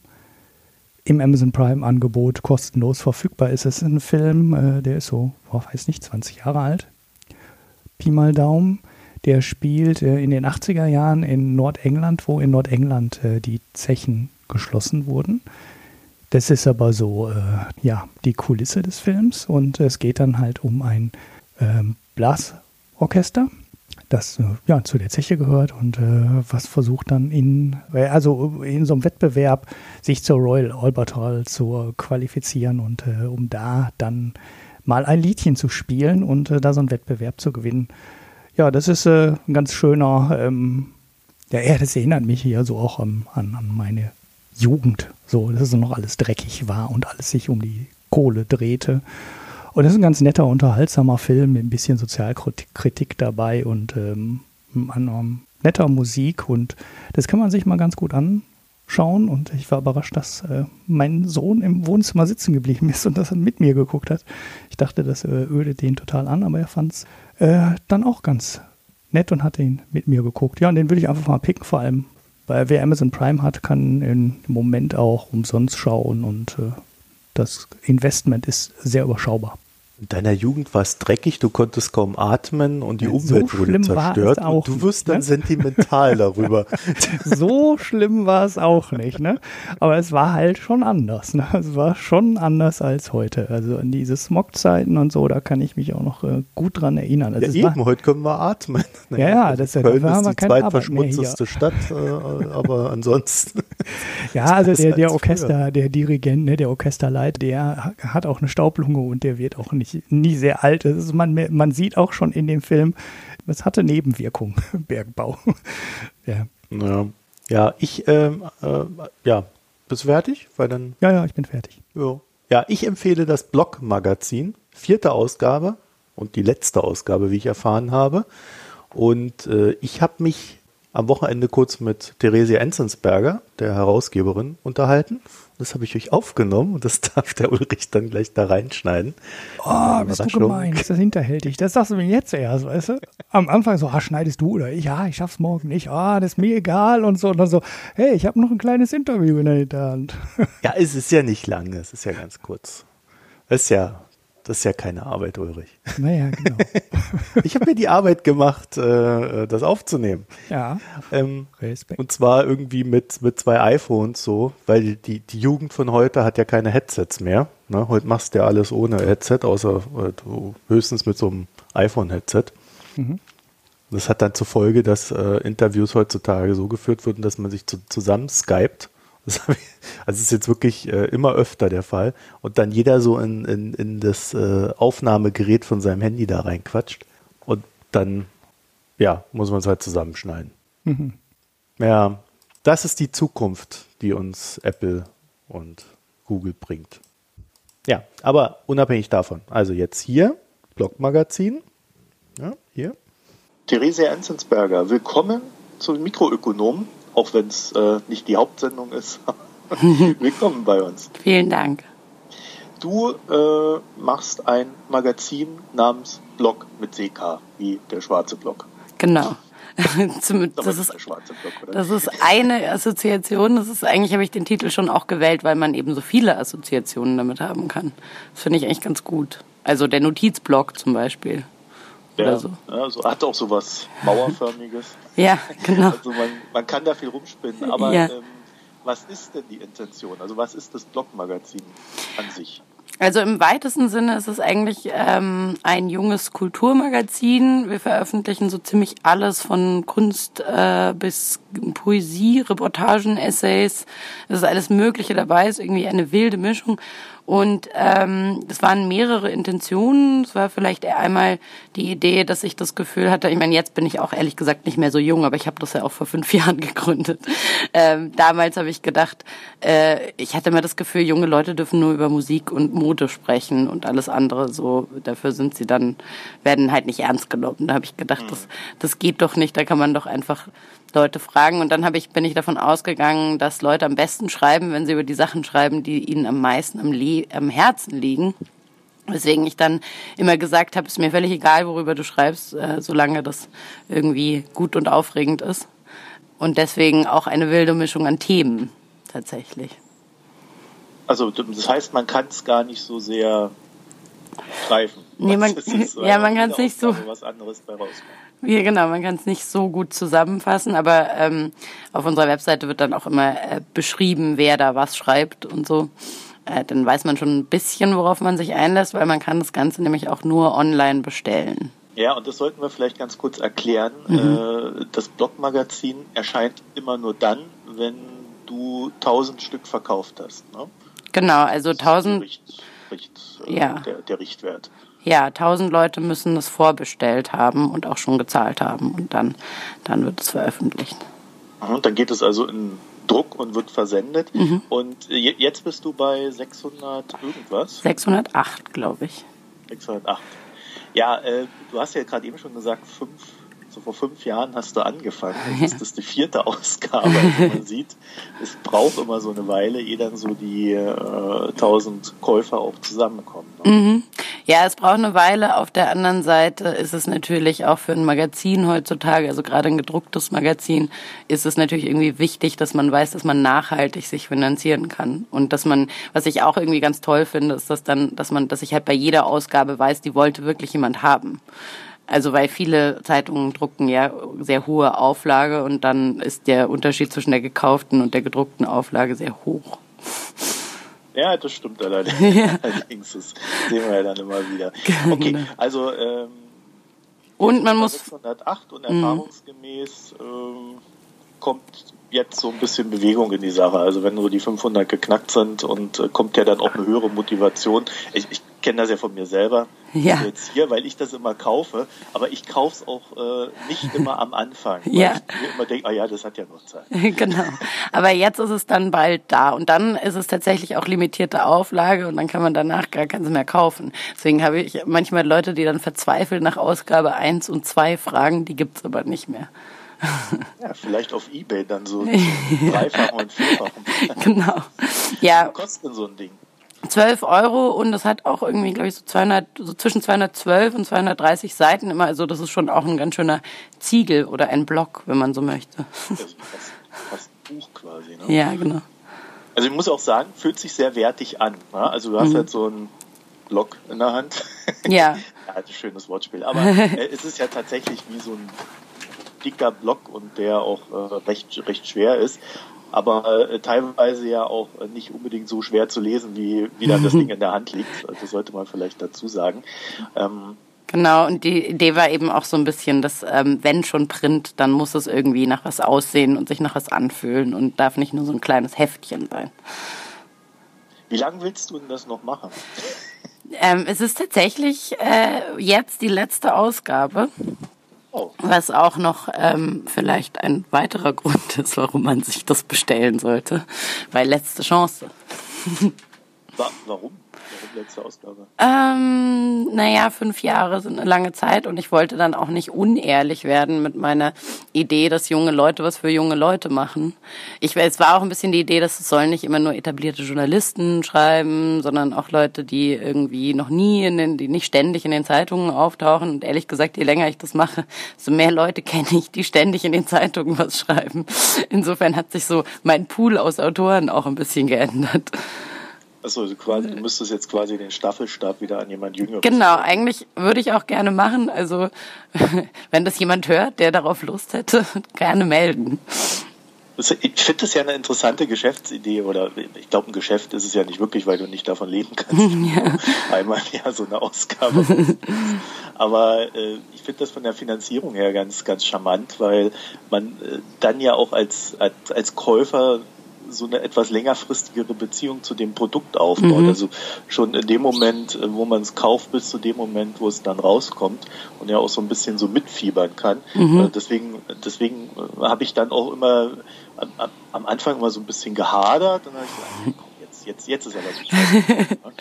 im Amazon Prime Angebot kostenlos verfügbar ist. Es ist ein Film, äh, der ist so, oh, weiß nicht, 20 Jahre alt. Pi mal Daumen der spielt äh, in den 80er Jahren in Nordengland, wo in Nordengland äh, die Zechen geschlossen wurden. Das ist aber so, äh, ja, die Kulisse des Films und es geht dann halt um ein ähm, Blasorchester, das äh, ja zu der Zeche gehört und äh, was versucht dann in, äh, also in so einem Wettbewerb sich zur Royal Albert Hall zu qualifizieren und um da dann mal ein Liedchen zu spielen und da so einen Wettbewerb zu gewinnen. Ja, das ist äh, ein ganz schöner, ähm, ja, ja, das erinnert mich hier so auch an, an, meine Jugend. So, dass es noch alles dreckig war und alles sich um die Kohle drehte. Und das ist ein ganz netter, unterhaltsamer Film mit ein bisschen Sozialkritik dabei und ähm, an, netter Musik. Und das kann man sich mal ganz gut anschauen. Und ich war überrascht, dass äh, mein Sohn im Wohnzimmer sitzen geblieben ist und das mit mir geguckt hat. Ich dachte, das äh, ödet den total an, aber er fand es äh, dann auch ganz nett und hat ihn mit mir geguckt. Ja, und den würde ich einfach mal picken, vor allem, weil wer Amazon Prime hat, kann im Moment auch umsonst schauen und äh, das Investment ist sehr überschaubar. In deiner Jugend war es dreckig, du konntest kaum atmen und die Umwelt so wurde zerstört. Und du wirst dann ne? sentimental darüber. so schlimm war es auch nicht, ne? Aber es war halt schon anders. Ne? Es war schon anders als heute. Also an diese Smog-Zeiten und so, da kann ich mich auch noch äh, gut dran erinnern. Also ja, eben, war, heute können wir atmen. Ja, ja, also das Köln ist die zweitverschmutzteste Stadt, äh, aber ansonsten. ja, also der, der Orchester, der Dirigent, ne, der Orchesterleiter, der hat auch eine Staublunge und der wird auch nicht nicht, nie sehr alt ist. Man, man sieht auch schon in dem Film, es hatte Nebenwirkungen, Bergbau. ja. ja. Ja, ich, ähm, äh, ja, bist du fertig? Weil dann, ja, ja, ich bin fertig. Ja. ja, ich empfehle das Blog-Magazin, vierte Ausgabe und die letzte Ausgabe, wie ich erfahren habe. Und äh, ich habe mich am Wochenende kurz mit Theresia Enzensberger, der Herausgeberin, unterhalten. Das habe ich euch aufgenommen und das darf der Ulrich dann gleich da reinschneiden. Oh, bist du gemein, ist das hinterhältig. Das sagst du mir jetzt erst, weißt du? Am Anfang so, ah, schneidest du oder ich, ja, ich schaff's morgen nicht, ah, das ist mir egal und so. Und dann so, hey, ich habe noch ein kleines Interview in der Hinterhand. Ja, es ist ja nicht lange, es ist ja ganz kurz. Das ist ja das ist ja keine Arbeit, Ulrich. Naja, genau. ich habe mir die Arbeit gemacht, äh, das aufzunehmen. Ja. Ähm, Respekt. Und zwar irgendwie mit, mit zwei iPhones so, weil die, die Jugend von heute hat ja keine Headsets mehr. Ne? Heute machst du ja alles ohne Headset, außer äh, höchstens mit so einem iPhone-Headset. Mhm. Das hat dann zur Folge, dass äh, Interviews heutzutage so geführt wurden, dass man sich zu, zusammen skypt das, ich, also ist jetzt wirklich äh, immer öfter der Fall. Und dann jeder so in, in, in das äh, Aufnahmegerät von seinem Handy da reinquatscht. Und dann, ja, muss man es halt zusammenschneiden. Mhm. Ja, das ist die Zukunft, die uns Apple und Google bringt. Ja, aber unabhängig davon. Also jetzt hier, Blogmagazin. Ja, hier. Theresia Enzensberger, willkommen zu den Mikroökonomen auch wenn es äh, nicht die Hauptsendung ist. Willkommen bei uns. Vielen Dank. Du äh, machst ein Magazin namens Blog mit CK, wie der schwarze Blog. Genau. das, ist, das ist eine Assoziation. Das ist eigentlich habe ich den Titel schon auch gewählt, weil man eben so viele Assoziationen damit haben kann. Das finde ich eigentlich ganz gut. Also der Notizblock zum Beispiel. Ja, so. Ja, so hat auch so was Mauerförmiges. ja, genau. Also man, man kann da viel rumspinnen, aber ja. ähm, was ist denn die Intention? Also was ist das Blogmagazin an sich? Also im weitesten Sinne ist es eigentlich ähm, ein junges Kulturmagazin. Wir veröffentlichen so ziemlich alles von Kunst äh, bis Poesie, Reportagen, Essays. Es ist alles Mögliche dabei. Es ist irgendwie eine wilde Mischung. Und ähm, es waren mehrere Intentionen. Es war vielleicht einmal die Idee, dass ich das Gefühl hatte, ich meine, jetzt bin ich auch ehrlich gesagt nicht mehr so jung, aber ich habe das ja auch vor fünf Jahren gegründet. Ähm, damals habe ich gedacht, äh, ich hatte immer das Gefühl, junge Leute dürfen nur über Musik und Mode sprechen und alles andere so, dafür sind sie dann, werden halt nicht ernst genommen. Da habe ich gedacht, das, mhm. das geht doch nicht, da kann man doch einfach Leute fragen. Und dann habe ich, bin ich davon ausgegangen, dass Leute am besten schreiben, wenn sie über die Sachen schreiben, die ihnen am meisten am, Le am Herzen liegen. Weswegen ich dann immer gesagt habe, ist mir völlig egal, worüber du schreibst, äh, solange das irgendwie gut und aufregend ist. Und deswegen auch eine wilde Mischung an Themen tatsächlich. Also das heißt, man kann es gar nicht so sehr greifen. Nee, man, ja, man kann es nicht so. Was anderes bei rauskommen. Ja, genau, man kann es nicht so gut zusammenfassen, aber ähm, auf unserer Webseite wird dann auch immer äh, beschrieben, wer da was schreibt und so. Äh, dann weiß man schon ein bisschen, worauf man sich einlässt, weil man kann das Ganze nämlich auch nur online bestellen. Ja, und das sollten wir vielleicht ganz kurz erklären. Mhm. Äh, das Blogmagazin erscheint immer nur dann, wenn du tausend Stück verkauft hast. Ne? Genau, also tausend. Richt, Richt, äh, ja. der, der Richtwert. Ja, tausend Leute müssen das vorbestellt haben und auch schon gezahlt haben und dann, dann wird es veröffentlicht. Und dann geht es also in Druck und wird versendet. Mhm. Und jetzt bist du bei 600 irgendwas? 608, glaube ich. 608. Ja, äh, du hast ja gerade eben schon gesagt, fünf so vor fünf Jahren hast du angefangen. Jetzt ist das die vierte Ausgabe. Also man sieht, es braucht immer so eine Weile, ehe dann so die äh, 1000 Käufer auch zusammenkommen. Ne? Mhm. Ja, es braucht eine Weile. Auf der anderen Seite ist es natürlich auch für ein Magazin heutzutage, also gerade ein gedrucktes Magazin, ist es natürlich irgendwie wichtig, dass man weiß, dass man nachhaltig sich finanzieren kann. Und dass man, was ich auch irgendwie ganz toll finde, ist, dass dann, dass man, dass ich halt bei jeder Ausgabe weiß, die wollte wirklich jemand haben. Also weil viele Zeitungen drucken ja sehr hohe Auflage und dann ist der Unterschied zwischen der gekauften und der gedruckten Auflage sehr hoch. Ja, das stimmt allerdings. Ja. allerdings das sehen wir ja dann immer wieder. Genau. Okay, also ähm, und man muss 608 und mhm. erfahrungsgemäß ähm, kommt jetzt so ein bisschen Bewegung in die Sache. Also wenn so die 500 geknackt sind und äh, kommt ja dann auch eine höhere Motivation. Ich, ich kenne das ja von mir selber ja. jetzt hier, weil ich das immer kaufe. Aber ich kaufe es auch äh, nicht immer am Anfang. Weil ja. ich mir immer denke, ah ja, das hat ja noch Zeit. genau. Aber jetzt ist es dann bald da. Und dann ist es tatsächlich auch limitierte Auflage und dann kann man danach gar keins mehr kaufen. Deswegen habe ich manchmal Leute, die dann verzweifelt nach Ausgabe 1 und 2 fragen, die gibt's aber nicht mehr. Ja, vielleicht auf Ebay dann so dreifachen und vierfachen. genau. Ja. Was kostet denn so ein Ding? 12 Euro und das hat auch irgendwie, glaube ich, so 200, so zwischen 212 und 230 Seiten immer. Also das ist schon auch ein ganz schöner Ziegel oder ein Block, wenn man so möchte. Das ist fast, fast Buch quasi. Ne? Ja, genau. Also ich muss auch sagen, fühlt sich sehr wertig an. Ne? Also du hast Mhm. halt so einen Block in der Hand. Ja. ja, ein schönes Wortspiel. Aber äh, es ist ja tatsächlich wie so ein dicker Block und der auch äh, recht, recht schwer ist. Aber äh, teilweise ja auch äh, nicht unbedingt so schwer zu lesen, wie, wie dann das Ding in der Hand liegt. Also Das sollte man vielleicht dazu sagen. Ähm, Genau, und die Idee war eben auch so ein bisschen, dass ähm, wenn schon Print, dann muss es irgendwie nach was aussehen und sich nach was anfühlen und darf nicht nur so ein kleines Heftchen sein. wie lange willst du denn das noch machen? Ähm, es ist tatsächlich äh, jetzt die letzte Ausgabe, Oh, was auch noch ähm, vielleicht ein weiterer Grund ist, warum man sich das bestellen sollte, weil letzte Chance. wa warum? Warum letzte Ausgabe? Ähm, naja, fünf Jahre sind eine lange Zeit und ich wollte dann auch nicht unehrlich werden mit meiner Idee, dass junge Leute was für junge Leute machen. Ich, es war auch ein bisschen die Idee, dass es sollen nicht immer nur etablierte Journalisten schreiben, sondern auch Leute, die irgendwie noch nie in den, die nicht ständig in den Zeitungen auftauchen. Und ehrlich gesagt, je länger ich das mache, desto mehr Leute kenne ich, die ständig in den Zeitungen was schreiben. Insofern hat sich so mein Pool aus Autoren auch ein bisschen geändert. Achso, also quasi, du müsstest jetzt quasi den Staffelstab wieder an jemand Jüngeres. Genau, eigentlich würde ich auch gerne machen. Also, wenn das jemand hört, der darauf Lust hätte, gerne melden. Ich finde das ja eine interessante Geschäftsidee oder ich glaube, ein Geschäft ist es ja nicht wirklich, weil du nicht davon leben kannst. Einmal im Jahr so eine Ausgabe. Aber äh, ich finde das von der Finanzierung her ganz, ganz charmant, weil man äh, dann ja auch als, als, als Käufer so eine etwas längerfristigere Beziehung zu dem Produkt aufbaut. Mhm. Also schon in dem Moment, äh, wo man es kauft, bis zu dem Moment, wo es dann rauskommt und ja auch so ein bisschen so mitfiebern kann. Äh, Deswegen, deswegen äh, habe ich dann auch immer am, am- Anfang immer so ein bisschen gehadert und dann habe ich gesagt, "Ah, komm, jetzt, jetzt, jetzt ist aber so. also,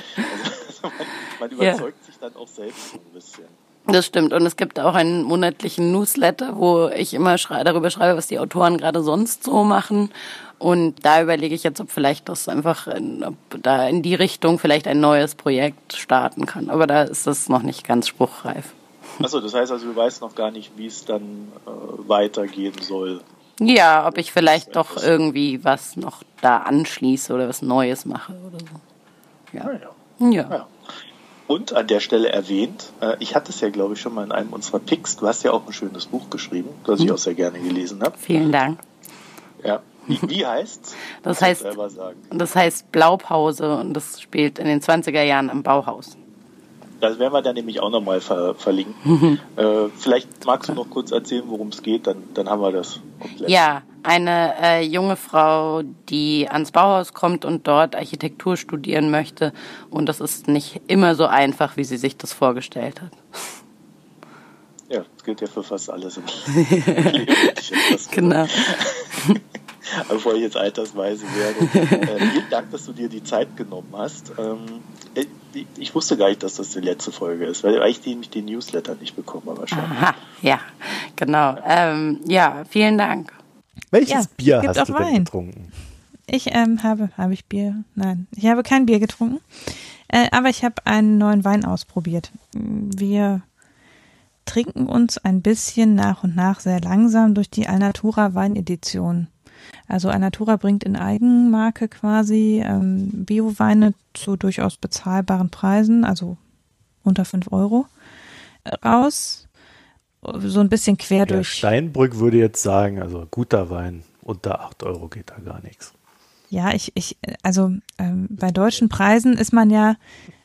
man, man Ja. überzeugt sich dann auch selbst so ein bisschen. Das stimmt. Und es gibt auch einen monatlichen Newsletter, wo ich immer schrei darüber schreibe, was die Autoren gerade sonst so machen. Und da überlege ich jetzt, ob vielleicht das einfach, in, ob da in die Richtung vielleicht ein neues Projekt starten kann. Aber da ist das noch nicht ganz spruchreif. Achso, das heißt also, du weißt noch gar nicht, wie es dann äh, weitergehen soll. Ja, ob ich vielleicht doch irgendwie was noch da anschließe oder was Neues mache oder so. Ja. Naja. Ja. Ja. Und an der Stelle erwähnt, äh, ich hatte es ja, glaube ich, schon mal in einem unserer Picks. Du hast ja auch ein schönes Buch geschrieben, das Mhm. ich auch sehr gerne gelesen habe. Vielen Dank. Ja. Wie, wie heißt's? Das du heißt-. Das heißt Blaupause und das spielt in den 20er Jahren am Bauhaus. Das werden wir dann nämlich auch nochmal ver verlinken. Äh, vielleicht magst du noch kurz erzählen, worum es geht, dann, dann haben wir das komplett. Ja, eine äh, junge Frau, die ans Bauhaus kommt und dort Architektur studieren möchte. Und das ist nicht immer so einfach, wie sie sich das vorgestellt hat. Ja, das gilt ja für fast alles im Leben. Genau. Bevor ich jetzt altersweise werde. Äh, vielen Dank, dass du dir die Zeit genommen hast. Ähm, ich, ich wusste gar nicht, dass das die letzte Folge ist, weil ich den, den Newsletter nicht bekommen habe. schon. Aha, ja, genau. Ähm, ja, vielen Dank. Welches Ja, Bier hast du denn Wein. getrunken? Ich ähm, habe, habe ich Bier? Nein, ich habe kein Bier getrunken. Äh, aber ich habe einen neuen Wein ausprobiert. Wir trinken uns ein bisschen nach und nach sehr langsam durch die Alnatura Weinedition. Also Alnatura bringt in Eigenmarke quasi ähm, Bioweine zu durchaus bezahlbaren Preisen, also unter 5 Euro, äh, raus. So ein bisschen quer Ja, durch. Steinbrück würde jetzt sagen, also guter Wein, unter 8 Euro geht da gar nichts. Ja, ich, ich, also ähm, bei deutschen Preisen ist man ja,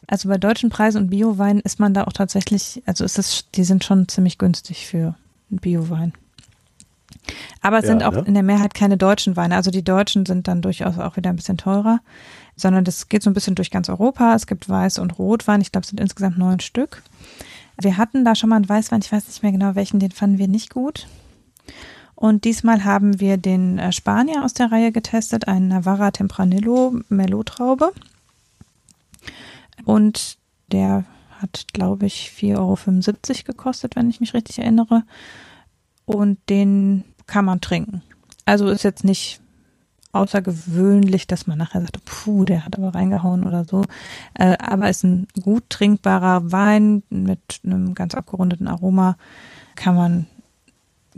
also bei deutschen Preisen und Biowein ist man da auch tatsächlich, also ist es, die sind schon ziemlich günstig für einen Biowein. Aber es Ja, sind auch ne? in der Mehrheit keine deutschen Weine. Also die deutschen sind dann durchaus auch wieder ein bisschen teurer, sondern das geht so ein bisschen durch ganz Europa. Es gibt Weiß- und Rotwein. Ich glaube, es sind insgesamt neun Stück. Wir hatten da schon mal einen Weißwein, ich weiß nicht mehr genau welchen, den fanden wir nicht gut. Und diesmal haben wir den äh, Spanier aus der Reihe getestet, einen Navarra Tempranillo Merlot-Traube. Und der hat, glaube ich, 4,75 Euro gekostet, wenn ich mich richtig erinnere. Und den kann man trinken. Also ist jetzt nicht außergewöhnlich, dass man nachher sagt, puh, der hat aber reingehauen oder so. Äh, aber ist ein gut trinkbarer Wein mit einem ganz abgerundeten Aroma, kann man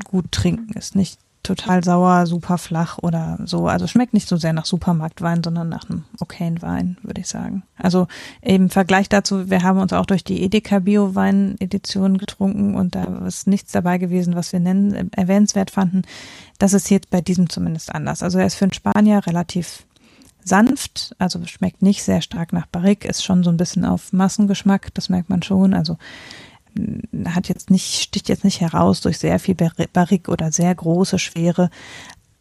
gut trinken. Ist nicht total sauer, super flach oder so. Also schmeckt nicht so sehr nach Supermarktwein, sondern nach einem okayen Wein, würde ich sagen. Also im Vergleich dazu, wir haben uns auch durch die Edeka Bio Wein Edition getrunken und da ist nichts dabei gewesen, was wir nennen, erwähnenswert fanden. Das ist jetzt bei diesem zumindest anders. Also er ist für einen Spanier relativ sanft, also schmeckt nicht sehr stark nach Barrique, ist schon so ein bisschen auf Massengeschmack, das merkt man schon. Also hat jetzt nicht, sticht jetzt nicht heraus durch sehr viel Barrique oder sehr große Schwere,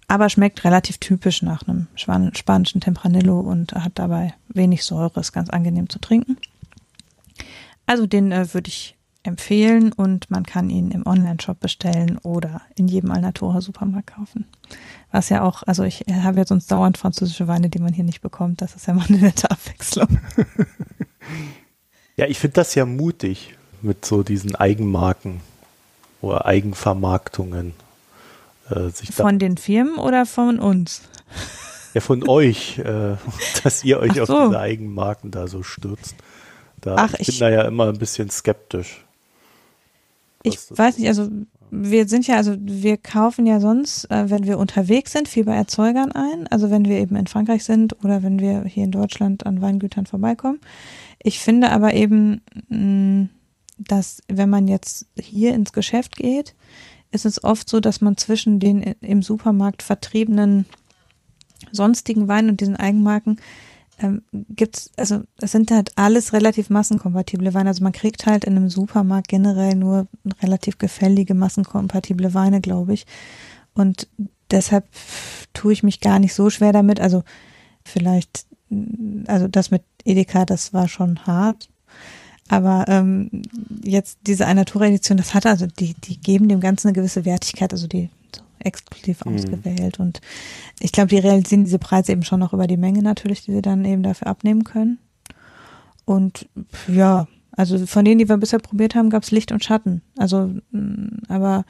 aber schmeckt relativ typisch nach einem spanischen Tempranillo und hat dabei wenig Säure, ist ganz angenehm zu trinken. Also den äh, würde ich empfehlen und man kann ihn im Online-Shop bestellen oder in jedem Alnatura Supermarkt kaufen. Was ja auch, also ich habe jetzt sonst dauernd französische Weine, die man hier nicht bekommt. Das ist ja mal eine nette Abwechslung. Ja, ich finde das ja mutig, mit so diesen Eigenmarken oder Eigenvermarktungen. Äh, sich von den Firmen oder von uns? Ja, von euch, äh, dass ihr euch so. auf diese Eigenmarken da so stürzt. Da, Ach, ich bin ich, da ja immer ein bisschen skeptisch. Ich weiß nicht, also wir sind ja, also wir kaufen ja sonst, äh, wenn wir unterwegs sind, viel bei Erzeugern ein. Also wenn wir eben in Frankreich sind oder wenn wir hier in Deutschland an Weingütern vorbeikommen. Ich finde aber eben, mh, mm, dass wenn man jetzt hier ins Geschäft geht, ist es oft so, dass man zwischen den im Supermarkt vertriebenen sonstigen Weinen und diesen Eigenmarken ähm, gibt's, also es sind halt alles relativ massenkompatible Weine. Also man kriegt halt in einem Supermarkt generell nur relativ gefällige, massenkompatible Weine, glaube ich. Und deshalb tue ich mich gar nicht so schwer damit. Also vielleicht, also das mit Edeka, das war schon hart. Aber ähm, jetzt diese Alnatura-Edition, das hat also, die, die geben dem Ganzen eine gewisse Wertigkeit, also die so exklusiv mhm. ausgewählt. Und ich glaube, die realisieren diese Preise eben schon noch über die Menge natürlich, die sie dann eben dafür abnehmen können. Und ja, also von denen, die wir bisher probiert haben, gab es Licht und Schatten. Also, mm, aber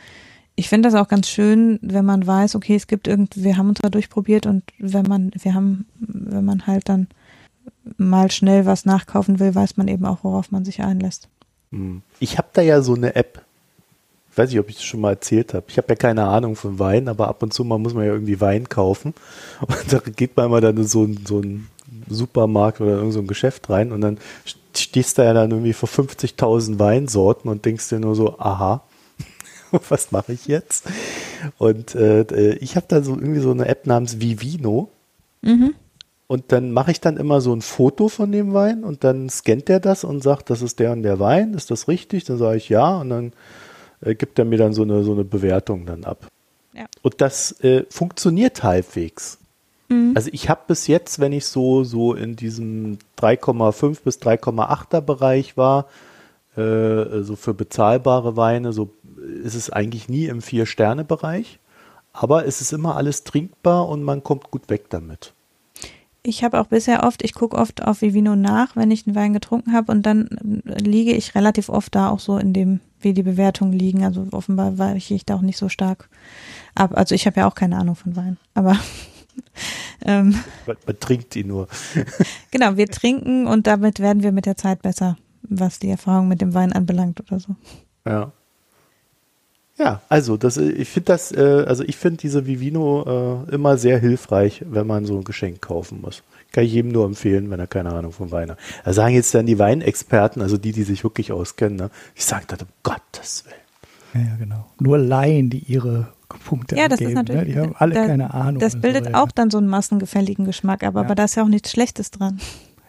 ich finde das auch ganz schön, wenn man weiß, okay, es gibt irgendwie, wir haben uns da durchprobiert und wenn man, wir haben, wenn man halt dann mal schnell was nachkaufen will, weiß man eben auch, worauf man sich einlässt. Hm. Ich habe da ja so eine App. Ich weiß nicht, ob ich das schon mal erzählt habe. Ich habe ja keine Ahnung von Wein, aber ab und zu mal muss man ja irgendwie Wein kaufen. Und da geht man mal dann in so, ein, so einen Supermarkt oder in so ein Geschäft rein und dann stehst du ja dann irgendwie vor 50.000 Weinsorten und denkst dir nur so, aha, was mache ich jetzt? Und äh, ich habe da so irgendwie so eine App namens Vivino. Mhm. Und dann mache ich dann immer so ein Foto von dem Wein und dann scannt er das und sagt, das ist der und der Wein, ist das richtig? Dann sage ich ja und dann äh, gibt er mir dann so eine, so eine Bewertung dann ab. Ja. Und das äh, funktioniert halbwegs. Mhm. Also ich habe bis jetzt, wenn ich so, so in diesem 3,5 bis 3,8er Bereich war, äh, so für bezahlbare Weine, so ist es eigentlich nie im Vier-Sterne-Bereich. Aber es ist immer alles trinkbar und man kommt gut weg damit ich habe auch bisher oft, ich gucke oft auf Vivino nach, wenn ich einen Wein getrunken habe und dann liege ich relativ oft da auch so in dem, wie die Bewertungen liegen. Also offenbar weiche ich da auch nicht so stark ab. Also ich habe ja auch keine Ahnung von Wein, aber ähm, man, man trinkt ihn nur. genau, wir trinken und damit werden wir mit der Zeit besser, was die Erfahrung mit dem Wein anbelangt oder so. Ja. Ja, also das, ich finde das, äh, also ich finde diese Vivino äh, immer sehr hilfreich, wenn man so ein Geschenk kaufen muss. Kann ich jedem nur empfehlen, wenn er keine Ahnung von Wein hat. Da sagen jetzt dann die Weinexperten, also die, die sich wirklich auskennen, ne? ich sage das um Gottes Willen. Ja, ja, genau. Nur Laien, die ihre Punkte Ja, das angeben, ist natürlich. Ne? Die haben alle da, keine Ahnung. Das bildet so, auch dann so einen massengefälligen Geschmack, aber, ja. aber da ist ja auch nichts Schlechtes dran.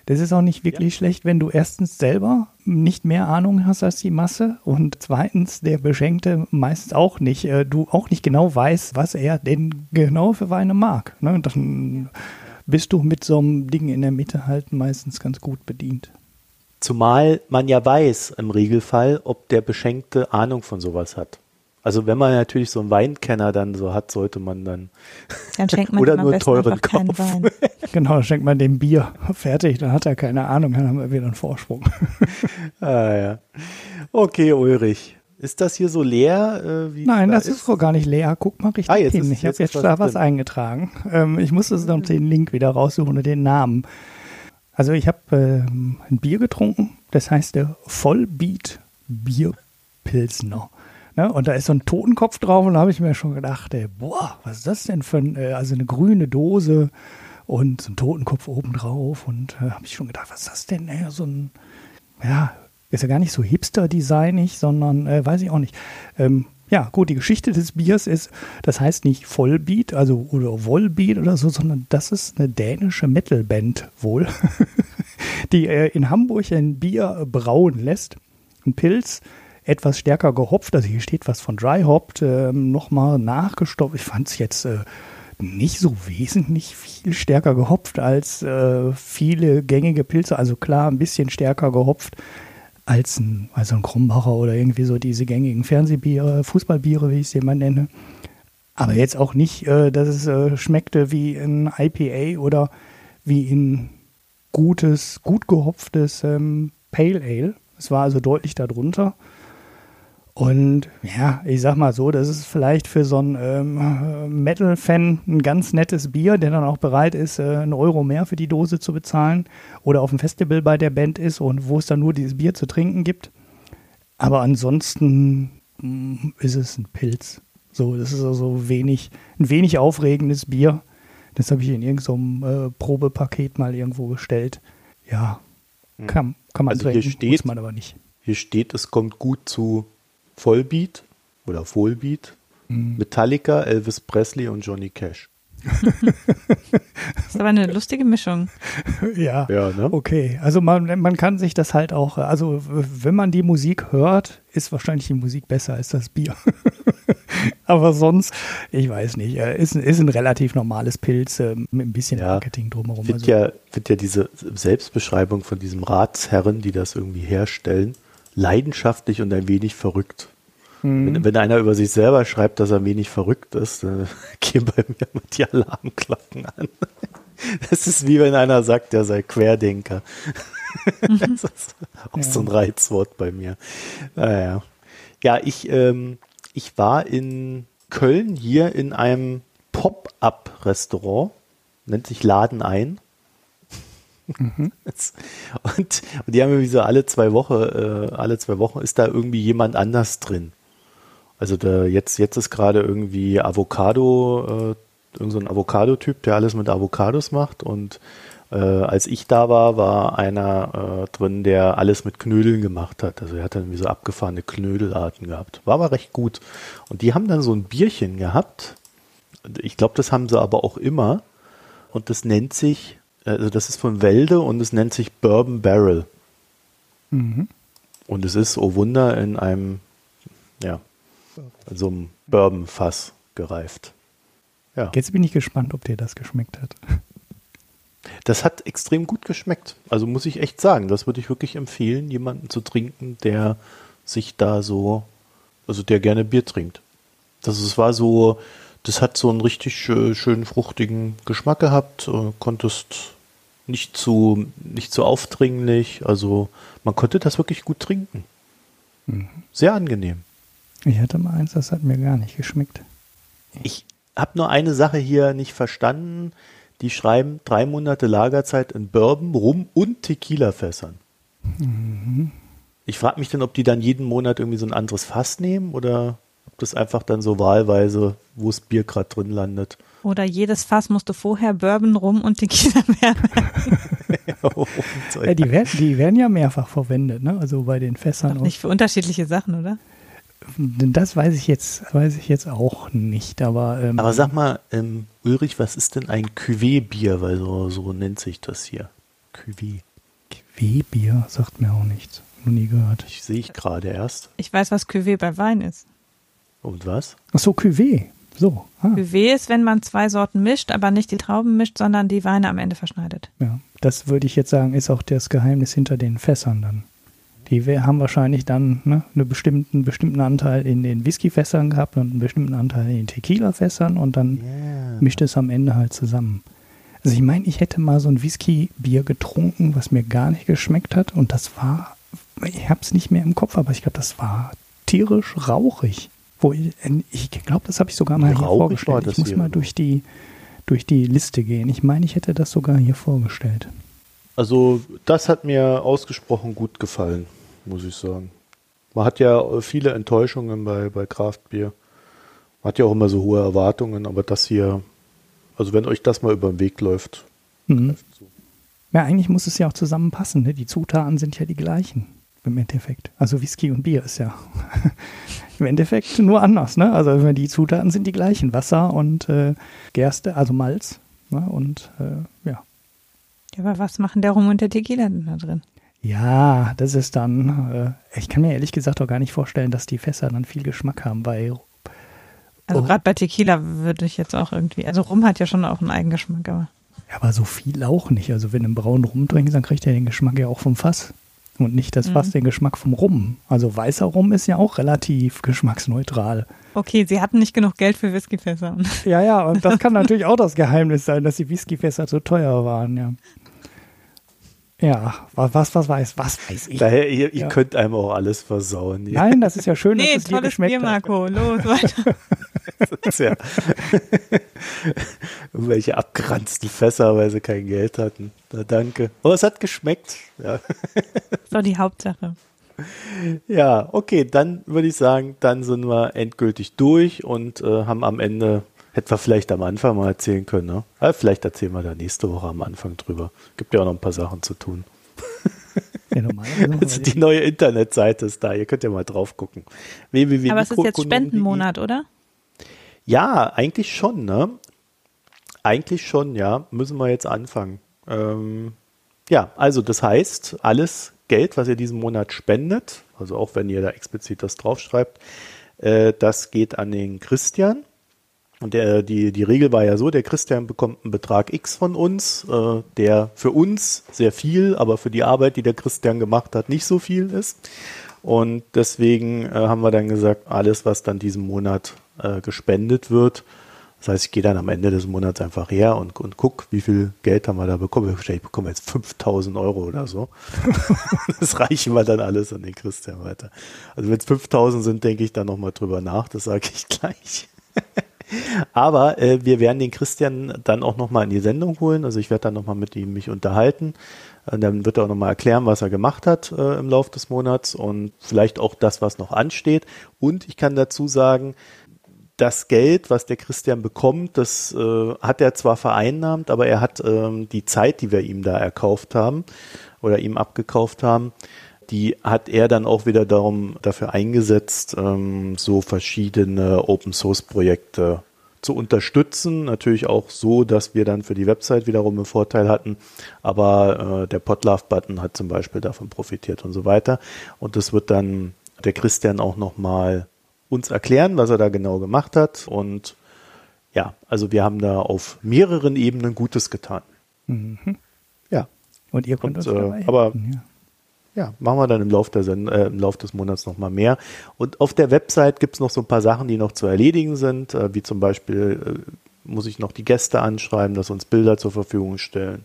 Das ist auch nicht wirklich ja. schlecht, wenn du erstens selber nicht mehr Ahnung hast als die Masse und zweitens der Beschenkte meistens auch nicht, äh, du auch nicht genau weißt, was er denn genau für Weine mag. Ne? Dann bist du mit so einem Ding in der Mitte halt meistens ganz gut bedient. Zumal man ja weiß im Regelfall, ob der Beschenkte Ahnung von sowas hat. Also wenn man natürlich so einen Weinkenner dann so hat, sollte man dann, dann schenkt man oder nur teuren kaufen. genau, dann schenkt man dem Bier fertig, dann hat er keine Ahnung, dann haben wir wieder einen Vorsprung. ah ja. Okay, Ulrich. Ist das hier so leer? Äh, wie Nein, da das ist doch gar nicht leer. Guck mal richtig Ah, jetzt hin. ist- ich habe jetzt jetzt ist da was drin. eingetragen. Ähm, ich musste noch den Link wieder raussuchen und den Namen. Also ich habe ähm, ein Bier getrunken, das heißt der Vollbeat Bierpilsner. Ne? Und da ist so ein Totenkopf drauf und da habe ich mir schon gedacht, ey, boah, was ist das denn für ein, äh, also eine grüne Dose und so ein Totenkopf oben drauf und äh, habe ich schon gedacht, was ist das denn? Ey, so ein, ja, ist ja gar nicht so hipster-designig, sondern äh, weiß ich auch nicht. Ähm, ja, gut, die Geschichte des Biers ist, das heißt nicht Vollbeat, also oder Wollbeat oder so, sondern das ist eine dänische Metalband wohl, die äh, in Hamburg ein Bier brauen lässt, ein Pilz, etwas stärker gehopft, also hier steht was von Dry Hopped, ähm, nochmal nachgestopft. Ich fand es jetzt äh, nicht so wesentlich viel stärker gehopft als äh, viele gängige Pilze, also klar ein bisschen stärker gehopft als ein, also ein Krumbacher oder irgendwie so diese gängigen Fernsehbiere, Fußballbiere, wie ich sie immer nenne. Aber jetzt auch nicht, äh, dass es äh, schmeckte wie ein IPA oder wie ein gutes, gut gehopftes ähm, Pale Ale. Es war also deutlich darunter. Und ja, ich sag mal so, das ist vielleicht für so einen ähm, Metal-Fan ein ganz nettes Bier, der dann auch bereit ist, äh, einen Euro mehr für die Dose zu bezahlen oder auf dem Festival bei der Band ist und wo es dann nur dieses Bier zu trinken gibt. Aber ansonsten mm, ist es ein Pilz. So, das ist also wenig, ein wenig aufregendes Bier. Das habe ich in irgendeinem äh, Probepaket mal irgendwo gestellt. Ja, kann, kann man Also hier trinken, steht- muss man aber nicht. Hier steht, es kommt gut zu Vollbeat oder Vollbeat, Mhm. Metallica, Elvis Presley und Johnny Cash. Das ist aber eine lustige Mischung. Ja, Ja, ne? okay. Also man, man kann sich das halt auch, also wenn man die Musik hört, ist wahrscheinlich die Musik besser als das Bier. Aber sonst, ich weiß nicht, äh, ist, ein- ist ein relativ normales Pilz äh, mit ein bisschen Ja. Marketing drumherum. Wird Also, ja, wird ja diese Selbstbeschreibung von diesem Ratsherren, die das irgendwie herstellen, leidenschaftlich und ein wenig verrückt. Mhm. Wenn, wenn einer über sich selber schreibt, dass er wenig verrückt ist, dann gehen bei mir immer die Alarmglocken an. Das ist wie wenn einer sagt, der sei Querdenker. Das ist auch so ein Reizwort bei mir. Naja. Ja, ich, ähm, ich war in Köln hier in einem Pop-up-Restaurant, nennt sich Laden ein. Das- Und, und die haben irgendwie so alle zwei Wochen, äh, alle zwei Wochen ist da irgendwie jemand anders drin. Also der, jetzt, jetzt ist gerade irgendwie Avocado, äh, irgend so ein Avocado-Typ, der alles mit Avocados macht. Und äh, als ich da war, war einer äh, drin, der alles mit Knödeln gemacht hat. Also er hat dann wie so abgefahrene Knödelarten gehabt. War aber recht gut. Und die haben dann so ein Bierchen gehabt. Ich glaube, das haben sie aber auch immer. Und das nennt sich, also das ist von Welde und es nennt sich Bourbon Barrel. Mhm. Und es ist, oh Wunder, in einem, ja, in so einem Bourbon-Fass gereift. Ja, Jetzt bin ich gespannt, ob dir das geschmeckt hat. das hat extrem gut geschmeckt. Also muss ich echt sagen, das würde ich wirklich empfehlen, jemanden zu trinken, der sich da so, also der gerne Bier trinkt. Das es war so, das hat so einen richtig schö- schönen fruchtigen Geschmack gehabt, äh, konntest nicht zu, nicht zu aufdringlich, also man konnte das wirklich gut trinken. Sehr angenehm. Ich hatte mal eins, das hat mir gar nicht geschmeckt. Ich habe nur eine Sache hier nicht verstanden. Die schreiben drei Monate Lagerzeit in Bourbon, Rum und Tequila-Fässern. Ich frage mich dann, ob die dann jeden Monat irgendwie so ein anderes Fass nehmen oder ob das einfach dann so wahlweise, wo das Bier gerade drin landet. Oder jedes Fass musste vorher Bourbon, Rum und Tequila werden. So. Ja, die, werden, die werden ja mehrfach verwendet, ne? Also bei den Fässern. Doch nicht für unterschiedliche Sachen, oder? Das weiß ich jetzt, weiß ich jetzt auch nicht. Aber, ähm, Aber sag mal, ähm, Ulrich, was ist denn ein Cuvée-Bier? Weil so, so nennt sich das hier. Cuvée. Wehbier sagt mir auch nichts. Noch nie gehört. Ich sehe ich gerade erst. Ich weiß, was Cuvée bei Wein ist. Und was? Ach so, Cuvée. So. Ah, Cuvée ist, wenn man zwei Sorten mischt, aber nicht die Trauben mischt, sondern die Weine am Ende verschneidet. ja. Das würde ich jetzt sagen, ist auch das Geheimnis hinter den Fässern dann. Die haben wahrscheinlich dann ne, einen bestimmten, bestimmten Anteil in den Whiskyfässern gehabt und einen bestimmten Anteil in den Tequila-Fässern und dann Ja. mischt es am Ende halt zusammen. Also ich meine, ich hätte mal so ein Whisky-Bier getrunken, was mir gar nicht geschmeckt hat und das war, ich habe es nicht mehr im Kopf, aber ich glaube, das war tierisch rauchig. Wo ich ich glaube, das habe ich sogar mal hier Rauchig war vorgestellt. Ich muss hier mal durch die, durch die Liste gehen. Ich meine, ich hätte das sogar hier vorgestellt. Also das hat mir ausgesprochen gut gefallen, muss ich sagen. Man hat ja viele Enttäuschungen bei, bei Kraftbier. Man hat ja auch immer so hohe Erwartungen, aber das hier, also wenn euch das mal über den Weg läuft, Mhm. zu. Ja, eigentlich muss es ja auch zusammenpassen. Ne? Die Zutaten sind ja die gleichen im Endeffekt. Also Whisky und Bier ist ja im Endeffekt nur anders. Ne? Also die Zutaten sind die gleichen. Wasser und äh, Gerste, also Malz. Ne? Und äh, ja. Ja, aber was machen der Rum und der Tequila denn da drin? Ja, das ist dann, äh, ich kann mir ehrlich gesagt auch gar nicht vorstellen, dass die Fässer dann viel Geschmack haben, weil Also Oh. gerade bei Tequila würde ich jetzt auch irgendwie, also Rum hat ja schon auch einen Eigengeschmack, aber Ja, aber so viel auch nicht. Also wenn du einen braunen Rum trinkst, dann kriegt er den Geschmack ja auch vom Fass. Und nicht das Fass den Geschmack vom Rum. Also weißer Rum ist ja auch relativ geschmacksneutral. okay, sie hatten nicht genug Geld für Whiskyfässer. Ja, ja, und das kann natürlich auch das Geheimnis sein, dass die Whiskyfässer zu teuer waren, ja. Ja, was, was, was weiß, was weiß ich. Daher, ihr, ihr Ja. könnt einem auch alles versauen. hier. Nein, das ist ja schön, Nee, dass es dir tolles geschmeckt Bier, hat. Marco. Los, weiter. Das ist ja irgendwelche abgeranzten Fässer, weil sie kein Geld hatten. Na, danke. Oh, es hat geschmeckt. Ja. Doch die Hauptsache. Ja, okay, dann würde ich sagen, dann sind wir endgültig durch und äh, haben am Ende, hätten wir vielleicht am Anfang mal erzählen können, ne? Aber vielleicht erzählen wir da nächste Woche am Anfang drüber. Gibt ja auch noch ein paar Sachen zu tun. Ja, normalerweise Also die neue Internetseite ist da, ihr könnt ja mal drauf gucken. www. Aber es ist jetzt. Spendenmonat, oder? Ja, eigentlich schon, ne? Eigentlich schon, ja. Müssen wir jetzt anfangen. Ähm, ja, also das heißt, alles Geld, was ihr diesen Monat spendet, also auch wenn ihr da explizit das draufschreibt, äh, das geht an den Christian. Und der, die, die Regel war ja so, der Christian bekommt einen Betrag X von uns, äh, der für uns sehr viel, aber für die Arbeit, die der Christian gemacht hat, nicht so viel ist. Und deswegen äh, haben wir dann gesagt, alles, was dann diesen Monat äh, gespendet wird, das heißt, ich gehe dann am Ende des Monats einfach her und, und guck, wie viel Geld haben wir da bekommen. Ich bekomme jetzt 5000 Euro oder so. das reichen wir dann alles an den Christian weiter. Also wenn es 5000 sind, denke ich dann nochmal drüber nach. Das sage ich gleich. Aber äh, wir werden den Christian dann auch nochmal in die Sendung holen. Also ich werde dann nochmal mit ihm mich unterhalten. Äh, dann wird er auch nochmal erklären, was er gemacht hat äh, im Laufe des Monats und vielleicht auch das, was noch ansteht. Und ich kann dazu sagen, das Geld, was der Christian bekommt, das äh, hat er zwar vereinnahmt, aber er hat ähm, die Zeit, die wir ihm da erkauft haben oder ihm abgekauft haben, die hat er dann auch wieder darum dafür eingesetzt, ähm, so verschiedene Open Source Projekte zu unterstützen. Natürlich auch so, dass wir dann für die Website wiederum einen Vorteil hatten. Aber äh, der Podlove-Button hat zum Beispiel davon profitiert und so weiter. Und das wird dann der Christian auch nochmal uns erklären, was er da genau gemacht hat. Und ja, also wir haben da auf mehreren Ebenen Gutes getan. Mhm. Ja. Und ihr könnt Und, uns äh, dabei aber- helfen, ja. Ja, machen wir dann im Laufe, äh, im Laufe des Monats nochmal mehr. Und auf der Website gibt's noch so ein paar Sachen, die noch zu erledigen sind, äh, wie zum Beispiel äh, muss ich noch die Gäste anschreiben, dass uns Bilder zur Verfügung stellen,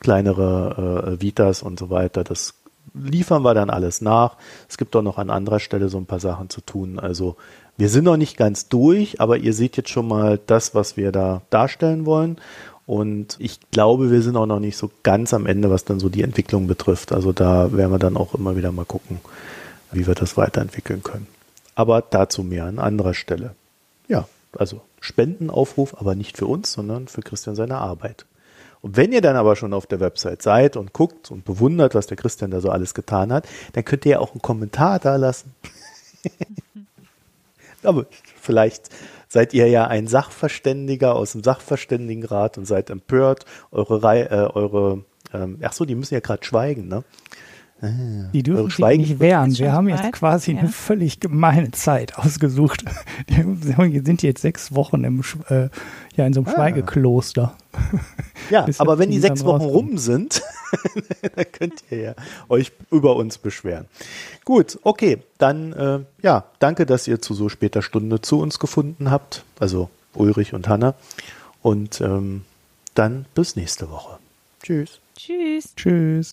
kleinere äh, Vitas und so weiter. Das liefern wir dann alles nach. Es gibt auch noch an anderer Stelle so ein paar Sachen zu tun. Also wir sind noch nicht ganz durch, aber ihr seht jetzt schon mal das, was wir da darstellen wollen. Und ich glaube, wir sind auch noch nicht so ganz am Ende, was dann so die Entwicklung betrifft. Also da werden wir dann auch immer wieder mal gucken, wie wir das weiterentwickeln können. Aber dazu mehr an anderer Stelle. Ja, also Spendenaufruf, aber nicht für uns, sondern für Christian seine Arbeit. Und wenn ihr dann aber schon auf der Website seid und guckt und bewundert, was der Christian da so alles getan hat, dann könnt ihr ja auch einen Kommentar da lassen. aber vielleicht seid ihr ja ein Sachverständiger aus dem Sachverständigenrat und seid empört. Eure Reihe, äh, eure, ähm, ach so, die müssen ja gerade schweigen, ne? Die dürfen Eure sich Schweigen- nicht wehren. Wir haben jetzt quasi Ja. eine völlig gemeine Zeit ausgesucht. Wir sind jetzt sechs Wochen im, äh, ja, in so einem Ah. Schweigekloster. Ja, aber wenn die sechs Wochen rauskommen. rum sind, dann könnt ihr ja euch über uns beschweren. Gut, okay, dann äh, ja, danke, dass ihr zu so später Stunde zu uns gefunden habt, also Ulrich und Hanna. Und ähm, dann bis nächste Woche. Tschüss. Tschüss. Tschüss.